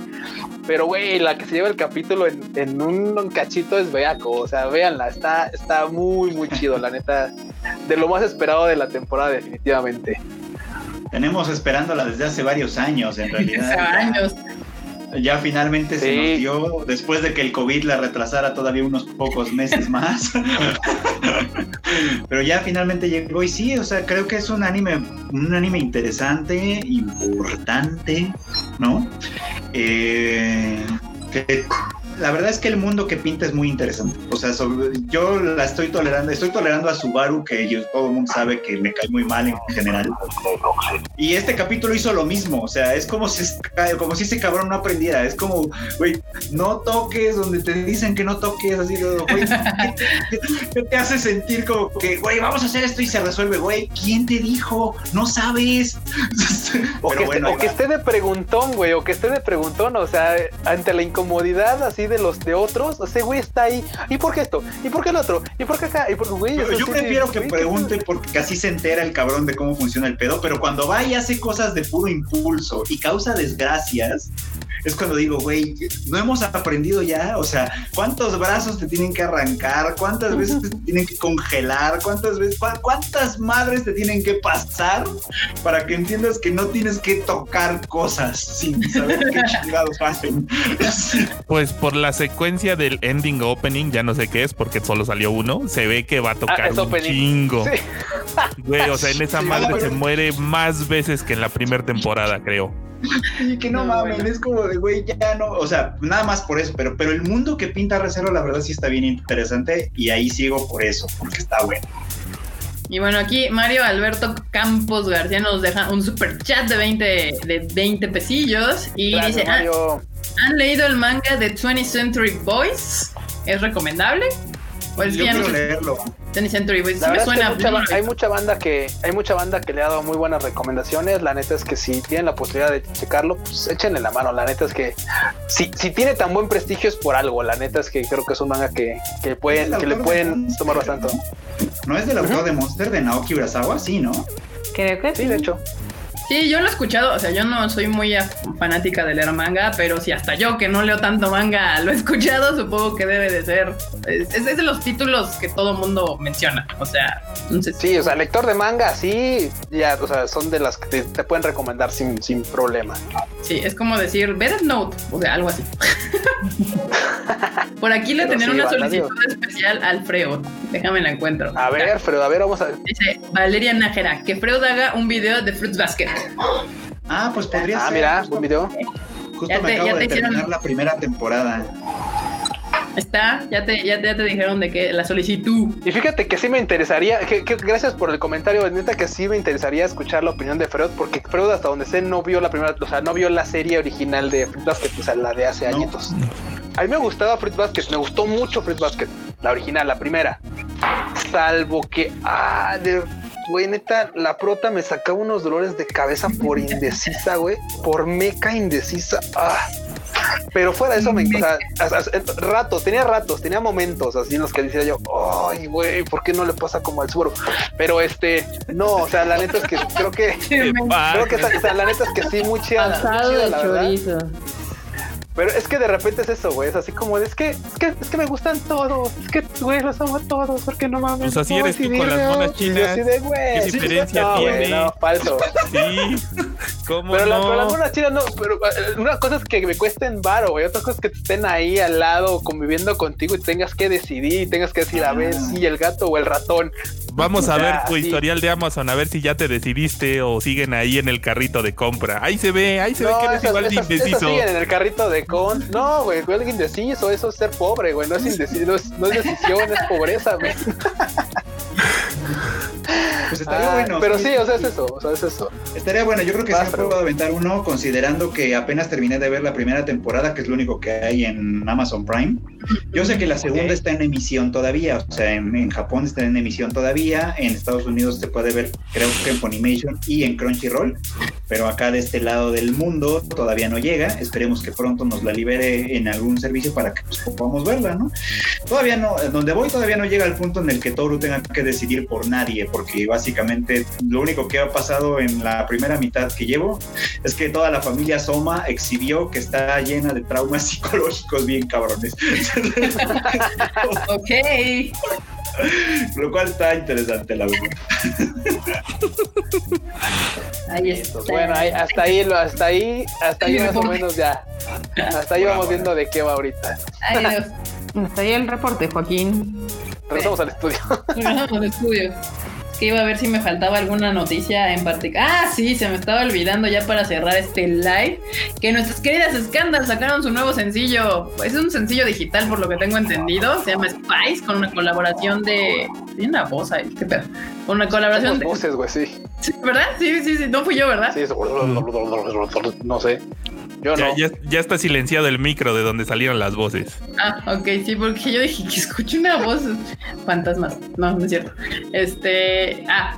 Pero, güey, la que se lleva el capítulo en, en un cachito es Beaco. O sea, véanla, está, está muy, muy chido, la neta. De lo más esperado de la temporada, definitivamente. Tenemos esperándola desde hace varios años, en realidad. Hace años. Ya finalmente se nos dio, después de que el COVID la retrasara todavía unos pocos meses más. [LAUGHS] Pero ya finalmente llegó y sí, o sea, creo que es un anime, un anime interesante, importante, ¿no? Eh, que la verdad es que el mundo que pinta es muy interesante. O sea, sobre- yo la estoy tolerando, estoy tolerando a Subaru, que yo- todo el mundo sabe que me cae muy mal en general. Y este capítulo hizo lo mismo, o sea, es como si, como si ese cabrón no aprendiera, es como, güey, no toques donde te dicen que no toques, así, güey, ¿qué, qué te hace sentir como que, güey, vamos a hacer esto y se resuelve, güey, ¿quién te dijo? No sabes. O, Pero que, bueno, esté, o que esté de preguntón, güey, o que esté de preguntón, o sea, ante la incomodidad así de los de otros, ese güey está ahí. ¿Y por qué esto? ¿Y por qué el otro? ¿Y por qué acá? ¿Y por qué, güey? Yo, yo prefiero que pregunte porque así se entera el cabrón de cómo funciona el pedo, pero cuando va y hace cosas de puro impulso y causa desgracias, es cuando digo, güey, no hemos aprendido ya, o sea, ¿cuántos brazos te tienen que arrancar? ¿Cuántas veces te tienen que congelar? ¿Cuántas veces, cuántas madres te tienen que pasar para que entiendas que no tienes que tocar cosas sin saber qué [LAUGHS] chingados hacen? Pues por la secuencia del ending opening, ya no sé qué es porque solo salió uno, se ve que va a tocar Ah, es un opening. chingo. Sí. Güey, o sea, en esa Sí, madre se muere más veces que en la primera temporada, creo. Y [LAUGHS] que no, No, mames, bueno. es como de, güey, ya no, o sea, nada más por eso, pero, pero el mundo que pinta Recero, la verdad sí está bien interesante y ahí sigo por eso, porque está bueno. Y bueno, aquí Mario Alberto Campos García nos deja un super chat de 20, de 20 pesillos y Gracias, dice, "Ah, Mario. ¿han leído el manga de 20th Century Boys? ¿Es recomendable? Pues Yo ya no quiero sé, leerlo. 20th Century Boys, sí me verdad es que suena hay mucha, hay banda que hay mucha banda que le ha dado muy buenas recomendaciones. La neta es que si tienen la posibilidad de checarlo, pues échenle la mano. La neta es que si, si tiene tan buen prestigio es por algo. La neta es que creo que es un manga que, que pueden, ¿Es que le pueden tomar bastante. ¿No es del autor de Monster de Naoki Urasawa? Sí, ¿no? Creo que sí. Sí, de hecho. Sí, yo lo he escuchado, o sea, yo no soy muy fanática de leer manga, pero si hasta yo que no leo tanto manga [LAUGHS] lo he escuchado, supongo que debe de ser. Es, es de los títulos que todo mundo menciona, o sea, entonces Sí, o sea, lector de manga, sí, ya, o sea, son de las que te, te pueden recomendar sin, sin problema. sí, es como decir, ve Death Note, o sea, algo así. [LAUGHS] Por aquí le tener sí, una solicitud especial al Freud, déjame la encuentro. A ver, pero a ver, vamos a. Dice Valeria Nájera, que Freud haga un video de Fruits Basket. Ah, pues podría Ah, ser. mira, justo, un video. justo Ya me te- acabo ya de te hicieron- terminar la primera temporada. Está, ya te, ya, te- ya te dijeron de que la solicitud. Y fíjate que sí me interesaría, que, que gracias por el comentario, neta que sí me interesaría escuchar la opinión de Freud, porque Freud hasta donde sé no vio la primera, o sea, no vio la serie original de Fruit Basket, o sea, la de hace No. añitos. A mí me gustaba Fruit Basket, me gustó mucho Fruit Basket, la original, la primera. Salvo que, ah, de, güey, neta, la prota me sacaba unos dolores de cabeza por indecisa, güey, por meca indecisa, ah. Pero fuera de eso, me, o sea, as- as- rato, tenía ratos, tenía momentos así en los que decía yo, ay, güey, ¿por qué no le pasa como al Subaru? Pero este, no, o sea, la neta es que creo que, creo que, padre. o sea, la neta es que sí, muy chida, muy Asado chida, de la verdad. Pero es que de repente es eso, güey, es así como, de, es que, es que, es que me gustan todos, es que, güey, los amo a todos, porque no mames. Pues así no, eres tú con las monas yo chinas. así de, güey, ¿Qué sí, diferencia no, tiene? no, falso. Sí, ¿cómo Pero, la, no? pero las monas chinas no, pero eh, una cosa es que me cuesten varo, güey. Otra cosa es que estén ahí al lado conviviendo contigo y tengas que decidir y tengas que decir, a ver si el gato o el ratón. Vamos a ver tu sí. historial de Amazon, a ver si ya te decidiste o siguen ahí en el carrito de compra. Ahí se ve, ahí se ve que eres esas, igual de indeciso. siguen en el carrito de con. No, güey, güey, indeciso, eso es ser pobre, güey. No es indeciso, no es, decisión, es pobreza, güey. Pues estaría Ah, bueno. pero sí, o sea, es eso, o sea, es eso. Estaría bueno, yo creo que Vas, me puedo Freud. aventar uno, considerando que apenas terminé de ver la primera temporada, que es lo único que hay en Amazon Prime. Yo sé que la segunda está en emisión todavía, o sea, en, en, Japón está en emisión todavía, en Estados Unidos se puede ver, creo que en Funimation y en Crunchyroll, pero acá de este lado del mundo todavía no llega. Esperemos que pronto nos la libere en algún servicio para que pues, podamos verla, ¿no? Todavía no, donde voy todavía no llega al punto en el que Toru tenga que decidir por nadie, porque básicamente lo único que ha pasado en la primera mitad que llevo es que toda la familia Soma exhibió que está llena de traumas [LAUGHS] psicológicos bien cabrones. ok. Lo cual está interesante, la verdad. [LAUGHS] Ahí está. Bueno, ahí, hasta ahí, hasta ahí, hasta ahí más o menos ya. Hasta ahí vamos viendo de qué va ahorita. Ay, Dios. Hasta ahí el reporte, Joaquín. Regresamos al estudio. Regresamos al estudio. Que iba a ver si me faltaba alguna noticia en particular. Ah, sí, se me estaba olvidando ya para cerrar este live. Que nuestras queridas Scandal sacaron su nuevo sencillo. Es un sencillo digital, por lo que tengo entendido. Se llama Spice, con una colaboración de. Tiene una voz ahí, qué pedo. Con una colaboración de. voces, güey, sí. Sí, ¿Verdad? Sí, sí, sí. No fui yo, ¿verdad? Sí, eso. No sé. Yo Ya, no. ya- ya está silenciado el micro de donde salieron las voces. Ah, ok, sí, porque yo dije que [LAUGHS] escuché una voz. Fantasmas. No, no es cierto. Este. Ah,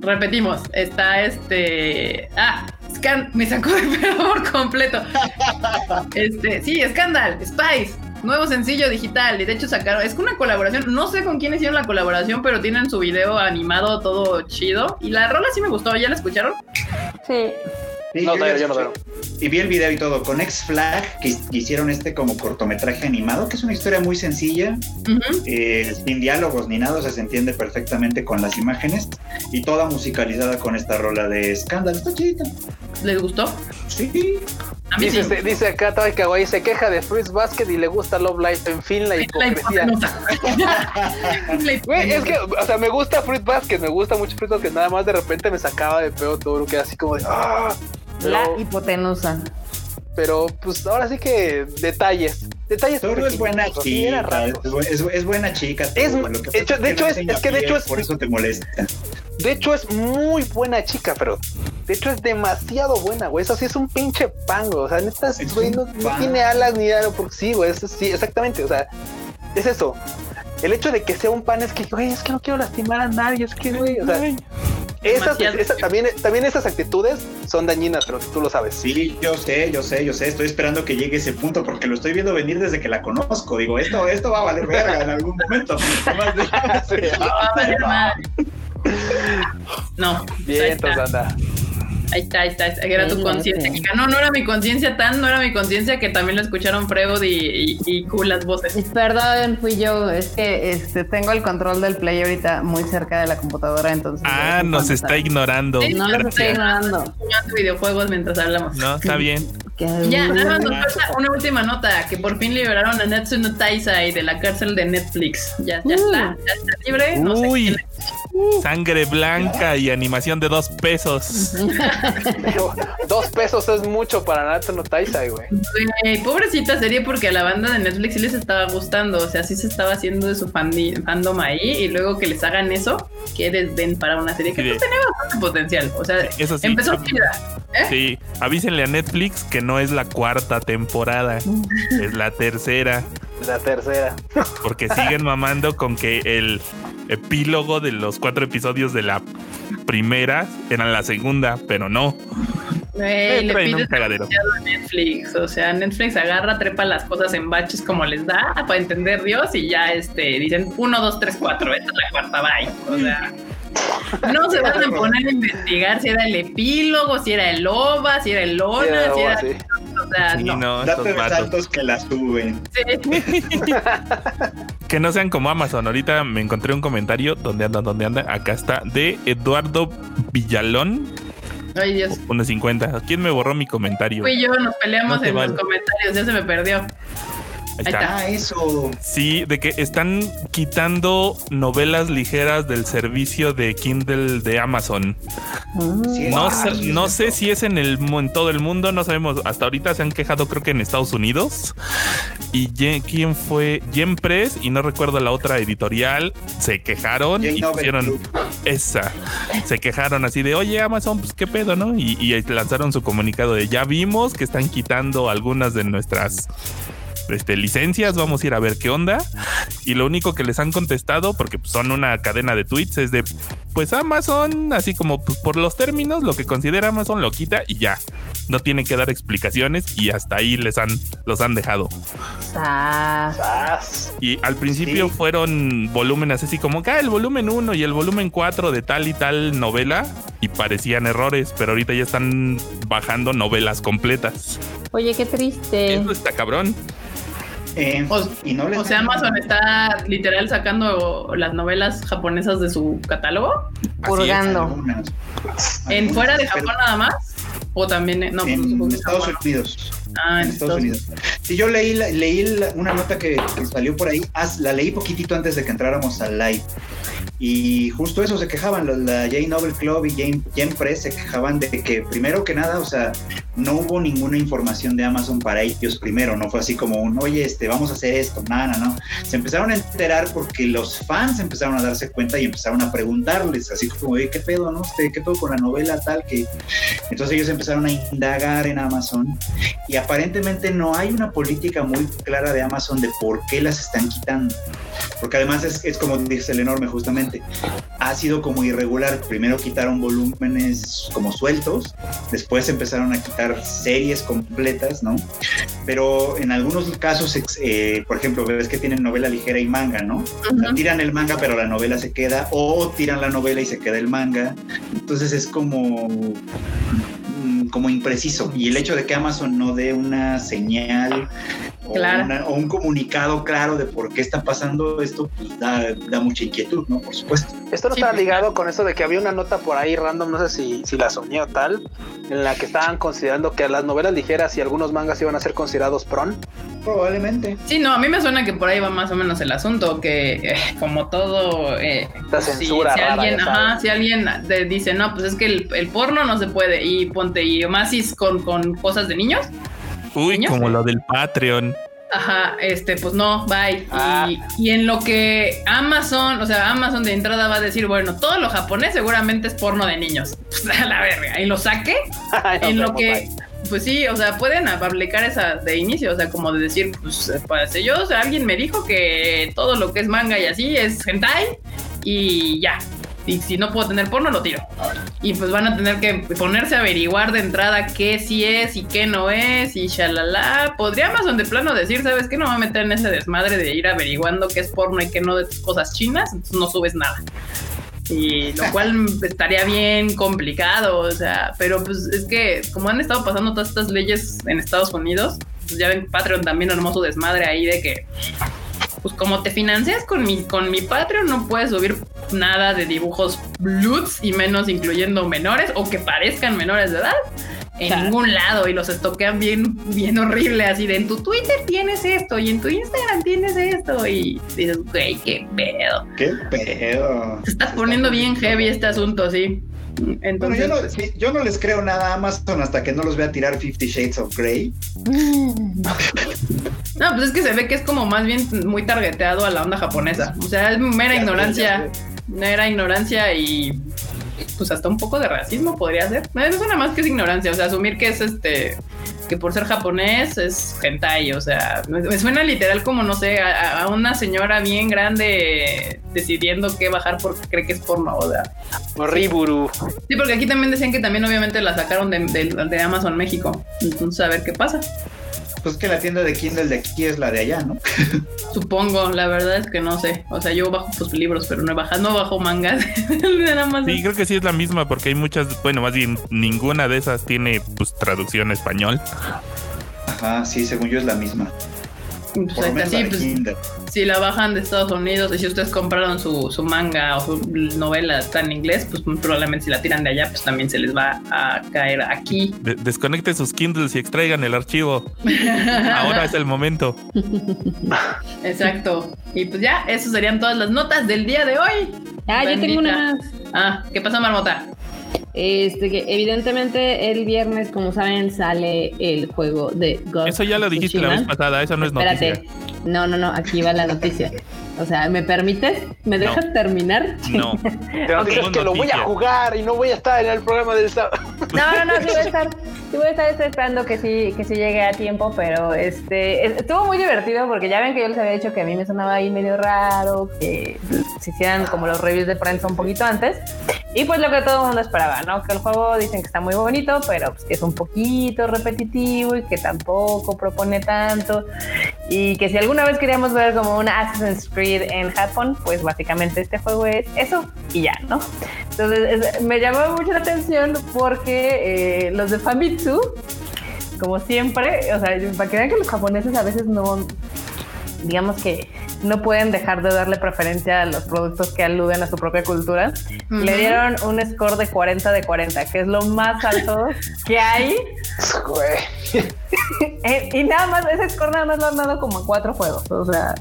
repetimos. Está este. Ah, Scan. Me sacó de pedo por completo. Este, sí, Scandal, Spice. Nuevo sencillo digital. Y de hecho sacaron. Es una colaboración. No sé con quién hicieron la colaboración, pero tienen su video animado todo chido. Y la rola sí me gustó. ¿Ya la escucharon? Sí. Sí, No, yo yo no escuché. Y vi el video y todo. Con X Flag, que que hicieron este como cortometraje animado, que es una historia muy sencilla, eh, sin diálogos ni nada, o sea, se entiende perfectamente con las imágenes. Y toda musicalizada con esta rola de Scandal. Está chidita. ¿Les gustó? Sí. A mí Dice, sí. dice acá Kawaii, se queja de Fruits Basket y le gusta Love Life. En fin, la hipocresía. [LAUGHS] Güey, es que, o sea, me gusta Fruit Basket, me gusta mucho Fruit Basket, nada más de repente me sacaba de pedo todo lo que era así como de, ah, La pero, hipotenusa. pero, pues ahora sí que detalles, detalles. Toru es buena pequeñitos, sí, era chica, raro. es, bu- es- es buena chica. Es- lo que hecho- de hecho es- que de hecho es- Por eso te molesta. De hecho es muy buena chica, pero de hecho es demasiado buena, güey. Eso sí es un pinche pan, güey. O sea, neta, Es güey, no, tiene alas ni nada, porque sí, güey. Eso sí, exactamente. O sea, es eso. El hecho de que sea un pan es que, güey, es que no quiero lastimar a nadie, es que, güey, o sea, esas, también, también esas actitudes son dañinas, pero tú lo sabes. Sí, yo sé, yo sé, yo sé. Estoy esperando que llegue ese punto porque lo estoy viendo venir desde que la conozco. Digo, esto, esto va a valer verga en algún momento. No, Bien, entonces anda. Ahí está, ahí está, ahí está, Era tu conciencia. No, no era mi conciencia tan, no era mi conciencia que también lo escucharon Freud y, y, y Q las voces. Perdón, fui yo. Es que este, tengo el control del play ahorita muy cerca de la computadora, entonces. Ah, nos está ignorando. Sí, No los estoy ignorando. Jugando videojuegos mientras hablamos. No, está bien. Ya, nada más nos falta una última nota, que por fin liberaron a Natsuno Taisai de la cárcel de Netflix. Ya, ya Uh. está, ya está libre. No sé Uy, quién- sangre blanca y animación de dos pesos. Dos pesos es mucho para Natsu no Taisai, güey. Pobrecita serie porque a la banda de Netflix sí les estaba gustando, o sea, sí se estaba haciendo de su fandom ahí y luego que les hagan eso, que desdén para una serie que Sí, pues, de- tenía bastante potencial, o sea, Eso sí. empezó. ¿eh? Sí, avísenle a Netflix que no es la cuarta temporada, es la tercera, La tercera. porque siguen mamando con que el epílogo de los cuatro episodios de la primera eran la segunda, pero no. Güey, le pides a Netflix, o sea, Netflix agarra, trepa las cosas en baches como les da para entender Dios y ya este dicen 1, 2, 3, 4, esta es la cuarta, bye. O sea, no se van a poner a investigar si era el epílogo, si era el OVA, si era el LONA, Era si era. O sea, Sí, no. no, Date saltos que la suben. Sí. [LAUGHS] Que no sean como Amazon. Ahorita me encontré un comentario. ¿Dónde anda? ¿Dónde anda? Acá está. De Eduardo Villalón. Ay, Dios. 1.50. ¿Quién me borró mi comentario? Fui yo, nos peleamos No en vale. los comentarios, ya se me perdió. Ahí está. Ah, eso. Sí, de que están quitando novelas ligeras del servicio de Kindle de Amazon. Sí, No, sé, no sé si es en el en todo el mundo, no sabemos. Hasta ahorita se han quejado, creo que en Estados Unidos. Y quién fue Yen Press y no recuerdo la otra editorial. Se quejaron Jane y pusieron Group. esa. Se quejaron así de, oye Amazon, pues qué pedo, ¿no? Y, y lanzaron su comunicado de ya vimos que están quitando algunas de nuestras este, licencias, vamos a ir a ver qué onda. [LAUGHS] Y lo único que les han contestado, porque pues, son una cadena de tweets, es de, pues Amazon, así como pues, por los términos, lo que considera Amazon lo quita y ya. No tienen que dar explicaciones y hasta ahí les han, los han dejado. Sas. Y al principio Sí. fueron volúmenes así como que ah, el volumen 1 y el volumen 4 de tal y tal novela y parecían errores, pero ahorita ya están bajando novelas completas. Oye, qué triste. Eso está cabrón. Eh, O, y no les o sea, Amazon está literal sacando las novelas japonesas de su catálogo. Purgando. Algunas. ¿En fuera de Japón nada más? ¿O también? en- No, pues, en Estados Japón. Unidos. Ah, en Estados Unidos. Sí, yo leí, la- leí la- una nota que, que salió por ahí, ah, la leí poquitito antes de que entráramos al live. Y justo eso se quejaban, la, la J Novel Club y Jane, Jane Press se quejaban de que primero que nada, o sea, no hubo ninguna información de Amazon para ellos primero, no fue así como un, oye, este, vamos a hacer esto, nada, no. Se empezaron a enterar porque los fans empezaron a darse cuenta y empezaron a preguntarles, así como, oye, ¿qué pedo, no? Este, ¿Qué pedo con la novela tal? que Entonces ellos empezaron a indagar en Amazon y aparentemente no hay una política muy clara de Amazon de por qué las están quitando. Porque además es, es como dice el enorme justamente, ha sido como irregular. Primero quitaron volúmenes como sueltos, después empezaron a quitar series completas, ¿no? Pero en algunos casos, eh, por ejemplo, ves que tienen novela ligera y manga, ¿no? Ujú. tiran el manga pero la novela se queda, o tiran la novela y se queda el manga. Entonces es como como impreciso. Y el hecho de que Amazon no dé una señal o, Claro. una- o un comunicado claro de por qué está pasando esto pues da, da mucha inquietud no por supuesto. Esto no Sí, está ligado con eso de que había una nota por ahí random, no sé si, si la soñé o tal, en la que estaban considerando que las novelas ligeras y algunos mangas iban a ser considerados pron. probablemente. Sí, no, a mí me suena que por ahí va más o menos el asunto, que eh, como todo... eh, La si- censura si, rara, alguien, ajá, si alguien te dice, no, pues es que el, el porno no se puede, y ponte, y es con, con cosas de niños, Uy, ¿Niños? como lo del Patreon. Ajá, este, pues no, bye. Ah. Y, y en lo que Amazon, o sea, Amazon de entrada va a decir, bueno, todo lo japonés seguramente es porno de niños. [LAUGHS] Pues a la verga. Y lo saque. [LAUGHS] En lo que, bye. pues sí, o sea, pueden aplicar esa de inicio, o sea, como de decir, pues, pues yo, o sea, alguien me dijo que todo lo que es manga y así es hentai y ya. Y si no puedo tener porno, lo tiro. Y pues van a tener que ponerse a averiguar de entrada qué sí es y qué no es y shalala. Podría Amazon de plano decir, ¿sabes qué? No voy a meter en ese desmadre de ir averiguando qué es porno y qué no de cosas chinas, entonces no subes nada. Y lo cual [LAUGHS] estaría bien complicado, o sea, pero pues es que como han estado pasando todas estas leyes en Estados Unidos, pues ya ven Patreon también armó su desmadre ahí de que pues como te financias con mi con mi Patreon no puedes subir nada de dibujos bloods y menos incluyendo menores o que parezcan menores de edad en Claro. ningún lado y los estoquean bien bien horrible así de en tu Twitter tienes esto y en tu Instagram tienes esto y dices güey qué pedo qué pedo. Se está poniendo bien heavy este asunto sí. Bueno, entonces yo, no, yo no les creo nada a Amazon hasta que no los vea tirar Fifty Shades of Grey. [LAUGHS] no pues es que se ve que es como más bien muy targeteado a la onda japonesa o sea es mera Ya ignorancia mera ignorancia y pues hasta un poco de racismo podría ser. No es una más que es ignorancia, o sea, asumir que es este que por ser japonés es hentai, o sea, me, suena literal como no sé, a, a una señora bien grande decidiendo qué bajar porque cree que es porno, o sea. Riburu. Sí, porque aquí también decían que también obviamente la sacaron de, de- de Amazon México. Entonces, a ver qué pasa. Pues que la tienda de Kindle de aquí es la de allá, ¿no? [LAUGHS] Supongo, la verdad es que no sé. O sea, yo bajo pues libros, pero no he bajado, no bajo mangas [LAUGHS] Amazon. Sí, creo que sí es la misma porque hay muchas, bueno, más bien ninguna de esas tiene pues traducción a español. Ajá, sí, según yo es la misma. Pues Por está, sí, pues, si la bajan de Estados Unidos y si ustedes compraron su, su manga o su novela está en inglés, pues probablemente si la tiran de allá, pues también se les va a caer aquí. De- desconecten sus Kindles y extraigan el archivo. [LAUGHS] Ahora es el momento. Exacto. Y pues ya, esas serían todas las notas del día de hoy. Ah, yo tengo una más. Ah, ¿qué pasa, Marmota? Este, que evidentemente el viernes, como saben, sale el juego de Ghost Eso ya lo of dijiste la vez pasada, eso no es Espérate. noticia. No, no, no, aquí va la noticia. O sea, ¿me permites? ¿Me dejas terminar? No. [LAUGHS] Pero dices que lo voy a jugar y no voy a estar en el programa del sábado. [LAUGHS] No, no, no, sí voy a estar, sí voy a estar esperando que sí, que sí llegue a tiempo, pero este es- estuvo muy divertido porque ya ven que yo les había dicho que a mí me sonaba ahí medio raro, que se hicieran como los reviews de prensa un poquito antes. Y pues lo que todo el mundo esperaba, ¿no? Que el juego dicen que está muy bonito, pero pues que es un poquito repetitivo y que tampoco propone tanto. Y que si alguna vez queríamos ver como un Assassin's Creed en Japón, pues básicamente este juego es eso y ya, ¿no? Entonces es- me llamó mucho la atención porque eh, los de Famitsu, como siempre, o sea, para que vean que los japoneses a veces no, digamos que no pueden dejar de darle preferencia a los productos que aluden a su propia cultura, le dieron un score de 40 de 40, que es lo más alto [LAUGHS] que hay. [LAUGHS] Eh, y nada más, ese score nada más lo han dado como en cuatro juegos, o sea...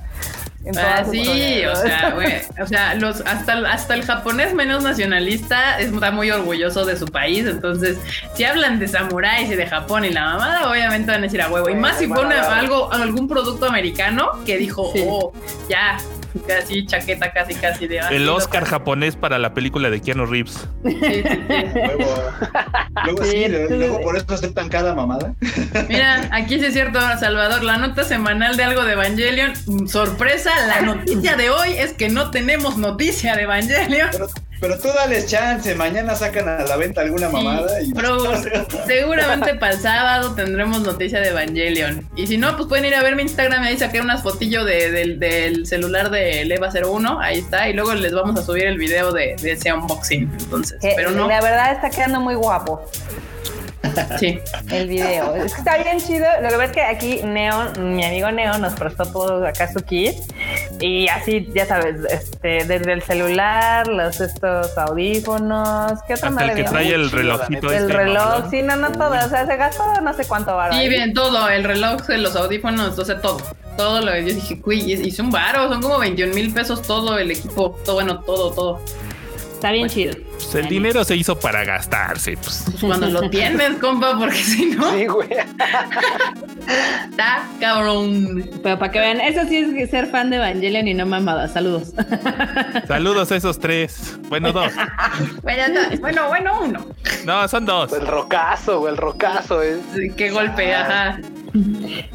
Ah, sí, o sea, o sea, los, hasta, hasta el japonés menos nacionalista está muy orgulloso de su país, entonces, si hablan de samuráis y de Japón y la mamada, obviamente van a decir a huevo, y más si dar. algo, algo, algún producto americano que dijo, Sí. oh, ya, [LAUGHS] casi chaqueta, casi, casi de... El Oscar japonés para la película de Keanu Reeves. Sí, sí, sí. [LAUGHS] Luego, luego sí, Sí, luego por eso aceptan cada mamada. Mira, aquí sí es cierto, Salvador, la nota semanal de algo de Evangelion. Mm, Sorpresa, la noticia de hoy es que no tenemos noticia de Evangelion. Pero, pero tú dales chance, mañana sacan a la venta alguna mamada y Pero [LAUGHS] seguramente para el sábado tendremos noticia de Evangelion. Y si no, pues pueden ir a ver mi Instagram. Ahí saqué unas fotillos de- del, del celular de Leva 01. Ahí está. Y luego les vamos a subir el video de, de ese unboxing. Entonces, Que pero no. La verdad está quedando muy guapo. Sí. el video. Es que está bien chido. Lo que pasa es que aquí Neo, mi amigo Neo, nos prestó todo acá su kit. Y así, ya sabes, este, desde el celular, los estos audífonos, ¿qué otra Hasta el que dio? trae el relojito El este, reloj, mamalón. sí, no, no todo. O sea, se gastó no sé cuánto varo. Sí, ahí. bien, todo. El reloj, los audífonos, o sea, todo. Todo lo que yo dije, uy, hice un varo. Son como 21 mil pesos todo el equipo. Todo, bueno, todo, todo. Está bien chido. Pues el dinero se hizo para gastarse. Pues. Pues cuando lo tienes, compa, porque si no, Sí, güey. está cabrón. Pero para que vean, eso sí es ser fan de Evangelion y no mamada. Saludos. Saludos a esos tres. Bueno, dos. Bueno, no, bueno, bueno, uno. No, son dos. El rocazo, güey, el rocazo. Es... Qué golpe, ajá.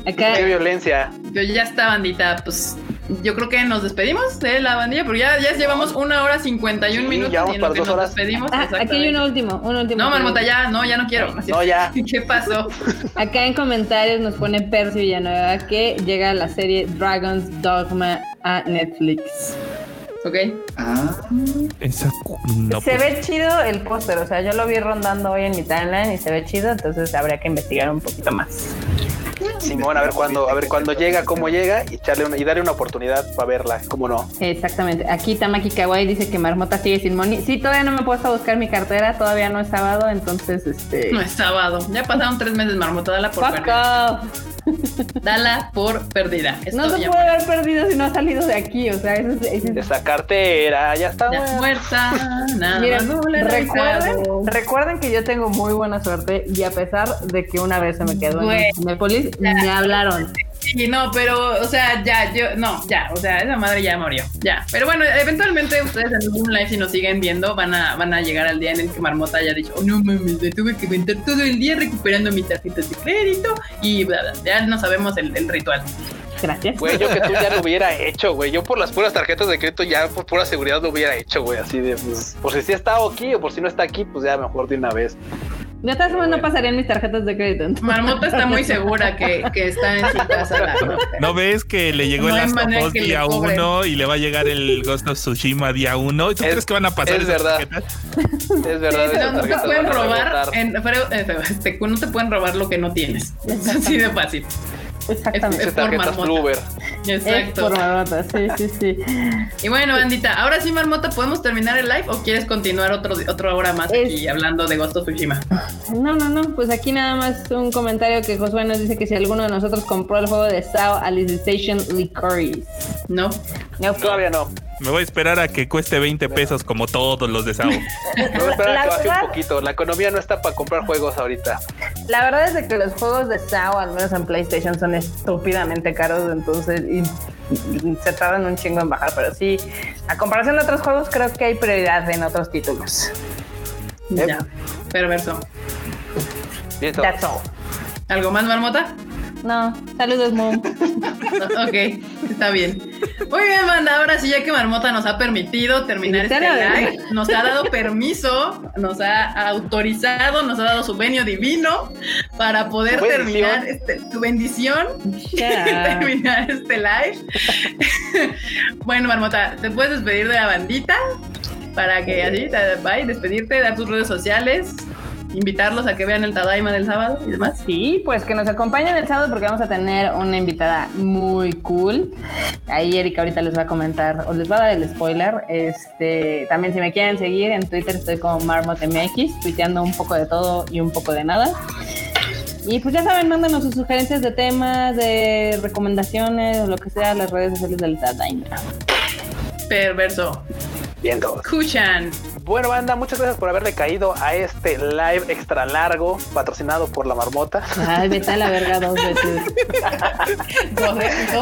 Acá, Qué violencia. Yo ya está, bandita, pues yo creo que nos despedimos de la bandilla, porque ya, ya llevamos una hora 51 Sí, minutos ya vamos y en para lo que dos nos horas. despedimos. Ah, aquí hay un último, un último. No, Marmota, ya, no, ya no quiero. Así- No, ya. [LAUGHS] ¿Qué pasó? Acá en comentarios nos pone Percy Villanueva que llega la serie Dragon's Dogma a Netflix. Ok. Ah, Esa no, se pues, ve chido el póster, o sea, yo lo vi rondando hoy en mi timeline y se ve chido, entonces habría que investigar un poquito más. Simón, a ver cuándo, a ver cuándo llega, cómo llega y echarle una- y darle una oportunidad para verla, cómo no. Exactamente. Aquí Tamaki Kawaii dice que Marmota sigue sin money. Sí, todavía no me he puesto a buscar mi cartera, todavía no es sábado, entonces este. No es sábado. Ya pasaron tres meses, Marmota. Dala por Fuck perdida. off. [LAUGHS] Dala por perdida. Esto No se puede haber perdido si no ha salido de aquí, o sea, eso es. eso es- Esa cartera, ya está. Ya muerta. Nada Miren, más no recuerden, recuerden que yo tengo muy buena suerte y a pesar de que una vez se me quedó Güey. en Cinépolis, me hablaron. Sí, no, pero, o sea, ya, yo, no, ya, o sea, esa madre ya murió, ya. Pero bueno, eventualmente ustedes en algún live, si nos siguen viendo, van a, van a llegar al día en el que Marmota haya dicho, oh, no mames, me tuve que aventar todo el día recuperando mis tarjetas de crédito y bla, bla. Ya no sabemos el, el ritual. Gracias. Güey, yo que tú ya lo [LAUGHS] hubiera hecho, güey. Yo por las puras tarjetas de crédito ya por pura seguridad lo hubiera hecho, güey. Así de, pues, por si sí está aquí o por si no está aquí, pues ya mejor de una vez. De todas formas no pasarían mis tarjetas de crédito. entonces- Marmota está muy [LAUGHS] segura que, que está en su casa. la- ¿No ves que le llegó No el Last of Us día cobren. 1 y le va a llegar el Ghost of Tsushima día 1? ¿Tú Es- crees que van a pasar es esas verdad. tarjetas? Es verdad. Sí, no, no te pueden robar, rebotar. en- pero, eh, este, no te pueden robar lo que no tienes. Es así de fácil. Exactamente. Es por tarjetas marmota. Fluver. Es Exacto. por Marmota, sí, sí, sí. Y bueno, bandita, ahora sí, Marmota, ¿podemos terminar el live o quieres continuar otro, otra hora más Es- aquí hablando de Ghost of Tsushima? No, no, no, pues aquí nada más un comentario que Josué nos dice que si alguno de nosotros compró el juego de Sao Alicization Licorice. No. No, Todavía no. Me voy a esperar a que cueste 20 pesos como todos los de Sao. Me voy a esperar [LAUGHS] La a que baje verdad- un poquito. La economía no está para comprar juegos ahorita. La verdad es de que los juegos de SAO, al menos en PlayStation, son estúpidamente caros, entonces y, y se tardan un chingo en bajar, pero sí, a comparación de otros juegos, creo que hay prioridad en otros títulos. Ya, perverso. Listo. That's all. ¿Algo más, Marmota? No, saludos, Moon. [LAUGHS] ok, está bien. Muy bien, banda. Ahora sí, ya que Marmota nos ha permitido terminar este live, nos ha dado permiso, nos ha autorizado, nos ha dado su venio divino para poder Su terminar este, su bendición, [LAUGHS] terminar este live. bueno, Marmota, ¿te puedes despedir de la bandita? Para que así, te- bye, despedirte, dar tus redes sociales, invitarlos a que vean el Tadaima del sábado y demás. Sí, pues que nos acompañen el sábado porque vamos a tener una invitada muy cool. Ahí Erika ahorita les va a comentar o les va a dar el spoiler. Este, también si me quieren seguir en Twitter estoy como MarmotMX, tuiteando un poco de todo y un poco de nada. Y pues ya saben, mándanos sus sugerencias de temas, de recomendaciones, o lo que sea, a las redes sociales del Tadaima. Perverso. Bien, todos. Escuchan. Bueno, banda, muchas gracias por haberle caído a este live extra largo, patrocinado por la marmota. Ay, vete a la verga [LAUGHS] dos veces.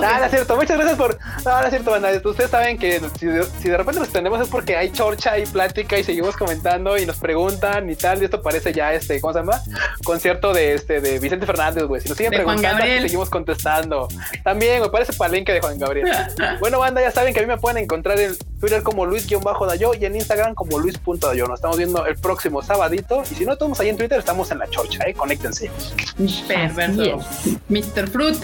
Ah, no es cierto, muchas gracias por. No, no es cierto, banda. Ustedes saben que si de, si de repente nos extendemos es porque hay chorcha y plática y seguimos comentando y nos preguntan y tal. Y esto parece ya este, ¿cómo se llama? Concierto de este de Vicente Fernández, güey. Si nos siguen De preguntando, seguimos contestando. También me parece palenque de Juan Gabriel. [LAUGHS] bueno, banda, ya saben que a mí me pueden encontrar en Twitter como Luis-Dayo y en Instagram como Luis.dayo. Nos estamos viendo el próximo sabadito. Y si no estamos ahí en Twitter, estamos en la chorcha, eh. Conéctense. Perverso. Mr. Fruit.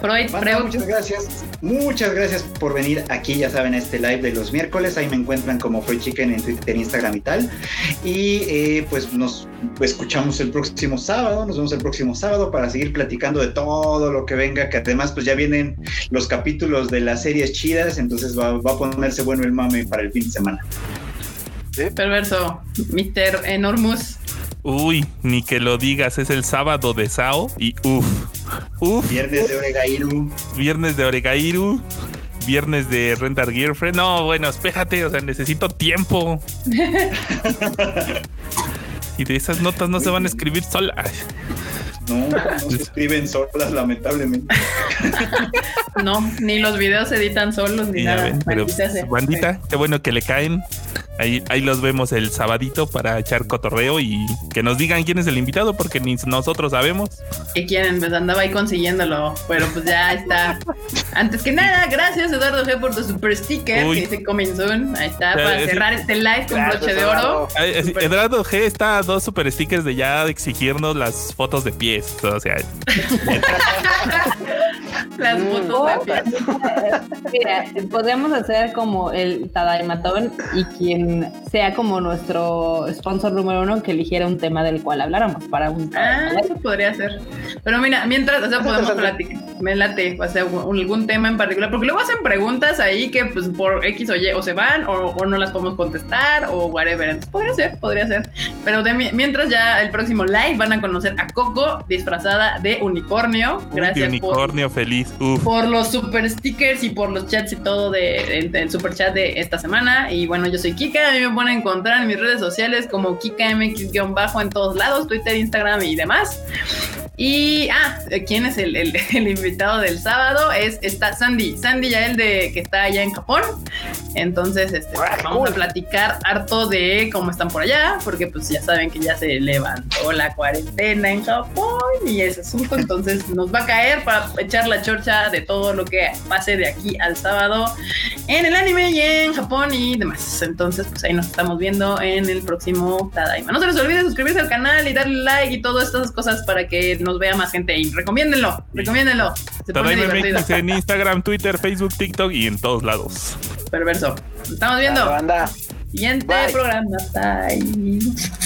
Freud, muchas gracias. Muchas gracias por venir aquí, ya saben, a este live de los miércoles. Ahí me encuentran como Freud Chicken en Twitter, Instagram y tal. Y eh, pues nos escuchamos el próximo sábado, nos vemos el próximo sábado para seguir platicando de todo lo que venga, que además pues ya vienen los capítulos de las series chidas, entonces va, va a ponerse bueno el mame para el fin de semana. Perverso. Mr. Enormous. Uy, ni que lo digas, es el sábado de Sao y uff, uff, Viernes de Oregairu. viernes de Oregairu, viernes de Rentar Girlfriend. No, bueno, espérate, o sea, necesito tiempo. [LAUGHS] Y de esas notas no se van a escribir solas. No, no [LAUGHS] se escriben solas, lamentablemente. [LAUGHS] no, ni los videos se editan solos ni nada. Bandita, qué bueno que le caen. Ahí, ahí los vemos el sabadito para echar cotorreo y que nos digan quién es el invitado, porque ni nosotros sabemos. ¿Qué quieren? Pues andaba ahí consiguiéndolo, pero pues ya está. Antes que nada, gracias Eduardo G por tu super sticker Uy. que dice Coming Ahí está, para cerrar este live con broche de oro. Eh, Eduardo G está a dos super stickers de ya exigirnos las fotos de pie. 10, så sier. [LAUGHS] de pies. [LAUGHS] Mira, podríamos hacer como el Tadaimatón y quien sea como nuestro sponsor número uno que eligiera un tema del cual habláramos para un Ah, eso podría ser. Pero mira, mientras, o sea, podemos platicar, me late, o sea, un- algún tema en particular, porque luego hacen preguntas ahí que pues por X o Y o se van o, o no las podemos contestar o whatever. Entonces, podría ser, podría ser. Pero de mi- mientras ya el próximo live van a conocer a Coco disfrazada de unicornio. un Gracias por, unicornio feliz. Uf. por los super stickers y por los chats y todo de, el, el super chat de esta semana. Y bueno, yo soy Kika, a mí me pueden encontrar en mis redes sociales como KikaMX-bajo en todos lados, Twitter, Instagram y demás. Y, ah, ¿quién es el, el- [LAUGHS] el invitado del sábado? Es, está Sandy, Sandy ya el de que está allá en Japón. Entonces, este, Ah, vamos cool. a platicar harto de cómo están por allá, porque pues ya saben que ya se levantó la cuarentena en Japón y ese asunto. Entonces nos va a caer para echar la chorcha de todo lo que pase de aquí al sábado en el anime y en Japón y demás. Entonces, pues ahí nos estamos viendo en el próximo Tadaima. No se les olvide suscribirse al canal y darle like y todas estas cosas para que nos vea más gente. Y recomiéndenlo, recomiéndenlo. Se Tadaima divertido. MX en [LAUGHS] Instagram, Twitter, Facebook, TikTok y en todos lados. Perverso. Nos estamos viendo. Siguiente Bye. programa. Bye.